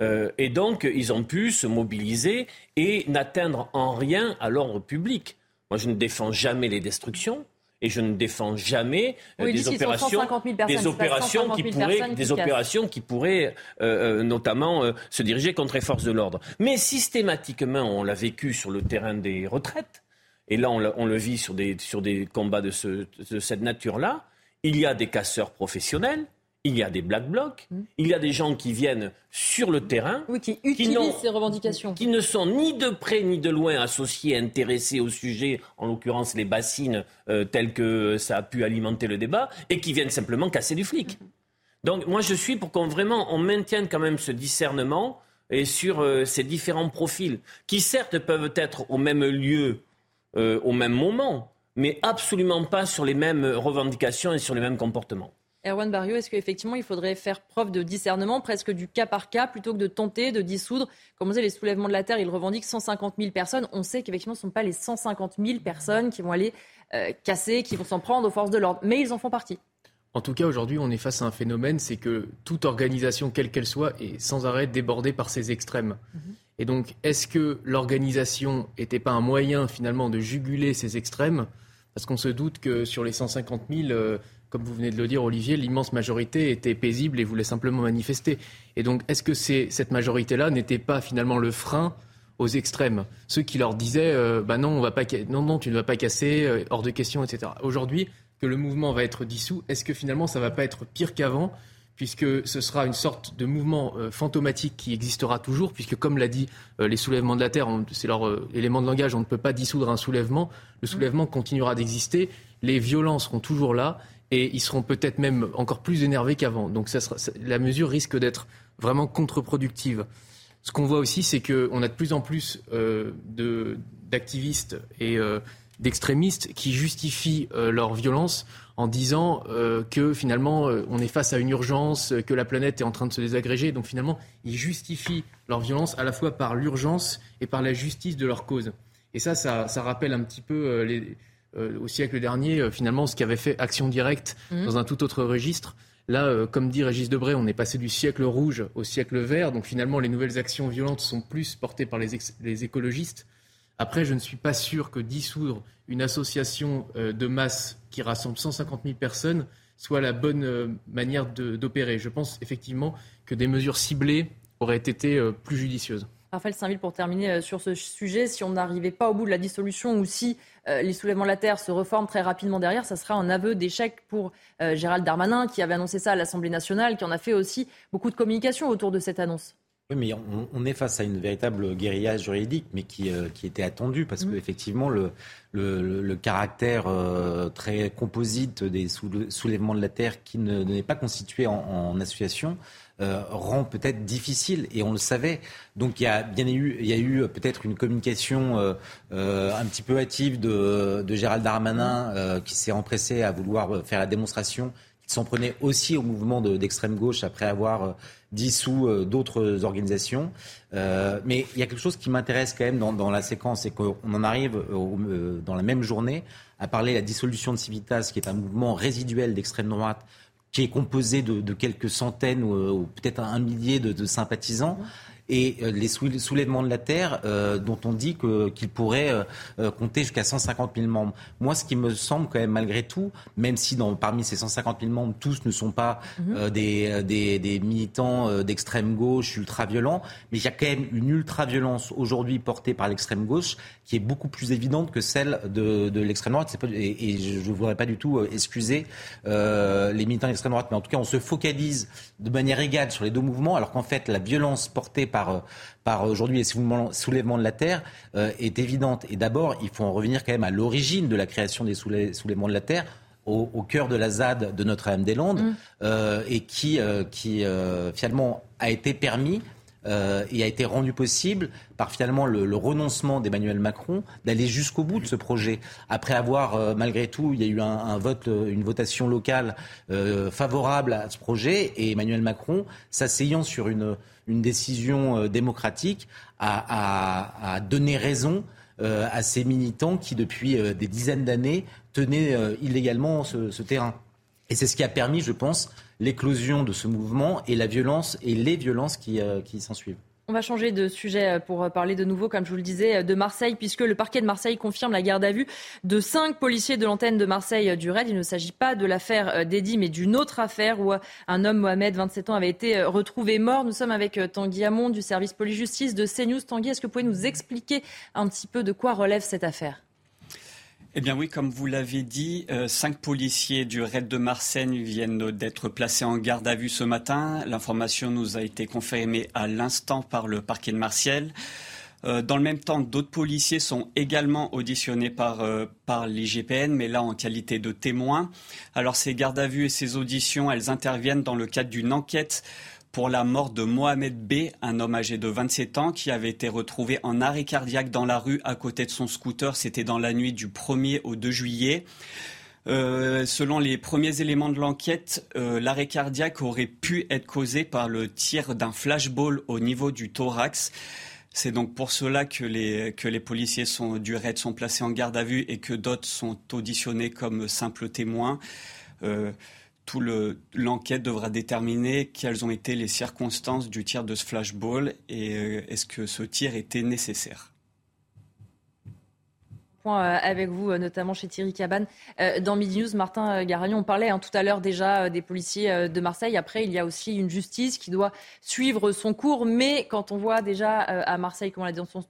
G: Euh, et donc, ils ont pu se mobiliser et n'atteindre en rien à l'ordre public. Moi, je ne défends jamais les destructions et je ne défends jamais euh, des, opérations, des opérations, qui pourraient, des opérations qui pourraient euh, euh, notamment se diriger contre les forces de l'ordre. Mais systématiquement, on l'a vécu sur le terrain des retraites, et là on, le vit sur des, sur des combats de, ce, de cette nature-là. Il y a des casseurs professionnels, il y a des black blocs, mmh. il y a des gens qui viennent sur le terrain,
A: qui utilisent ces revendications,
G: qui ne sont ni de près ni de loin associés, intéressés au sujet, en l'occurrence les bassines euh, telles que ça a pu alimenter le débat, et qui viennent simplement casser du flic. Mmh. Donc moi je suis pour qu'on vraiment on maintienne quand même ce discernement et sur euh, ces différents profils, qui certes peuvent être au même lieu, euh, au même moment, mais absolument pas sur les mêmes revendications et sur les mêmes comportements.
A: Erwan Barrio, est-ce qu'effectivement il faudrait faire preuve de discernement, presque du cas par cas, plutôt que de tenter de dissoudre Comme on disait, les soulèvements de la Terre, ils revendiquent 150 000 personnes. On sait qu'effectivement, ce ne sont pas les 150 000 personnes qui vont aller euh, casser, qui vont s'en prendre aux forces de l'ordre, mais ils en font partie.
F: En tout cas, aujourd'hui, on est face à un phénomène, c'est que toute organisation, quelle qu'elle soit, est sans arrêt débordée par ces extrêmes. Mhm. Et donc, est-ce que l'organisation n'était pas un moyen finalement de juguler ces extrêmes? Parce qu'on se doute que sur les 150 000, comme vous venez de le dire, Olivier, l'immense majorité était paisible et voulait simplement manifester. Et donc, est-ce que cette majorité-là n'était pas finalement le frein aux extrêmes? Ceux qui leur disaient, euh, bah non, on va pas, non, non, tu ne vas pas casser, euh, hors de question, etc. Aujourd'hui, que le mouvement va être dissous, est-ce que finalement ça va pas être pire qu'avant puisque ce sera une sorte de mouvement euh, fantomatique qui existera toujours, puisque comme l'a dit les soulèvements de la Terre, c'est leur élément de langage, on ne peut pas dissoudre un soulèvement, le soulèvement continuera d'exister, les violences seront toujours là, et ils seront peut-être même encore plus énervés qu'avant. Donc la mesure risque d'être vraiment contre-productive. Ce qu'on voit aussi, c'est qu'on a de plus en plus euh, d'activistes et euh, d'extrémistes qui justifient euh, leur violence en disant que finalement on est face à une urgence, que la planète est en train de se désagréger. Donc finalement, ils justifient leur violence à la fois par l'urgence et par la justice de leur cause. Et ça, ça, ça rappelle un petit peu les, euh, au siècle dernier, euh, finalement, ce qui avait fait Action Directe mhm. dans un tout autre registre. Là, euh, comme dit Régis Debray, on est passé du siècle rouge au siècle vert. Donc finalement, les nouvelles actions violentes sont plus portées par les, écologistes. Après, je ne suis pas sûr que dissoudre une association de masse qui rassemble 150 000 personnes soit la bonne manière d'opérer. Je pense effectivement que des mesures ciblées auraient été plus judicieuses.
A: Raphaël Saint-Ville, pour terminer sur ce sujet, si on n'arrivait pas au bout de la dissolution ou si euh, les soulèvements de la terre se reforment très rapidement derrière, ça sera un aveu d'échec pour euh, Gérald Darmanin, qui avait annoncé ça à l'Assemblée nationale, qui en a fait aussi beaucoup de communication autour de cette annonce.
B: Oui, mais on, est face à une véritable guérilla juridique, mais qui, euh, qui était attendue, parce mmh. qu'effectivement, le, le, caractère très composite des soulèvements de la Terre, qui n'est pas constitué en association, euh, rend peut-être difficile, et on le savait. Donc il y a bien eu, il y a eu peut-être une communication euh, euh, un petit peu hâtive de, de Gérald Darmanin qui s'est empressé à vouloir faire la démonstration qu'il s'en prenait aussi au mouvement d'extrême gauche après avoir dissout d'autres organisations. mais il y a quelque chose qui m'intéresse quand même dans, la séquence, c'est qu'on en arrive dans la même journée à parler de la dissolution de Civitas, qui est un mouvement résiduel d'extrême droite qui est composé de, quelques centaines ou, peut-être un millier de, sympathisants et euh, les soulèvements de la terre euh, dont on dit qu'ils pourraient euh, compter jusqu'à 150 000 membres. Moi, ce qui me semble quand même malgré tout, même si dans, parmi ces 150 000 membres, tous ne sont pas mhm. des, des, des, militants d'extrême gauche ultra-violents, mais il y a quand même une ultra-violence aujourd'hui portée par l'extrême gauche qui est beaucoup plus évidente que celle de, de l'extrême droite. et, je ne voudrais pas du tout excuser les militants d'extrême droite, mais en tout cas, on se focalise de manière égale sur les deux mouvements, alors qu'en fait, la violence portée par, euh, par aujourd'hui les soulèvements de la Terre euh, est évidente. Et d'abord, il faut en revenir quand même à l'origine de la création des soulèvements de la Terre. Au, cœur de la ZAD de Notre-Dame-des-Landes mm. euh, et qui, qui finalement a été permis et a été rendu possible par finalement le, renoncement d'Emmanuel Macron d'aller jusqu'au bout de ce projet. Après avoir, malgré tout, il y a eu un, vote, une votation locale favorable à ce projet et Emmanuel Macron, s'asseyant sur une, décision euh, démocratique à, donner raison euh, à ces militants qui, depuis euh, des dizaines d'années, tenaient illégalement ce, terrain. Et c'est ce qui a permis, je pense, l'éclosion de ce mouvement et la violence et les violences qui, qui s'en suivent.
A: On va changer de sujet euh, pour euh, parler de nouveau, comme je vous le disais, euh, de Marseille, puisque le parquet de Marseille confirme la garde à vue de cinq policiers de l'antenne de Marseille du RAID. Il ne s'agit pas de l'affaire d'Eddy, mais d'une autre affaire où un homme, Mohamed, 27 ans, avait été retrouvé mort. Nous sommes avec Tanguy Hamon du service police-justice de CNews. Tanguy, est-ce que vous pouvez nous expliquer un petit peu de quoi relève cette affaire?
W: Eh bien oui, comme vous l'avez dit, euh, cinq policiers du raid de Marseille viennent d'être placés en garde à vue ce matin. L'information nous a été confirmée à l'instant par le parquet de Marseille. Euh, dans le même temps, d'autres policiers sont également auditionnés par, euh, par l'IGPN, mais là en qualité de témoins. Alors ces gardes à vue et ces auditions, elles interviennent dans le cadre d'une enquête pour la mort de Mohamed B, un homme âgé de 27 ans qui avait été retrouvé en arrêt cardiaque dans la rue à côté de son scooter. C'était dans la nuit du 1er au 2 juillet. Euh, selon les premiers éléments de l'enquête, euh, l'arrêt cardiaque aurait pu être causé par le tir d'un flashball au niveau du thorax. C'est donc pour cela que les, que les policiers sont, du RAID sont placés en garde à vue et que d'autres sont auditionnés comme simples témoins. Euh, tout l'enquête devra déterminer quelles ont été les circonstances du tir de ce flashball et euh, est-ce que ce tir était nécessaire.
A: Point euh, avec vous, euh, notamment chez Thierry Cabane. Dans Midi News, Martin Garagnon, on parlait hein, tout à l'heure déjà des policiers de Marseille. Après, il y a aussi une justice qui doit suivre son cours. Mais quand on voit déjà à Marseille comment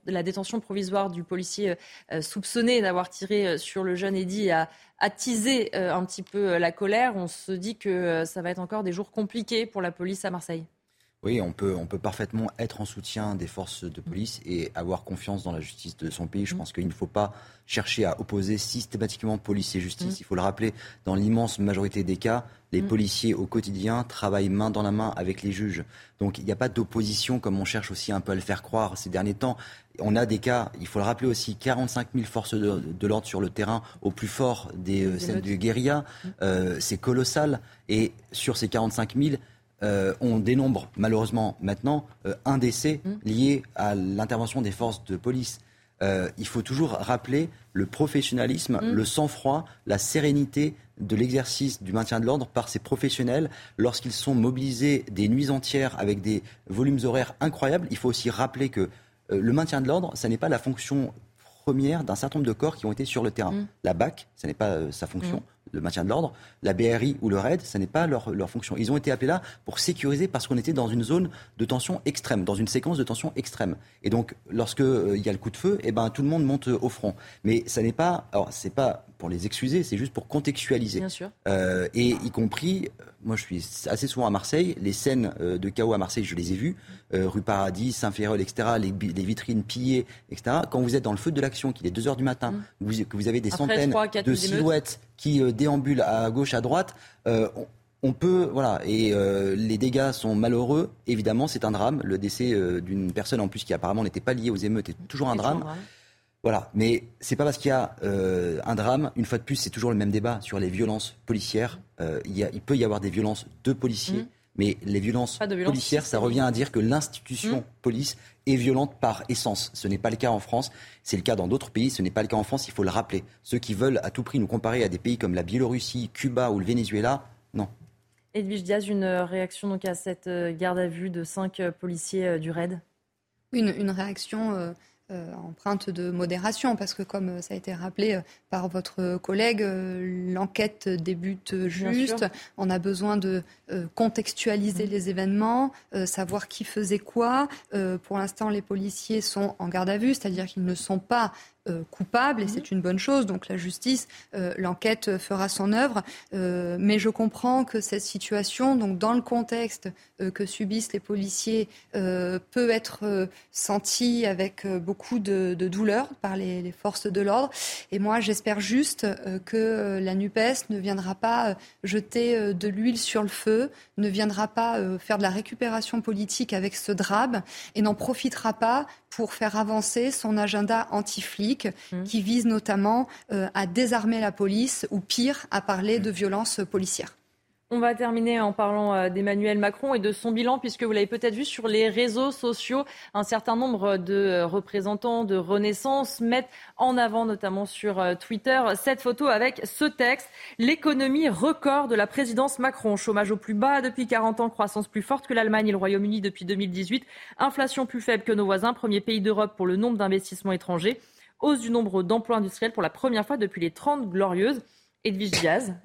A: la détention, provisoire du policier soupçonné d'avoir tiré sur le jeune Eddy a, attiser euh, un petit peu euh, la colère. On se dit que euh, ça va être encore des jours compliqués pour la police à Marseille.
R: Oui, on peut, on peut parfaitement être en soutien des forces de police et avoir confiance dans la justice de son pays. Je mm. pense qu'il ne faut pas chercher à opposer systématiquement police et justice. Mm. Il faut le rappeler, dans l'immense majorité des cas, les mm. policiers au quotidien travaillent main dans la main avec les juges. Donc il n'y a pas d'opposition comme on cherche aussi un peu à le faire croire ces derniers temps. On a des cas, il faut le rappeler aussi, 45 000 forces de, l'ordre sur le terrain au plus fort des euh, scènes de guérilla. Euh, c'est colossal. Et sur ces 45 000, euh, on dénombre malheureusement maintenant euh, un décès mmh. lié à l'intervention des forces de police. Euh, il faut toujours rappeler le professionnalisme, mmh. le sang-froid, la sérénité de l'exercice du maintien de l'ordre par ces professionnels lorsqu'ils sont mobilisés des nuits entières avec des volumes horaires incroyables. Il faut aussi rappeler que le maintien de l'ordre, ce n'est pas la fonction première d'un certain nombre de corps qui ont été sur le terrain. Mmh. La BAC, ce n'est pas sa fonction le maintien de l'ordre. La BRI ou le RAID, ce n'est pas leur, leur, fonction. Ils ont été appelés là pour sécuriser parce qu'on était dans une zone de tension extrême, dans une séquence de tension extrême. Et donc, lorsque euh, il y a le coup de feu, eh ben, tout le monde monte au front. Mais ça n'est pas, alors c'est pas pour les excuser, c'est juste pour contextualiser.
A: Bien sûr.
R: Euh, et y compris, euh, moi je suis assez souvent à Marseille, les scènes de chaos à Marseille, je les ai vues, rue Paradis, Saint-Ferrol, etc., les, les, vitrines pillées, etc. Quand vous êtes dans le feu de l'action, qu'il est 2 heures du matin, mmh. vous, que vous avez des centaines de silhouettes qui euh, déambulent à gauche, à droite, euh, on peut, voilà, et euh, les dégâts sont malheureux. Évidemment, c'est un drame. Le décès d'une personne en plus qui apparemment n'était pas liée aux émeutes est toujours un drame. Voilà, mais c'est pas parce qu'il y a un drame. Une fois de plus, c'est toujours le même débat sur les violences policières. il, y a, il, peut y avoir des violences de policiers. Mmh. Mais les violences policières, ça revient à dire que l'institution mmh. police est violente par essence. Ce n'est pas le cas en France, c'est le cas dans d'autres pays, ce n'est pas le cas en France, il faut le rappeler. Ceux qui veulent à tout prix nous comparer à des pays comme la Biélorussie, Cuba ou le Venezuela, non.
A: Edwige Diaz, une réaction donc à cette euh, garde à vue de cinq euh, policiers euh, du RAID?
Q: Une, une réaction euh, empreinte de modération, parce que comme euh, ça a été rappelé euh, par votre collègue, l'enquête débute juste. On a besoin de contextualiser mmh. les événements, savoir qui faisait quoi. pour l'instant, les policiers sont en garde à vue, c'est-à-dire qu'ils ne sont pas euh, coupable et mhm. c'est une bonne chose. Donc la justice, euh, l'enquête fera son œuvre. Euh, mais je comprends que cette situation, donc dans le contexte que subissent les policiers, peut être sentie avec beaucoup de, douleur par les, les forces de l'ordre. Et moi, j'espère juste que la NUPES ne viendra pas jeter de l'huile sur le feu, ne viendra pas faire de la récupération politique avec ce drame et n'en profitera pas pour faire avancer son agenda anti-flic mmh. qui vise notamment euh, à désarmer la police ou pire, à parler de violences policières.
A: On va terminer en parlant euh, d'Emmanuel Macron et de son bilan, puisque vous l'avez peut-être vu sur les réseaux sociaux, un certain nombre de euh, représentants de Renaissance mettent en avant, notamment sur Twitter, cette photo avec ce texte L'économie record de la présidence Macron. Chômage au plus bas depuis 40 ans, croissance plus forte que l'Allemagne et le Royaume-Uni depuis 2018, inflation plus faible que nos voisins, premier pays d'Europe pour le nombre d'investissements étrangers, hausse du nombre d'emplois industriels pour la première fois depuis les 30 glorieuses. Edwige Diaz,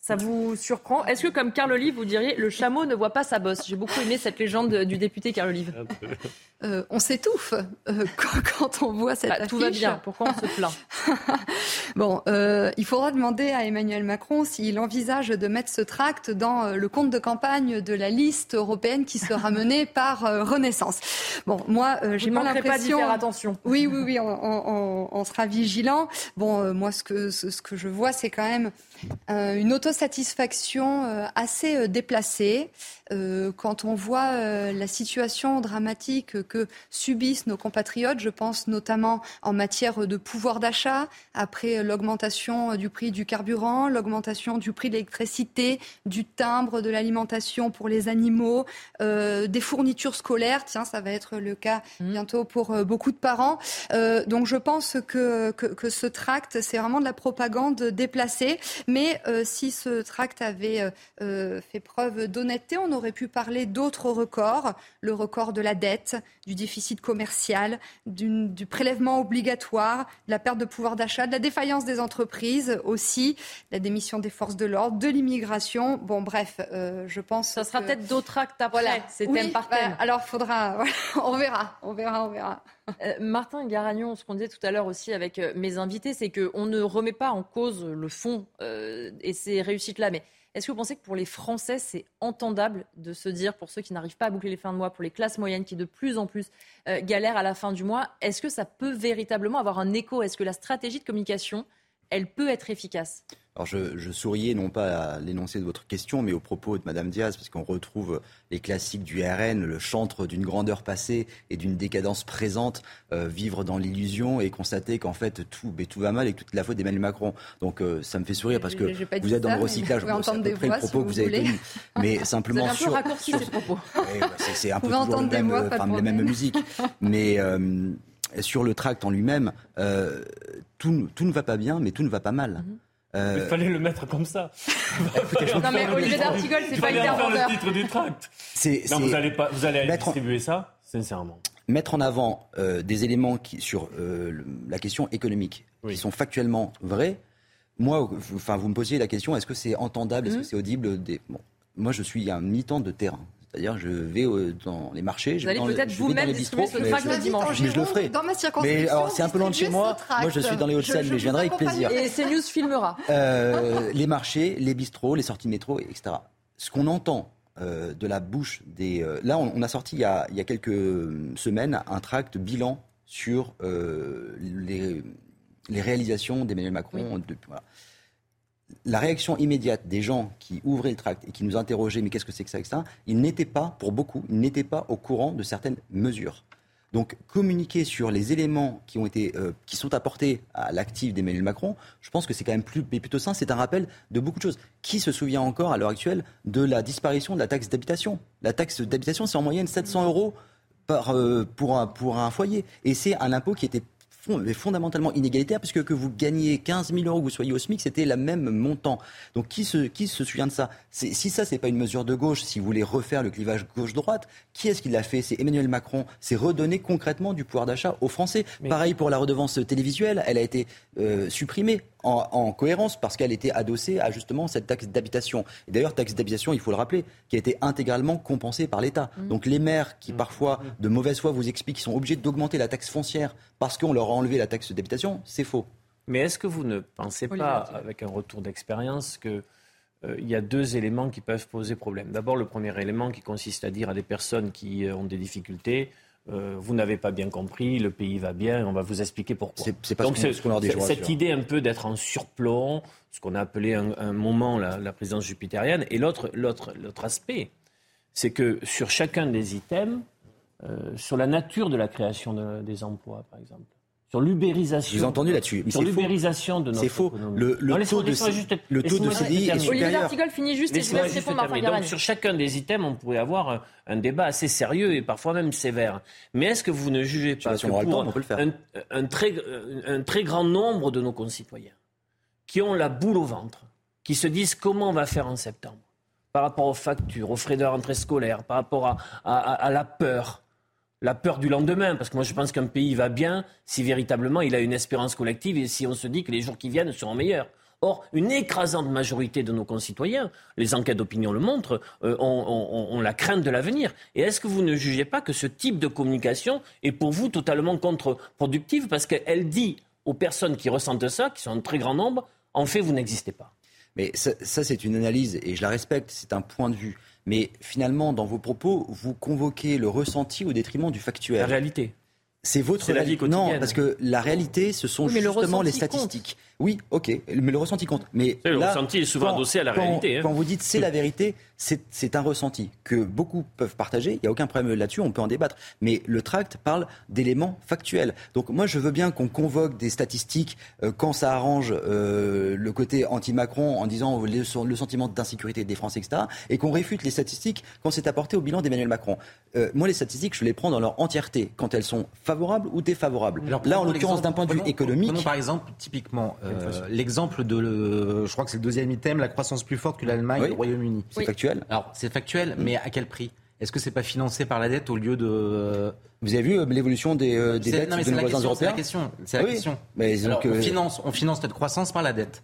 A: ça vous surprend? Est-ce que, comme Carl Olive, vous diriez le chameau ne voit pas sa bosse? J'ai beaucoup aimé cette légende du député Carl Olive.
Q: Euh, on s'étouffe euh, (laughs) quand, on voit cette bah,
A: Tout va bien. Pourquoi on se plaint? (laughs)
Q: Bon, euh, il faudra demander à Emmanuel Macron s'il envisage de mettre ce tract dans le compte de campagne de la liste européenne qui sera menée (laughs) par Renaissance. Bon, moi, j'ai pas l'impression.
A: pas faire attention.
Q: Oui, oui, oui, on, sera vigilant. Bon, moi, ce que ce que je vois, c'est quand même une auto satisfaction euh, assez euh, déplacée. Euh, quand on voit euh, la situation dramatique que subissent nos compatriotes, je pense notamment en matière de pouvoir d'achat, après l'augmentation du prix du carburant, l'augmentation du prix de l'électricité, du timbre, de l'alimentation pour les animaux, euh, des fournitures scolaires. Tiens, ça va être le cas mmh. bientôt pour beaucoup de parents. donc je pense que, que, que ce tract, c'est vraiment de la propagande déplacée. Mais si ce tract avait fait preuve d'honnêteté, on aurait pu parler d'autres records, le record de la dette, du déficit commercial, du prélèvement obligatoire, de la perte de pouvoir d'achat, de la défaillance des entreprises aussi, la démission des forces de l'ordre, de l'immigration. Bon, bref, euh, je pense.
A: Ça sera peut-être d'autres actes après, voilà. c'est thème par thème.
Q: alors, faudra, (laughs) on verra, on verra, on verra. (laughs)
A: Euh, Martin Garagnon, ce qu'on disait tout à l'heure aussi avec euh, mes invités, c'est qu'on ne remet pas en cause le fond et ces réussites-là, mais est-ce que vous pensez que pour les Français, c'est entendable de se dire, pour ceux qui n'arrivent pas à boucler les fins de mois, pour les classes moyennes qui de plus en plus euh, galèrent à la fin du mois, est-ce que ça peut véritablement avoir un écho? Est-ce que la stratégie de communication, elle peut être efficace
R: alors je, souriais non pas à l'énoncé de votre question, mais au propos de Madame Diaz, parce qu'on retrouve les classiques du RN, le chantre d'une grandeur passée et d'une décadence présente, euh, vivre dans l'illusion et constater qu'en fait tout, mais tout va mal et que toute la faute d'Emmanuel Macron. Donc euh, ça me fait sourire parce que vous êtes dans le recyclage.
Q: Peu près le propos que vous, avez tenu,
R: mais simplement
A: vous
R: sur,
A: sur... ces propos.
R: Bah, c'est un peu toujours le même, mois, les mêmes musiques, mais euh, sur le tract en lui-même, tout, tout, ne va pas bien, mais tout ne va pas mal. Mhm.
G: Euh... Il fallait le mettre comme ça. (laughs) (laughs)
A: non mais Olivier d'Artigol, c'est pas hyper
G: faire le titre du tract. Non, vous allez pas, vous allez aller distribuer ça, sincèrement.
R: Mettre en avant euh, des éléments qui, sur euh, la question économique qui sont factuellement vrais. Moi, enfin, vous me posiez la question, est-ce que c'est entendable, est-ce que mmh. c'est audible des... bon, Moi, je suis un militant de terrain. C'est-à-dire, je vais dans les marchés, je vais dans,
A: peut-être vous-même
R: distribuer
A: ce tract le dimanche.
R: Mais je le ferai.
Q: Dans ma
R: mais alors, c'est un peu loin de chez moi. Moi, je suis dans les Hauts-de-Seine, mais je viendrai avec plaisir.
A: Et CNews filmera.
R: Euh, les marchés, les bistrots, les sorties de métro, etc. Ce qu'on entend euh, de la bouche des. Euh, là, on, a sorti il y a, il y a, quelques semaines un tract bilan sur euh, les, les, réalisations d'Emmanuel Macron. Oui. De, voilà la réaction immédiate des gens qui ouvraient le tract et qui nous interrogeaient, mais qu'est-ce que c'est que ça, etc., ils n'étaient pas, pour beaucoup, ils n'étaient pas au courant de certaines mesures. Donc communiquer sur les éléments qui ont été, euh, qui sont apportés à l'actif d'Emmanuel Macron, je pense que c'est quand même plus, plutôt sain. C'est un rappel de beaucoup de choses. Qui se souvient encore à l'heure actuelle de la disparition de la taxe d'habitation? La taxe d'habitation, c'est en moyenne 700 euros par, euh, pour, un, pour un foyer, et c'est un impôt qui était fondamentalement inégalitaire, puisque que vous gagnez 15 000 euros, que vous soyez au SMIC, c'était le même montant. Donc qui se, qui se souvient de ça? Si ça, c'est pas une mesure de gauche, si vous voulez refaire le clivage gauche-droite, qui est-ce qui l'a fait? C'est Emmanuel Macron. C'est redonner concrètement du pouvoir d'achat aux Français. Pareil pour la redevance télévisuelle, elle a été euh, supprimée en, cohérence parce qu'elle était adossée à justement cette taxe d'habitation. Et d'ailleurs, taxe d'habitation, il faut le rappeler, qui a été intégralement compensée par l'État. Mmh. Donc les maires qui mmh. parfois, mmh. de mauvaise foi, vous expliquent qu'ils sont obligés d'augmenter la taxe foncière parce qu'on leur a enlevé la taxe d'habitation, c'est faux.
G: Mais est-ce que vous ne pensez pas, avec un retour d'expérience, que euh, il y a deux éléments qui peuvent poser problème? D'abord, le premier élément qui consiste à dire à des personnes qui euh, ont des difficultés, euh, vous n'avez pas bien compris, le pays va bien, on va vous expliquer pourquoi.
R: C'est pas Donc, ce qu'on leur dit,
G: Cette idée un peu d'être en surplomb, ce qu'on a appelé un, moment la, présidence jupitérienne, et l'autre aspect, c'est que sur chacun des items, euh, sur la nature de la création des emplois, par exemple, sur l'ubérisation.
R: J'ai entendu là-dessus.
G: Sur l'ubérisation de notre
R: C'est faux. Le, taux de, le taux de CDI est supérieur.
A: Olivier finit juste et je laisse répondre
G: Donc sur chacun des items, on pourrait avoir un, débat assez sérieux et parfois même sévère. Mais est-ce que vous ne jugez pas que pour un, un, très, un très grand nombre de nos concitoyens qui ont la boule au ventre, qui se disent comment on va faire en septembre, par rapport aux factures, aux frais de rentrée scolaire, par rapport à, à la peur, la peur du lendemain, parce que moi je pense qu'un pays va bien si véritablement il a une espérance collective et si on se dit que les jours qui viennent seront meilleurs. Or, une écrasante majorité de nos concitoyens, les enquêtes d'opinion le montrent, euh, ont, la crainte de l'avenir. Et est-ce que vous ne jugez pas que ce type de communication est pour vous totalement contre-productive parce qu'elle dit aux personnes qui ressentent ça, qui sont un très grand nombre, en fait, vous n'existez pas?
R: Mais ça c'est une analyse et je la respecte, c'est un point de vue. Mais finalement, dans vos propos, vous convoquez le ressenti au détriment du factuel.
G: La réalité.
R: C'est votre réalité. Non, parce que la réalité, ce sont justement les statistiques. Oui, ok, mais le ressenti compte. Mais
G: le ressenti est souvent adossé à la réalité.
R: Hein. Quand vous dites c'est la vérité, c'est un ressenti que beaucoup peuvent partager. Il n'y a aucun problème là-dessus, on peut en débattre. Mais le tract parle d'éléments factuels. Donc moi, je veux bien qu'on convoque des statistiques euh, quand ça arrange euh, le côté anti-Macron en disant le, le sentiment d'insécurité des Français, etc. Et qu'on réfute les statistiques quand c'est apporté au bilan d'Emmanuel Macron. Euh, moi, les statistiques, je les prends dans leur entièreté, quand elles sont favorables ou défavorables. Là, en l'occurrence, d'un point de vue économique.
B: Prenons par exemple, typiquement, euh, l'exemple de, je crois que c'est le deuxième item, la croissance plus forte que l'Allemagne et le Royaume-Uni.
R: C'est factuel.
B: Alors, c'est factuel, mais à quel prix? Est-ce que c'est pas financé par la dette au lieu de. Euh,
R: Vous avez vu l'évolution des, des dettes de nos voisins européens
B: C'est la question. C'est la question. Mais on finance, on finance cette croissance par la dette.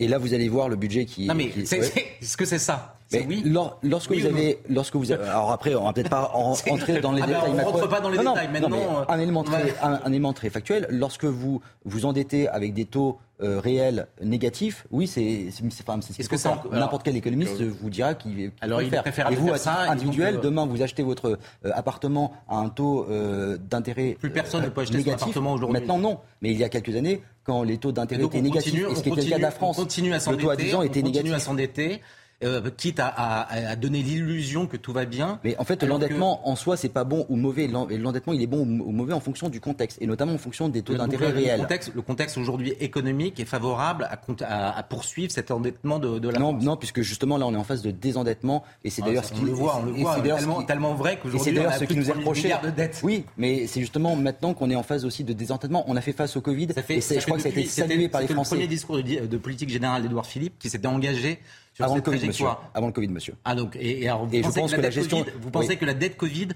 R: Et là, vous allez voir le budget qui.
B: Non, mais est-ce que c'est ça?
R: Mais oui. lorsque vous avez, lorsque vous (laughs) avez, alors après, on va peut-être pas entrer dans les ah ben, détails.
B: on rentre pas dans les détails maintenant.
R: un élément très, un, élément très factuel. Lorsque vous vous endettez avec des taux euh, réels négatifs, oui, c'est, c'est, ce que ça. N'importe quel économiste vous dira qu'il
B: alors il
R: faire. Et vous, à titre individuel, demain, vous achetez votre euh, appartement à un taux euh, d'intérêt
B: plus personne ne peut acheter négatif. Son appartement aujourd'hui.
R: Maintenant, non. Mais il y a quelques années, quand les taux d'intérêt étaient négatifs, et ce qui était le cas de la France,
B: le taux à 10 ans était négatif. À s'endetter. Euh, quitte à, donner l'illusion que tout va bien.
R: Mais en fait, l'endettement en soi, c'est pas bon ou mauvais. L'endettement, il est bon ou mauvais en fonction du contexte, et notamment en fonction des taux d'intérêt réels.
B: Le contexte, aujourd'hui économique est favorable à, poursuivre cet endettement de, la
R: non, Non, puisque justement là, on est en phase de désendettement, et c'est ah, d'ailleurs ce qui
B: on le voit, on le voit, tellement, tellement vrai qu'aujourd'hui,
R: c'est d'ailleurs ce qui nous est
B: reproché.
R: Oui, mais c'est justement maintenant qu'on est en phase aussi de désendettement. On a fait face au Covid, et je crois que ça a été salué par les Français.
B: le premier discours de politique générale d'Edouard Philippe qui s'était engagé
R: avant le Covid, monsieur. Avant le Covid, monsieur.
B: Ah donc et, alors, vous je pense que, la, gestion. vous pensez que la dette Covid.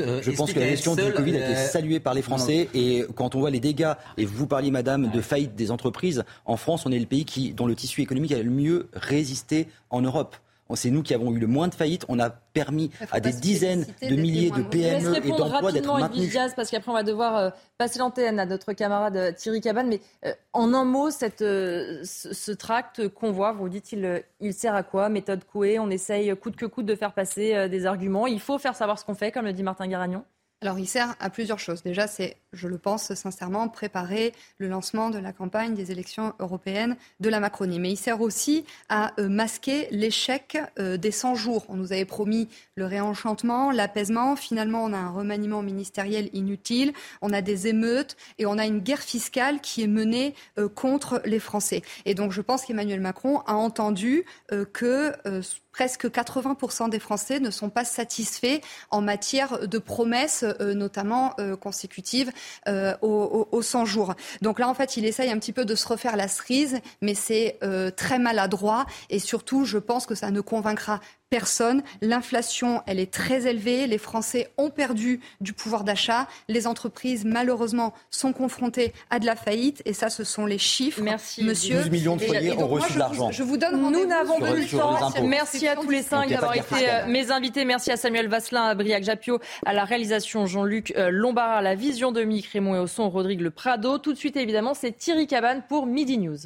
R: Euh, je pense que la gestion du Covid a été euh, saluée par les Français et quand on voit les dégâts et vous parliez, Madame, de faillite des entreprises, en France, on est le pays qui dont le tissu économique a le mieux résisté en Europe. C'est nous qui avons eu le moins de faillites. On a permis à des dizaines de milliers de PME et d'emplois d'être maintenus.
A: parce qu'après on va devoir euh, passer l'antenne à notre camarade euh, Thierry Cabane. Mais euh, en un mot, cette, ce, tract qu'on voit, vous dites il, il sert à quoi? Méthode Coué, on essaye coûte que coûte de faire passer des arguments. Il faut faire savoir ce qu'on fait, comme le dit Martin Garagnon.
Q: Alors il sert à plusieurs choses. Déjà, c'est je le pense sincèrement, préparer le lancement de la campagne des élections européennes de la Macronie. Mais il sert aussi à euh, masquer l'échec euh, des 100 jours. On nous avait promis le réenchantement, l'apaisement. Finalement, on a un remaniement ministériel inutile, on a des émeutes et on a une guerre fiscale qui est menée euh, contre les Français. Et donc, je pense qu'Emmanuel Macron a entendu que presque 80% des Français ne sont pas satisfaits en matière de promesses, notamment consécutives euh, aux, 100 jours. Donc là, en fait, il essaye un petit peu de se refaire la cerise, mais c'est très maladroit et surtout, je pense que ça ne convaincra personne. L'inflation, elle est très élevée. Les Français ont perdu du pouvoir d'achat. Les entreprises, malheureusement, sont confrontées à de la faillite. Et ça, ce sont les chiffres.
A: Merci.
Q: Monsieur.
R: 12 millions de foyers ont reçu de l'argent.
Q: Je vous donne
A: Nous n'avons plus le temps. Merci à tous les cinq d'avoir été mes invités. Merci à Samuel Vasselin, à Briac Japio, à la réalisation Jean-Luc euh, Lombard, à la vision de Mick Raymond et au son Rodrigue Le Prado. Tout de suite, évidemment, c'est Thierry Cabane pour Midi News.